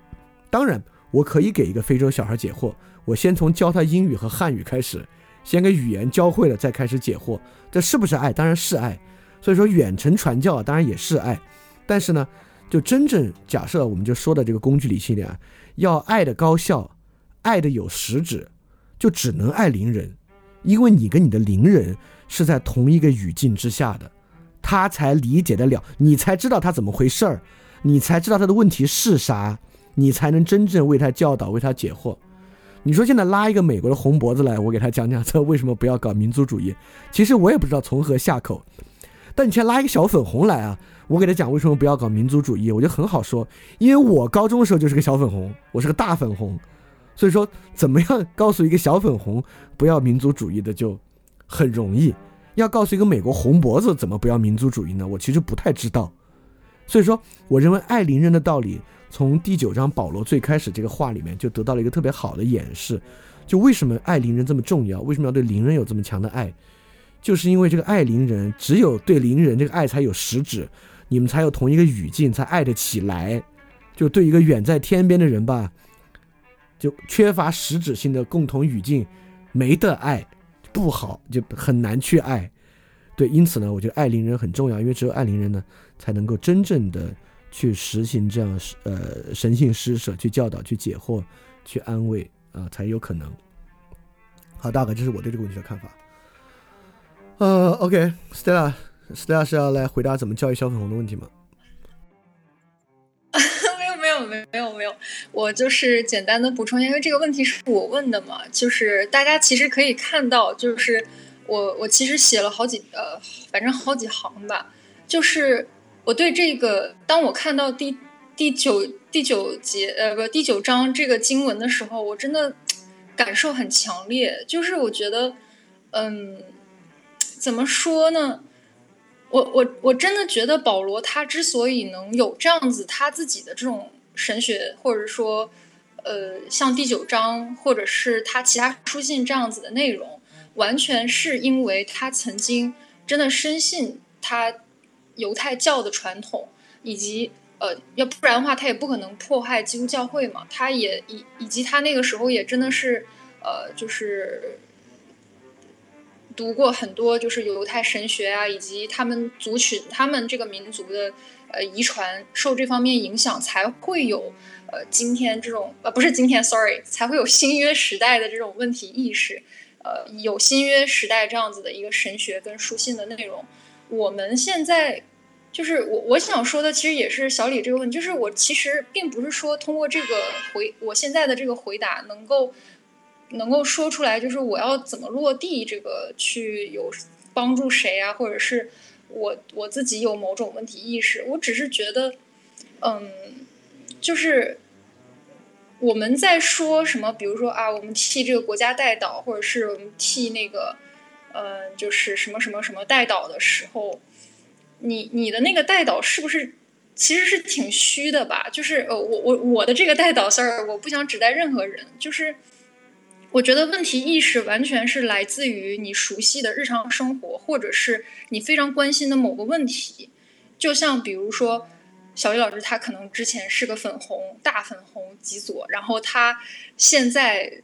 当然，我可以给一个非洲小孩解惑，我先从教他英语和汉语开始，先给语言教会了，再开始解惑。这是不是爱？当然是爱。所以说，远程传教当然也是爱。但是呢，就真正假设我们就说的这个工具理性点啊，要爱的高效，爱的有实质，就只能爱邻人，因为你跟你的邻人。是在同一个语境之下的，他才理解得了，你才知道他怎么回事儿，你才知道他的问题是啥，你才能真正为他教导，为他解惑。你说现在拉一个美国的红脖子来，我给他讲讲这为什么不要搞民族主义，其实我也不知道从何下口。但你现在拉一个小粉红来啊，我给他讲为什么不要搞民族主义，我就很好说，因为我高中的时候就是个小粉红，我是个大粉红，所以说怎么样告诉一个小粉红不要民族主义的就很容易，要告诉一个美国红脖子怎么不要民族主义呢？我其实不太知道，所以说我认为爱邻人的道理从第九章保罗最开始这个话里面就得到了一个特别好的演示，就为什么爱邻人这么重要，为什么要对邻人有这么强的爱。就是因为这个爱邻人，只有对邻人这个爱才有实质，你们才有同一个语境，才爱得起来。就对一个远在天边的人吧，就缺乏实质性的共同语境，没得爱，不好，就很难去爱。对，因此呢，我觉得爱邻人很重要，因为只有爱邻人呢，才能够真正的去实行这样呃神性施舍，去教导，去解惑，去安慰啊，才有可能。好，大概这是我对这个问题的看法。呃，OK，Stella，Stella 是要来回答怎么教育小粉红的问题吗？没有，没，有，没有。我就是简单的补充一下，因为这个问题是我问的嘛。就是大家其实可以看到，就是我我其实写了好几呃，反正好几行吧。就是我对这个，当我看到第第九第九节呃不第九章这个经文的时候，我真的感受很强烈。就是我觉得，嗯。怎么说呢？我我我真的觉得保罗他之所以能有这样子他自己的这种神学，或者说，呃，像第九章或者是他其他书信这样子的内容，完全是因为他曾经真的深信他犹太教的传统，以及呃，要不然的话他也不可能迫害基督教会嘛。他也以以及他那个时候也真的是呃，就是。读过很多就是犹太神学啊，以及他们族群、他们这个民族的呃遗传，受这方面影响，才会有呃今天这种呃不是今天，sorry，才会有新约时代的这种问题意识，呃有新约时代这样子的一个神学跟书信的内容。我们现在就是我我想说的，其实也是小李这个问题，就是我其实并不是说通过这个回我现在的这个回答能够。能够说出来，就是我要怎么落地这个去有帮助谁啊，或者是我我自己有某种问题意识。我只是觉得，嗯，就是我们在说什么，比如说啊，我们替这个国家代祷，或者是我们替那个，嗯，就是什么什么什么代祷的时候，你你的那个代祷是不是其实是挺虚的吧？就是呃，我我我的这个代祷事儿，我不想指代任何人，就是。我觉得问题意识完全是来自于你熟悉的日常生活，或者是你非常关心的某个问题。就像比如说，小鱼老师他可能之前是个粉红大粉红极左，然后他现在，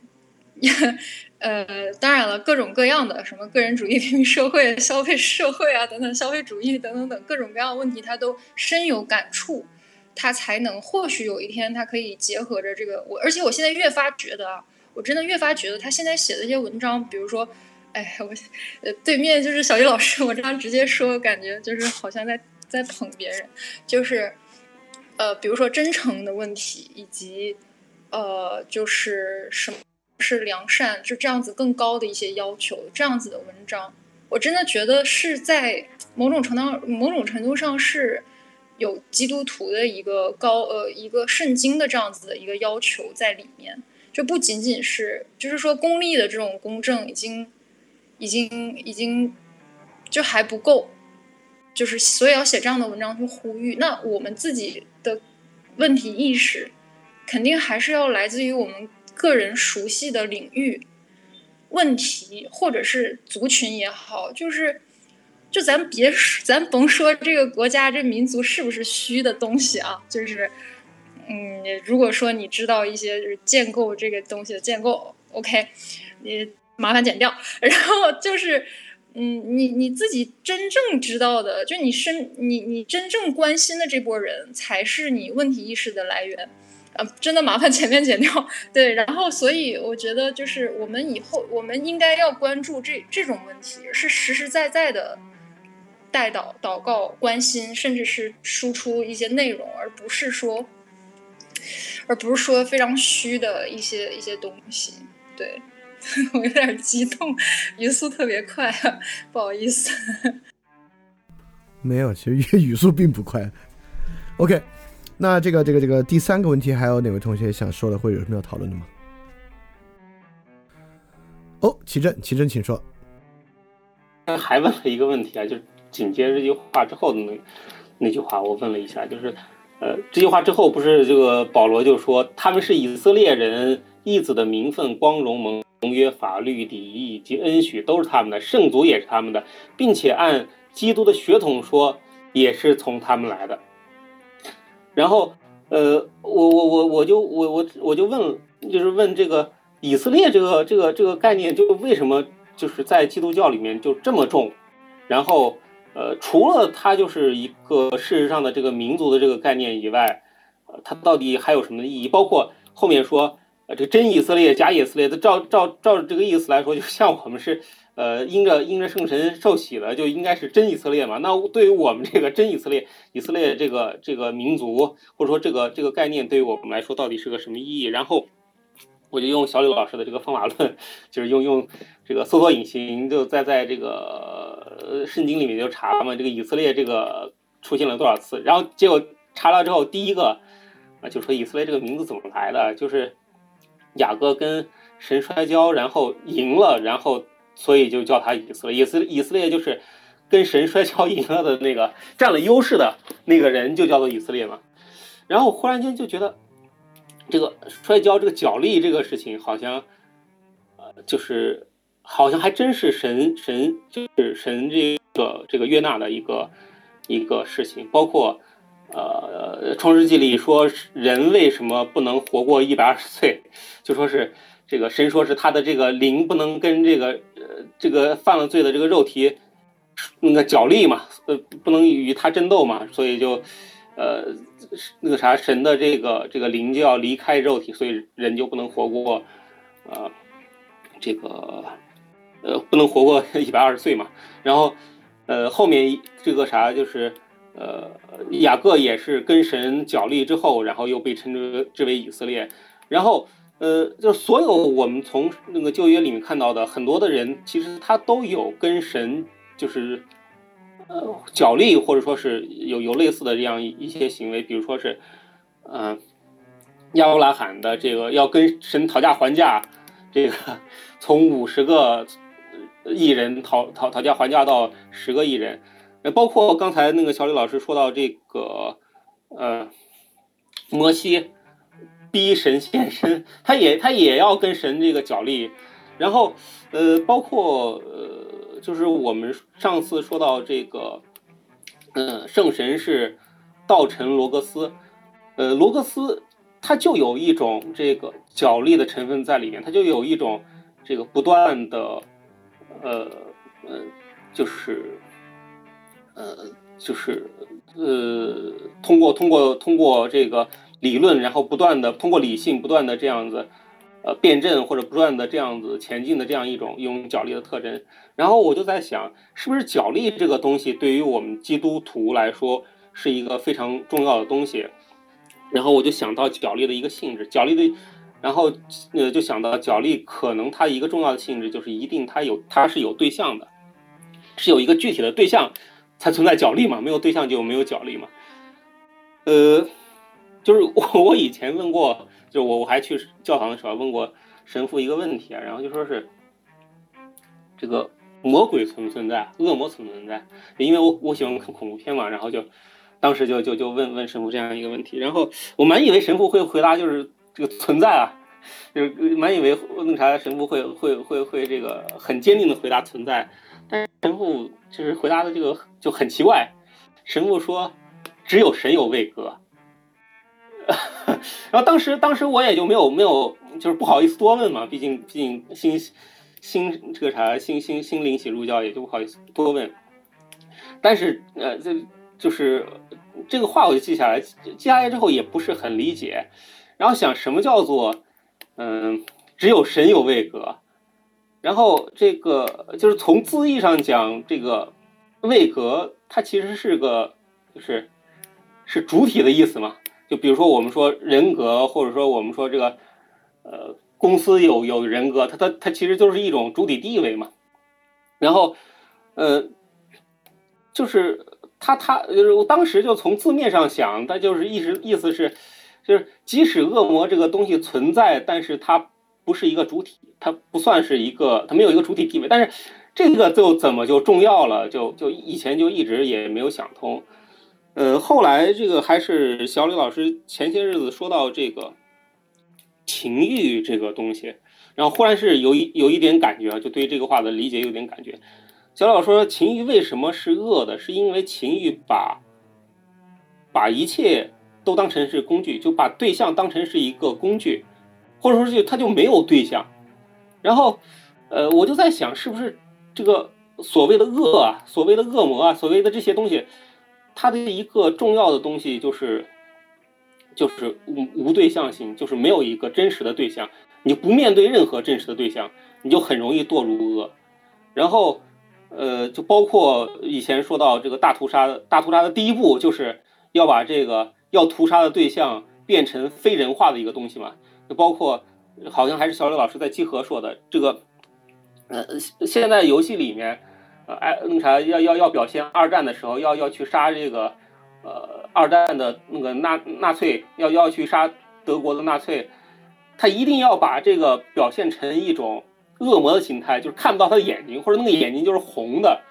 呃，当然了，各种各样的什么个人主义、平民社会、消费社会啊等等，消费主义等等等各种各样的问题，他都深有感触，他才能或许有一天他可以结合着这个我，而且我现在越发觉得啊。我真的越发觉得他现在写的一些文章，比如说，哎，我呃对面就是小鱼老师，我这样直接说，感觉就是好像在在捧别人，就是呃，比如说真诚的问题，以及呃，就是什么是良善，就这样子更高的一些要求，这样子的文章，我真的觉得是在某种程度某种程度上是有基督徒的一个高呃一个圣经的这样子的一个要求在里面。就不仅仅是，就是说公立的这种公正已经，已经，已经就还不够，就是所以要写这样的文章去呼吁。那我们自己的问题意识，肯定还是要来自于我们个人熟悉的领域问题，或者是族群也好，就是就咱别咱甭说这个国家这民族是不是虚的东西啊，就是。嗯，如果说你知道一些就是建构这个东西的建构，OK，你麻烦剪掉。然后就是，嗯，你你自己真正知道的，就你身你你真正关心的这波人才是你问题意识的来源。呃，真的麻烦前面剪掉。对，然后所以我觉得就是我们以后我们应该要关注这这种问题，是实实在在的带祷祷告、关心，甚至是输出一些内容，而不是说。而不是说非常虚的一些一些东西，对 (laughs) 我有点激动，语速特别快，不好意思。没有，其实语 (laughs) 速并不快。OK，那这个这个这个第三个问题，还有哪位同学想说的，或者有什么要讨论的吗？哦，齐正，齐正，请说。还问了一个问题啊，就是紧接着这句话之后的那那句话，我问了一下，就是呃，这句话之后不是这个保罗就说他们是以色列人，义子的名分、光荣、盟盟约、法律、礼仪以及恩许都是他们的，圣族也是他们的，并且按基督的血统说，也是从他们来的。然后呃，我我我我就我我我就问，就是问这个以色列这个这个这个概念，就为什么？就是在基督教里面就这么重，然后呃，除了它就是一个事实上的这个民族的这个概念以外，呃，它到底还有什么意义？包括后面说呃，这真以色列、假以色列，的照照照这个意思来说，就像我们是呃，因着因着圣神受洗的，就应该是真以色列嘛。那对于我们这个真以色列、以色列这个这个民族，或者说这个这个概念，对于我们来说到底是个什么意义？然后。我就用小柳老师的这个方法论，就是用用这个搜索引擎，就在在这个圣经里面就查嘛，这个以色列这个出现了多少次，然后结果查了之后，第一个啊就说以色列这个名字怎么来的，就是雅各跟神摔跤，然后赢了，然后所以就叫他以色列，以色以色列就是跟神摔跤赢了的那个占了优势的那个人就叫做以色列嘛，然后忽然间就觉得。这个摔跤，这个脚力这个事情，好像，呃，就是好像还真是神神就是神这个这个约纳的一个一个事情。包括呃，《创世纪》里说人为什么不能活过一百二十岁，就说是这个神说是他的这个灵不能跟这个呃这个犯了罪的这个肉体那个脚力嘛，呃，不能与他争斗嘛，所以就呃。那个啥，神的这个这个灵就要离开肉体，所以人就不能活过，呃，这个呃不能活过 (laughs) 一百二十岁嘛。然后呃后面这个啥就是呃雅各也是跟神角力之后，然后又被称之之为以色列。然后呃就所有我们从那个旧约里面看到的很多的人，其实他都有跟神就是。呃，角力或者说是有有类似的这样一些行为，比如说是，嗯，亚伯拉罕的这个要跟神讨价还价，这个从五十个艺人讨讨讨价还价到十个艺人，包括刚才那个小李老师说到这个，呃，摩西逼神现身，他也他也要跟神这个角力，然后呃，包括呃。就是我们上次说到这个，嗯，圣神是道成罗格斯，呃，罗格斯他就有一种这个角力的成分在里面，他就有一种这个不断的，呃，呃，就是，呃，就是呃，通过通过通过这个理论，然后不断的通过理性不断的这样子。呃，辩证或者不断的这样子前进的这样一种用脚力的特征，然后我就在想，是不是脚力这个东西对于我们基督徒来说是一个非常重要的东西？然后我就想到脚力的一个性质，脚力的，然后呃就想到脚力可能它一个重要的性质就是一定它有它是有对象的，是有一个具体的对象才存在脚力嘛，没有对象就没有脚力嘛。呃，就是我我以前问过。就我我还去教堂的时候问过神父一个问题啊，然后就说是这个魔鬼存不存在，恶魔存不存在？因为我我喜欢看恐怖片嘛，然后就当时就就就问问神父这样一个问题，然后我蛮以为神父会回答就是这个存在啊，就是蛮以为那啥神父会会会会这个很坚定的回答存在，但是神父就是回答的这个就很奇怪，神父说只有神有位格。(laughs) 然后当时，当时我也就没有没有，就是不好意思多问嘛，毕竟毕竟新新这个啥新新新灵洗入教，也就不好意思多问。但是呃，这就是这个话我就记下来，记下来之后也不是很理解。然后想什么叫做嗯，只有神有位格。然后这个就是从字义上讲，这个位格它其实是个就是是主体的意思嘛。就比如说，我们说人格，或者说我们说这个，呃，公司有有人格，它它它其实就是一种主体地位嘛。然后，呃，就是他他就是我当时就从字面上想，他就是意思意思是，就是即使恶魔这个东西存在，但是它不是一个主体，它不算是一个，它没有一个主体地位。但是这个就怎么就重要了？就就以前就一直也没有想通。呃，后来这个还是小李老师前些日子说到这个情欲这个东西，然后忽然是有一有一点感觉啊，就对这个话的理解有点感觉。小老说情欲为什么是恶的？是因为情欲把把一切都当成是工具，就把对象当成是一个工具，或者说就他就没有对象。然后，呃，我就在想，是不是这个所谓的恶啊，所谓的恶魔啊，所谓的这些东西。它的一个重要的东西就是，就是无无对象性，就是没有一个真实的对象，你不面对任何真实的对象，你就很容易堕入恶。然后，呃，就包括以前说到这个大屠杀，大屠杀的第一步就是要把这个要屠杀的对象变成非人化的一个东西嘛。就包括好像还是小刘老师在集合说的这个，呃，现在游戏里面。呃，哎，那啥，要要要表现二战的时候，要要去杀这个，呃，二战的那个纳纳粹，要要去杀德国的纳粹，他一定要把这个表现成一种恶魔的形态，就是看不到他的眼睛，或者那个眼睛就是红的，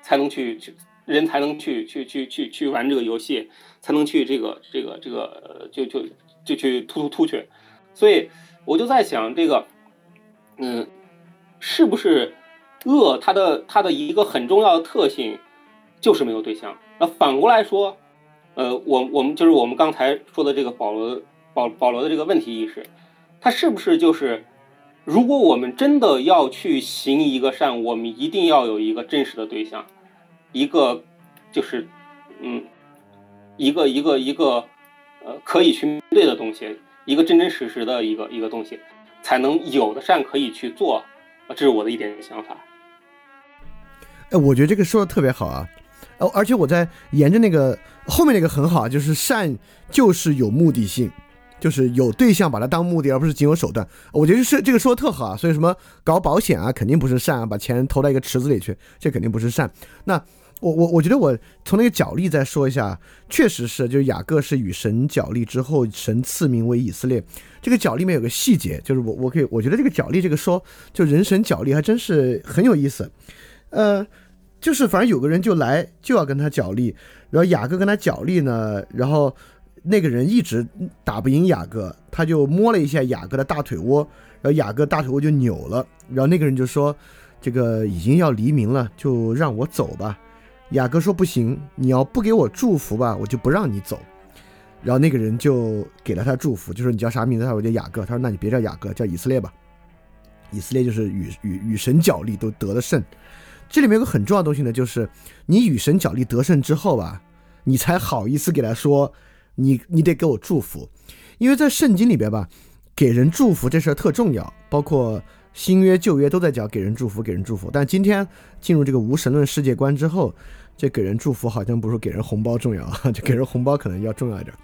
才能去去人才能去去去去去玩这个游戏，才能去这个这个这个就就就去突突突去，所以我就在想这个，嗯，是不是？恶，它的它的一个很重要的特性就是没有对象。那反过来说，呃，我我们就是我们刚才说的这个保罗保保罗的这个问题意识，它是不是就是，如果我们真的要去行一个善，我们一定要有一个真实的对象，一个就是嗯，一个一个一个呃可以去面对的东西，一个真真实实的一个一个东西，才能有的善可以去做。这是我的一点想法。哎，我觉得这个说的特别好啊，哦，而且我在沿着那个后面那个很好啊，就是善就是有目的性，就是有对象把它当目的，而不是仅有手段。我觉得是这个说的特好啊，所以什么搞保险啊，肯定不是善啊，把钱投到一个池子里去，这肯定不是善。那我我我觉得我从那个角力再说一下，确实是，就是雅各是与神角力之后，神赐名为以色列。这个角力里面有个细节，就是我我可以我觉得这个角力这个说，就人神角力还真是很有意思，呃。就是反正有个人就来就要跟他角力，然后雅各跟他角力呢，然后那个人一直打不赢雅各，他就摸了一下雅各的大腿窝，然后雅各大腿窝就扭了，然后那个人就说：“这个已经要黎明了，就让我走吧。”雅各说：“不行，你要不给我祝福吧，我就不让你走。”然后那个人就给了他祝福，就说：“你叫啥名字？”他说：“我叫雅各。”他说：“那你别叫雅各，叫以色列吧。”以色列就是与与与神角力都得了胜。这里面有个很重要的东西呢，就是你与神角力得胜之后吧，你才好意思给他说，你你得给我祝福，因为在圣经里边吧，给人祝福这事儿特重要，包括新约旧约都在讲给人祝福，给人祝福。但今天进入这个无神论世界观之后，这给人祝福好像不是给人红包重要，(laughs) 就给人红包可能要重要一点。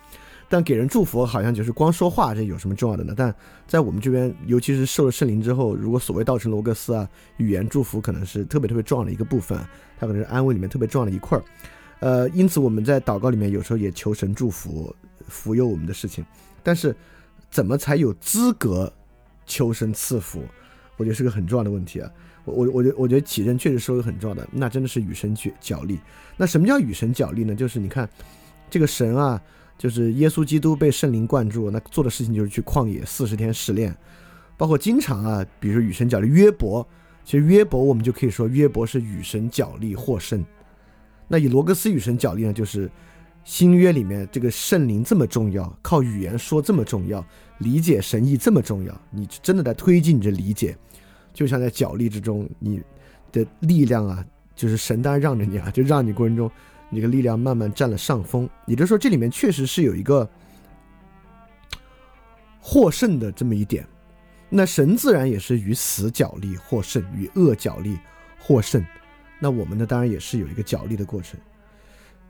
但给人祝福好像就是光说话，这有什么重要的呢？但在我们这边，尤其是受了圣灵之后，如果所谓道成罗格斯啊，语言祝福可能是特别特别重要的一个部分，它可能是安慰里面特别重要的一块儿。呃，因此我们在祷告里面有时候也求神祝福、福佑我们的事情。但是怎么才有资格求神赐福？我觉得是个很重要的问题啊。我我我觉我觉得启正确实说的很重要的，那真的是与神去角力。那什么叫与神角力呢？就是你看这个神啊。就是耶稣基督被圣灵灌注，那做的事情就是去旷野四十天试炼，包括经常啊，比如说与神角力。约伯，其实约伯我们就可以说约伯是与神角力获胜。那以罗格斯与神角力呢，就是新约里面这个圣灵这么重要，靠语言说这么重要，理解神意这么重要，你真的在推进你的理解，就像在角力之中，你的力量啊，就是神当然让着你啊，就让你过程中。那个力量慢慢占了上风，也就是说，这里面确实是有一个获胜的这么一点。那神自然也是与死角力获胜，与恶角力获胜。那我们呢，当然也是有一个角力的过程。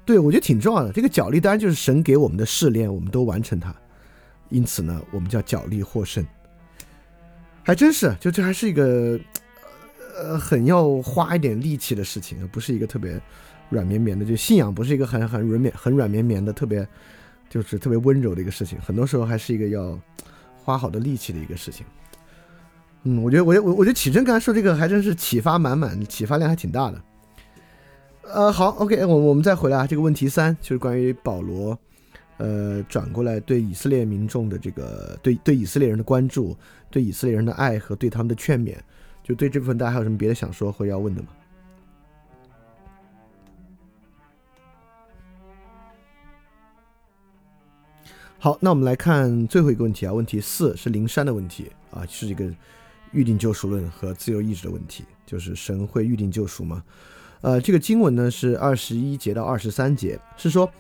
对我觉得挺重要的。这个角力当然就是神给我们的试炼，我们都完成它。因此呢，我们叫角力获胜。还真是，就这还是一个呃很要花一点力气的事情，不是一个特别。软绵绵的。就信仰不是一个很很软绵、很软绵绵的，特别就是特别温柔的一个事情，很多时候还是一个要花好多力气的一个事情。嗯，我觉得，我觉我我觉得启真刚才说这个还真是启发满满，启发量还挺大的。呃，好，OK，我我们再回来啊，这个问题三就是关于保罗，呃，转过来对以色列民众的这个对对以色列人的关注，对以色列人的爱和对他们的劝勉，就对这部分大家还有什么别的想说或要问的吗？好，那我们来看最后一个问题啊，问题四是灵山的问题啊，是一个预定救赎论和自由意志的问题，就是神会预定救赎吗？呃，这个经文呢是二十一节到二十三节，是说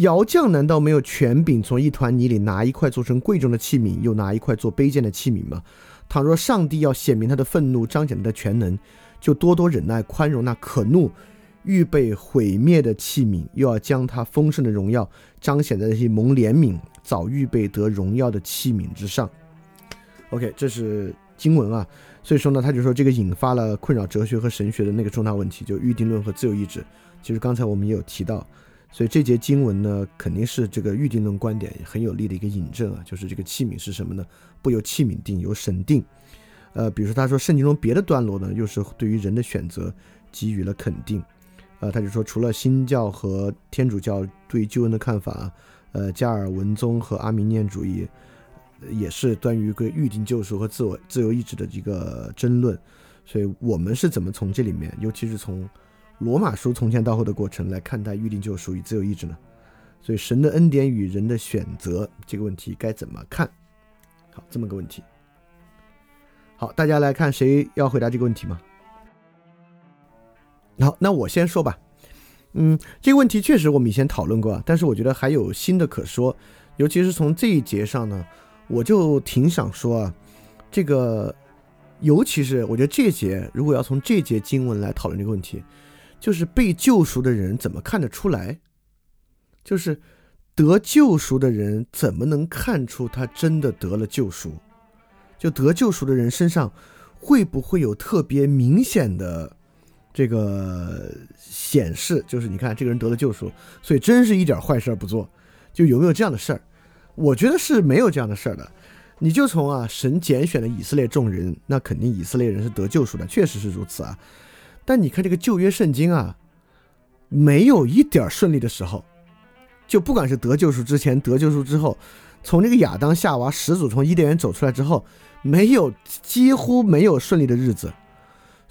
窑匠难道没有权柄从一团泥里拿一块做成贵重的器皿，又拿一块做卑贱的器皿吗？倘若上帝要显明他的愤怒，彰显他的全能，就多多忍耐，宽容那可怒。预备毁灭的器皿，又要将他丰盛的荣耀彰显在那些蒙怜悯、早预备得荣耀的器皿之上。OK，这是经文啊，所以说呢，他就说这个引发了困扰哲学和神学的那个重大问题，就预定论和自由意志。其实刚才我们也有提到，所以这节经文呢，肯定是这个预定论观点很有力的一个引证啊，就是这个器皿是什么呢？不由器皿定，由神定。呃，比如说他说圣经中别的段落呢，又是对于人的选择给予了肯定。呃，他就说，除了新教和天主教对救恩的看法，呃，加尔文宗和阿明念主义也是关于一个预定救赎和自我自由意志的一个争论。所以，我们是怎么从这里面，尤其是从罗马书从前到后的过程来看待预定救赎与自由意志呢？所以，神的恩典与人的选择这个问题该怎么看？好，这么个问题。好，大家来看，谁要回答这个问题吗？好，那我先说吧。嗯，这个问题确实我们以前讨论过，但是我觉得还有新的可说，尤其是从这一节上呢，我就挺想说啊，这个，尤其是我觉得这节如果要从这节经文来讨论这个问题，就是被救赎的人怎么看得出来？就是得救赎的人怎么能看出他真的得了救赎？就得救赎的人身上会不会有特别明显的？这个显示就是，你看这个人得了救赎，所以真是一点坏事不做，就有没有这样的事儿？我觉得是没有这样的事儿的。你就从啊，神拣选的以色列众人，那肯定以色列人是得救赎的，确实是如此啊。但你看这个旧约圣经啊，没有一点顺利的时候，就不管是得救赎之前、得救赎之后，从这个亚当夏娃始祖从伊甸园走出来之后，没有几乎没有顺利的日子。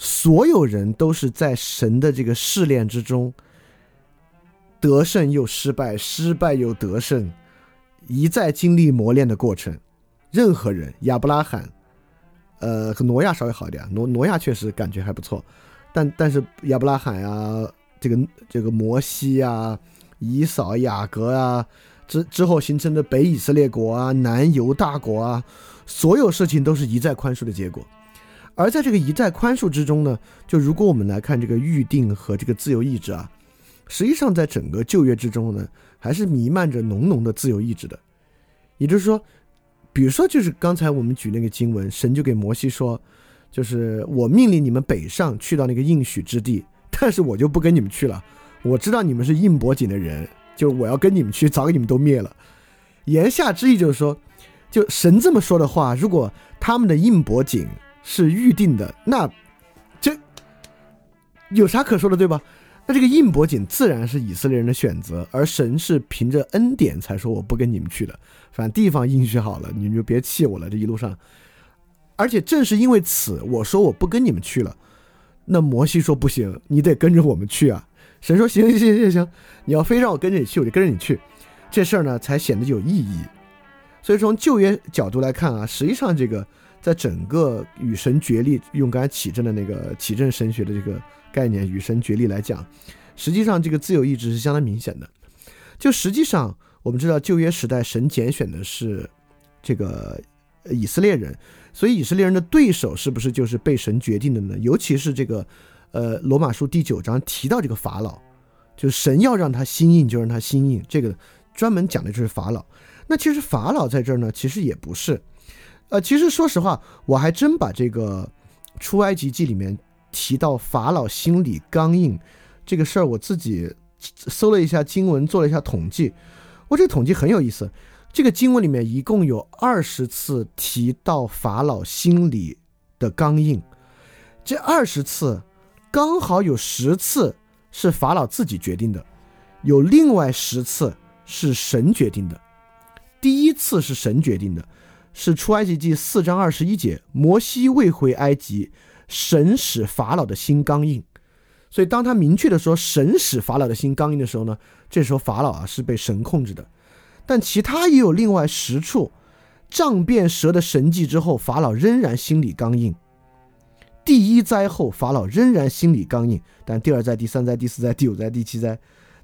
所有人都是在神的这个试炼之中，得胜又失败，失败又得胜，一再经历磨练的过程。任何人，亚伯拉罕，呃，和挪亚稍微好一点，挪挪亚确实感觉还不错，但但是亚伯拉罕啊，这个这个摩西啊，以扫、雅各啊，之之后形成的北以色列国啊，南犹大国啊，所有事情都是一再宽恕的结果。而在这个一再宽恕之中呢，就如果我们来看这个预定和这个自由意志啊，实际上在整个旧约之中呢，还是弥漫着浓浓的自由意志的。也就是说，比如说就是刚才我们举那个经文，神就给摩西说，就是我命令你们北上去到那个应许之地，但是我就不跟你们去了。我知道你们是硬脖颈的人，就我要跟你们去，早给你们都灭了。言下之意就是说，就神这么说的话，如果他们的硬脖颈。是预定的，那这有啥可说的，对吧？那这个印伯景自然是以色列人的选择，而神是凭着恩典才说我不跟你们去的。反正地方应许好了，你们就别气我了。这一路上，而且正是因为此，我说我不跟你们去了。那摩西说不行，你得跟着我们去啊。神说行行行行行，你要非让我跟着你去，我就跟着你去。这事儿呢才显得有意义。所以从旧约角度来看啊，实际上这个。在整个与神决力，用刚才启正的那个启正神学的这个概念，与神决力来讲，实际上这个自由意志是相当明显的。就实际上，我们知道旧约时代神拣选的是这个以色列人，所以以色列人的对手是不是就是被神决定的呢？尤其是这个呃罗马书第九章提到这个法老，就是神要让他心硬就让他心硬，这个专门讲的就是法老。那其实法老在这儿呢，其实也不是。呃，其实说实话，我还真把这个出埃及记里面提到法老心里刚硬这个事儿我自己搜了一下经文，做了一下统计，我这个统计很有意思。这个经文里面一共有二十次提到法老心里的刚硬，这二十次刚好有十次是法老自己决定的，有另外十次是神决定的。第一次是神决定的，是出埃及记四章二十一节，摩西未回埃及，神使法老的心刚硬。所以当他明确的说神使法老的心刚硬的时候呢，这时候法老啊是被神控制的。但其他也有另外十处，杖变蛇的神迹之后，法老仍然心里刚硬。第一灾后，法老仍然心里刚硬。但第二灾、第三灾、第四灾、第五灾、第七灾、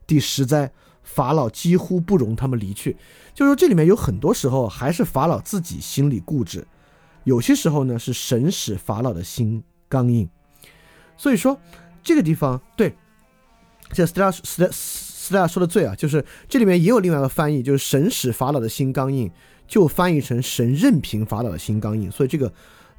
第十灾，法老几乎不容他们离去。就是说，这里面有很多时候还是法老自己心里固执，有些时候呢是神使法老的心刚硬。所以说，这个地方对，这 Stella Stella。斯大说的对啊，就是这里面也有另外一个翻译，就是神使法老的心刚硬，就翻译成神任凭法老的心刚硬。所以这个，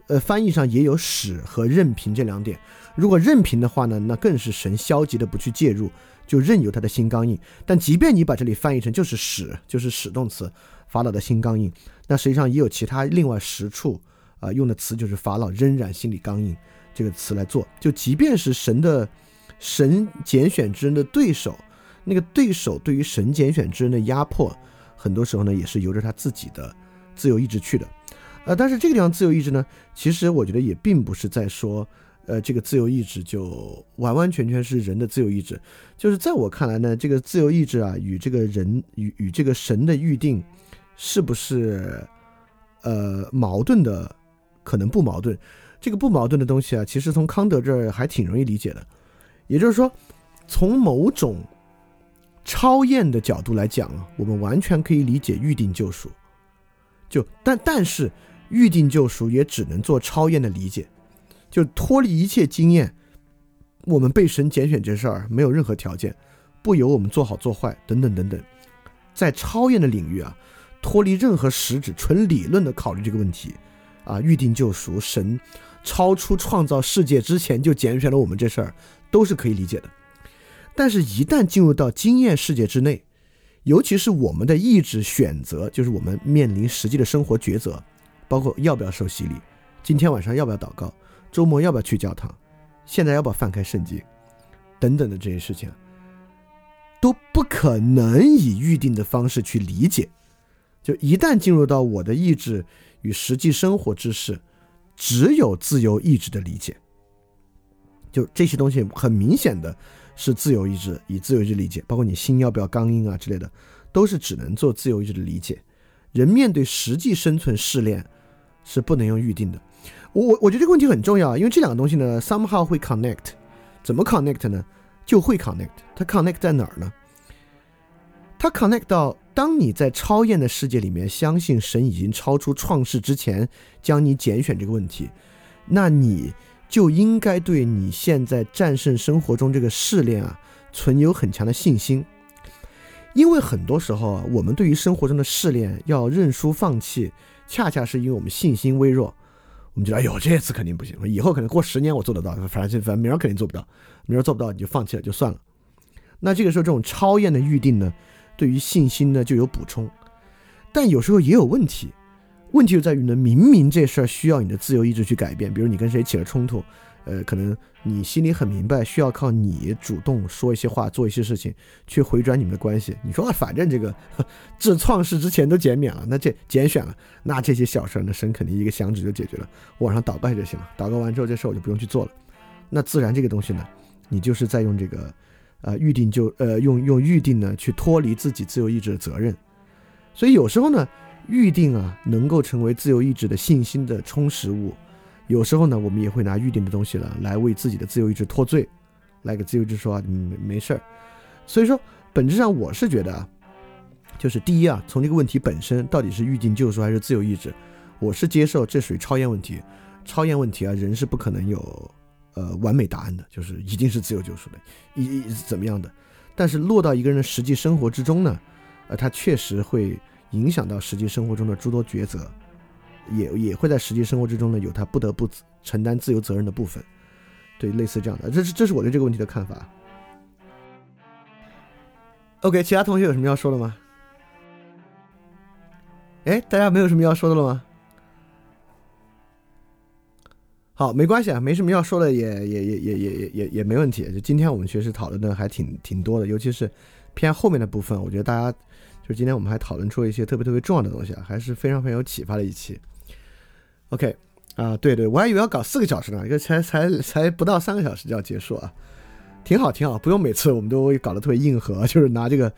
呃，翻译上也有使和任凭这两点。如果任凭的话呢，那更是神消极的不去介入，就任由他的心刚硬。但即便你把这里翻译成就是使，就是使动词，法老的心刚硬，那实际上也有其他另外十处啊用的词，就是法老仍然心里刚硬这个词来做。就即便是神的神拣选之人的对手。那个对手对于神拣选之人的压迫，很多时候呢也是由着他自己的自由意志去的，呃，但是这个地方自由意志呢，其实我觉得也并不是在说，呃，这个自由意志就完完全全是人的自由意志，就是在我看来呢，这个自由意志啊与这个人与与这个神的预定，是不是呃矛盾的？可能不矛盾，这个不矛盾的东西啊，其实从康德这儿还挺容易理解的，也就是说，从某种。超验的角度来讲啊，我们完全可以理解预定救赎，就但但是预定救赎也只能做超验的理解，就脱离一切经验，我们被神拣选这事儿没有任何条件，不由我们做好做坏等等等等，在超验的领域啊，脱离任何实质纯理论的考虑这个问题啊，预定救赎神超出创造世界之前就拣选了我们这事儿都是可以理解的。但是，一旦进入到经验世界之内，尤其是我们的意志选择，就是我们面临实际的生活抉择，包括要不要受洗礼，今天晚上要不要祷告，周末要不要去教堂，现在要不要翻开圣经，等等的这些事情，都不可能以预定的方式去理解。就一旦进入到我的意志与实际生活之事，只有自由意志的理解。就这些东西，很明显的。是自由意志，以自由意志理解，包括你心要不要刚硬啊之类的，都是只能做自由意志的理解。人面对实际生存试炼，是不能用预定的。我我我觉得这个问题很重要，因为这两个东西呢，somehow 会 connect。怎么 connect 呢？就会 connect。它 connect 在哪儿呢？它 connect 到当你在超验的世界里面，相信神已经超出创世之前将你拣选这个问题，那你。就应该对你现在战胜生活中这个试炼啊，存有很强的信心，因为很多时候啊，我们对于生活中的试炼要认输放弃，恰恰是因为我们信心微弱，我们觉得哎呦这次肯定不行，以后可能过十年我做得到，反正反正明儿肯定做不到，明儿做不到你就放弃了就算了。那这个时候这种超验的预定呢，对于信心呢就有补充，但有时候也有问题。问题就在于呢，明明这事儿需要你的自由意志去改变，比如你跟谁起了冲突，呃，可能你心里很明白，需要靠你主动说一些话，做一些事情去回转你们的关系。你说啊，反正这个自创世之前都减免了，那这减选了，那这些小事儿，那神肯定一个响指就解决了，我往上祷拜就行了，祷告完之后这事儿我就不用去做了。那自然这个东西呢，你就是在用这个，呃，预定就呃用用预定呢去脱离自己自由意志的责任。所以有时候呢。预定啊，能够成为自由意志的信心的充实物。有时候呢，我们也会拿预定的东西了来为自己的自由意志脱罪，来给自由意志说啊，没没事儿。所以说，本质上我是觉得啊，就是第一啊，从这个问题本身到底是预定救赎还是自由意志，我是接受这属于超验问题。超验问题啊，人是不可能有呃完美答案的，就是一定是自由救赎的，一怎么样的。但是落到一个人的实际生活之中呢，呃，他确实会。影响到实际生活中的诸多抉择，也也会在实际生活之中呢，有他不得不承担自由责任的部分，对，类似这样的，这是这是我对这个问题的看法。OK 其他同学有什么要说的吗？哎，大家没有什么要说的了吗？好，没关系啊，没什么要说的，也也也也也也也没问题，就今天我们确实讨论的还挺挺多的，尤其是偏后面的部分，我觉得大家，就今天我们还讨论出了一些特别特别重要的东西啊，还是非常非常有启发的一期。OK，啊，对对，我还以为要搞四个小时呢，这才才才不到三个小时就要结束啊，挺好挺好，不用每次我们都搞得特别硬核，(laughs) 就是拿这个。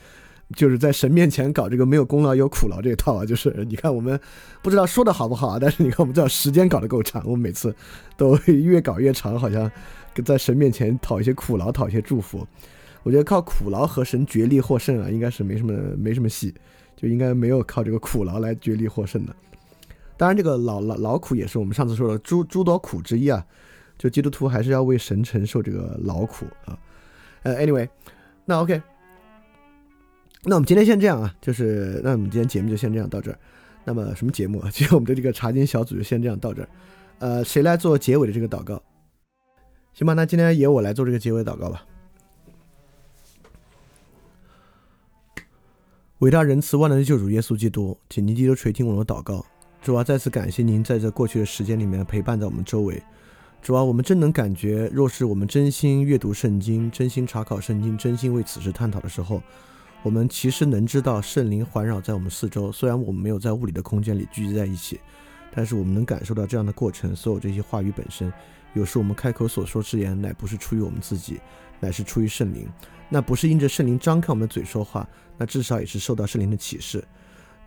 就是在神面前搞这个没有功劳有苦劳这一套啊，就是你看我们不知道说的好不好啊，但是你看我们知道时间搞得够长，我们每次都越搞越长，好像在神面前讨一些苦劳，讨一些祝福。我觉得靠苦劳和神决力获胜啊，应该是没什么没什么戏，就应该没有靠这个苦劳来决力获胜的。当然，这个劳劳劳苦也是我们上次说的诸诸多苦之一啊，就基督徒还是要为神承受这个劳苦啊。呃，anyway，那 OK。那我们今天先这样啊，就是那我们今天节目就先这样到这儿。那么什么节目啊？其实我们的这个查经小组就先这样到这儿。呃，谁来做结尾的这个祷告？行吧，那今天由我来做这个结尾祷告吧。伟大仁慈万能的救主耶稣基督，请您低头垂听我的祷告。主啊，再次感谢您在这过去的时间里面陪伴在我们周围。主啊，我们真能感觉，若是我们真心阅读圣经、真心查考圣经、真心为此事探讨的时候。我们其实能知道圣灵环绕在我们四周，虽然我们没有在物理的空间里聚集在一起，但是我们能感受到这样的过程。所有这些话语本身，有时我们开口所说之言，乃不是出于我们自己，乃是出于圣灵。那不是因着圣灵张开我们的嘴说话，那至少也是受到圣灵的启示。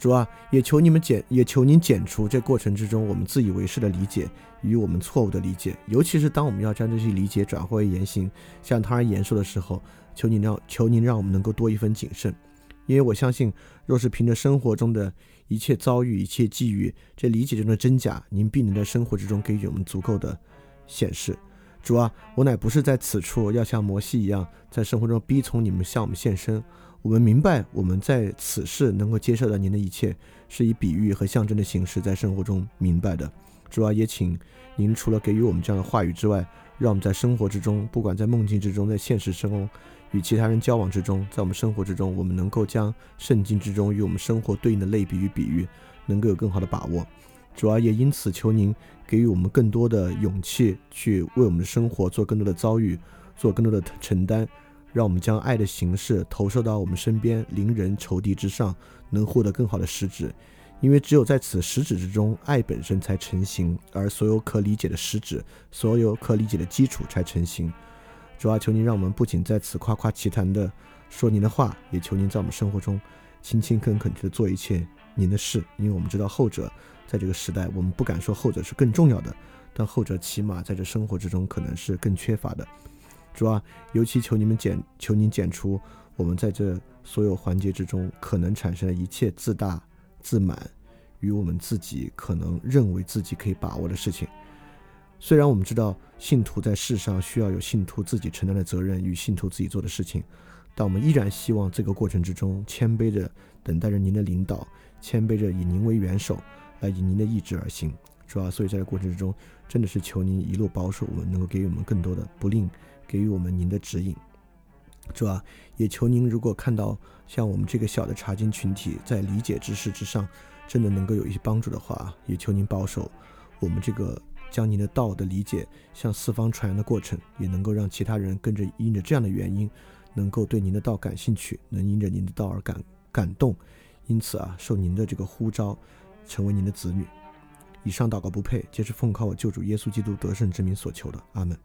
主啊，也求你们减，也求您减除这过程之中我们自以为是的理解与我们错误的理解，尤其是当我们要将这些理解转化为言行，向他人言说的时候。求您让求您让我们能够多一分谨慎，因为我相信，若是凭着生活中的一切遭遇、一切际遇，这理解中的真假，您必能在生活之中给予我们足够的显示。主啊，我乃不是在此处要像摩西一样，在生活中逼从你们向我们献身。我们明白，我们在此事能够接受到您的一切，是以比喻和象征的形式在生活中明白的。主啊，也请您除了给予我们这样的话语之外，让我们在生活之中，不管在梦境之中，在现实生中。与其他人交往之中，在我们生活之中，我们能够将圣经之中与我们生活对应的类比与比喻，能够有更好的把握。主要也因此求您给予我们更多的勇气，去为我们的生活做更多的遭遇，做更多的承担，让我们将爱的形式投射到我们身边邻人仇敌之上，能获得更好的实质。因为只有在此实质之中，爱本身才成型，而所有可理解的实质，所有可理解的基础才成型。主啊，求您让我们不仅在此夸夸其谈的说您的话，也求您在我们生活中勤勤恳恳地做一切您的事。因为我们知道后者在这个时代，我们不敢说后者是更重要的，但后者起码在这生活之中可能是更缺乏的。主啊，尤其求你们减，求您减除我们在这所有环节之中可能产生的一切自大、自满与我们自己可能认为自己可以把握的事情。虽然我们知道信徒在世上需要有信徒自己承担的责任与信徒自己做的事情，但我们依然希望这个过程之中谦卑着等待着您的领导，谦卑着以您为元首，来以您的意志而行。主啊，所以在这过程之中，真的是求您一路保守我们，能够给予我们更多的不吝给予我们您的指引。主要也求您，如果看到像我们这个小的查经群体在理解知识之上，真的能够有一些帮助的话，也求您保守我们这个。将您的道的理解向四方传扬的过程，也能够让其他人跟着因着这样的原因，能够对您的道感兴趣，能因着您的道而感感动，因此啊，受您的这个呼召，成为您的子女。以上祷告不配，皆是奉靠我救主耶稣基督得胜之名所求的。阿门。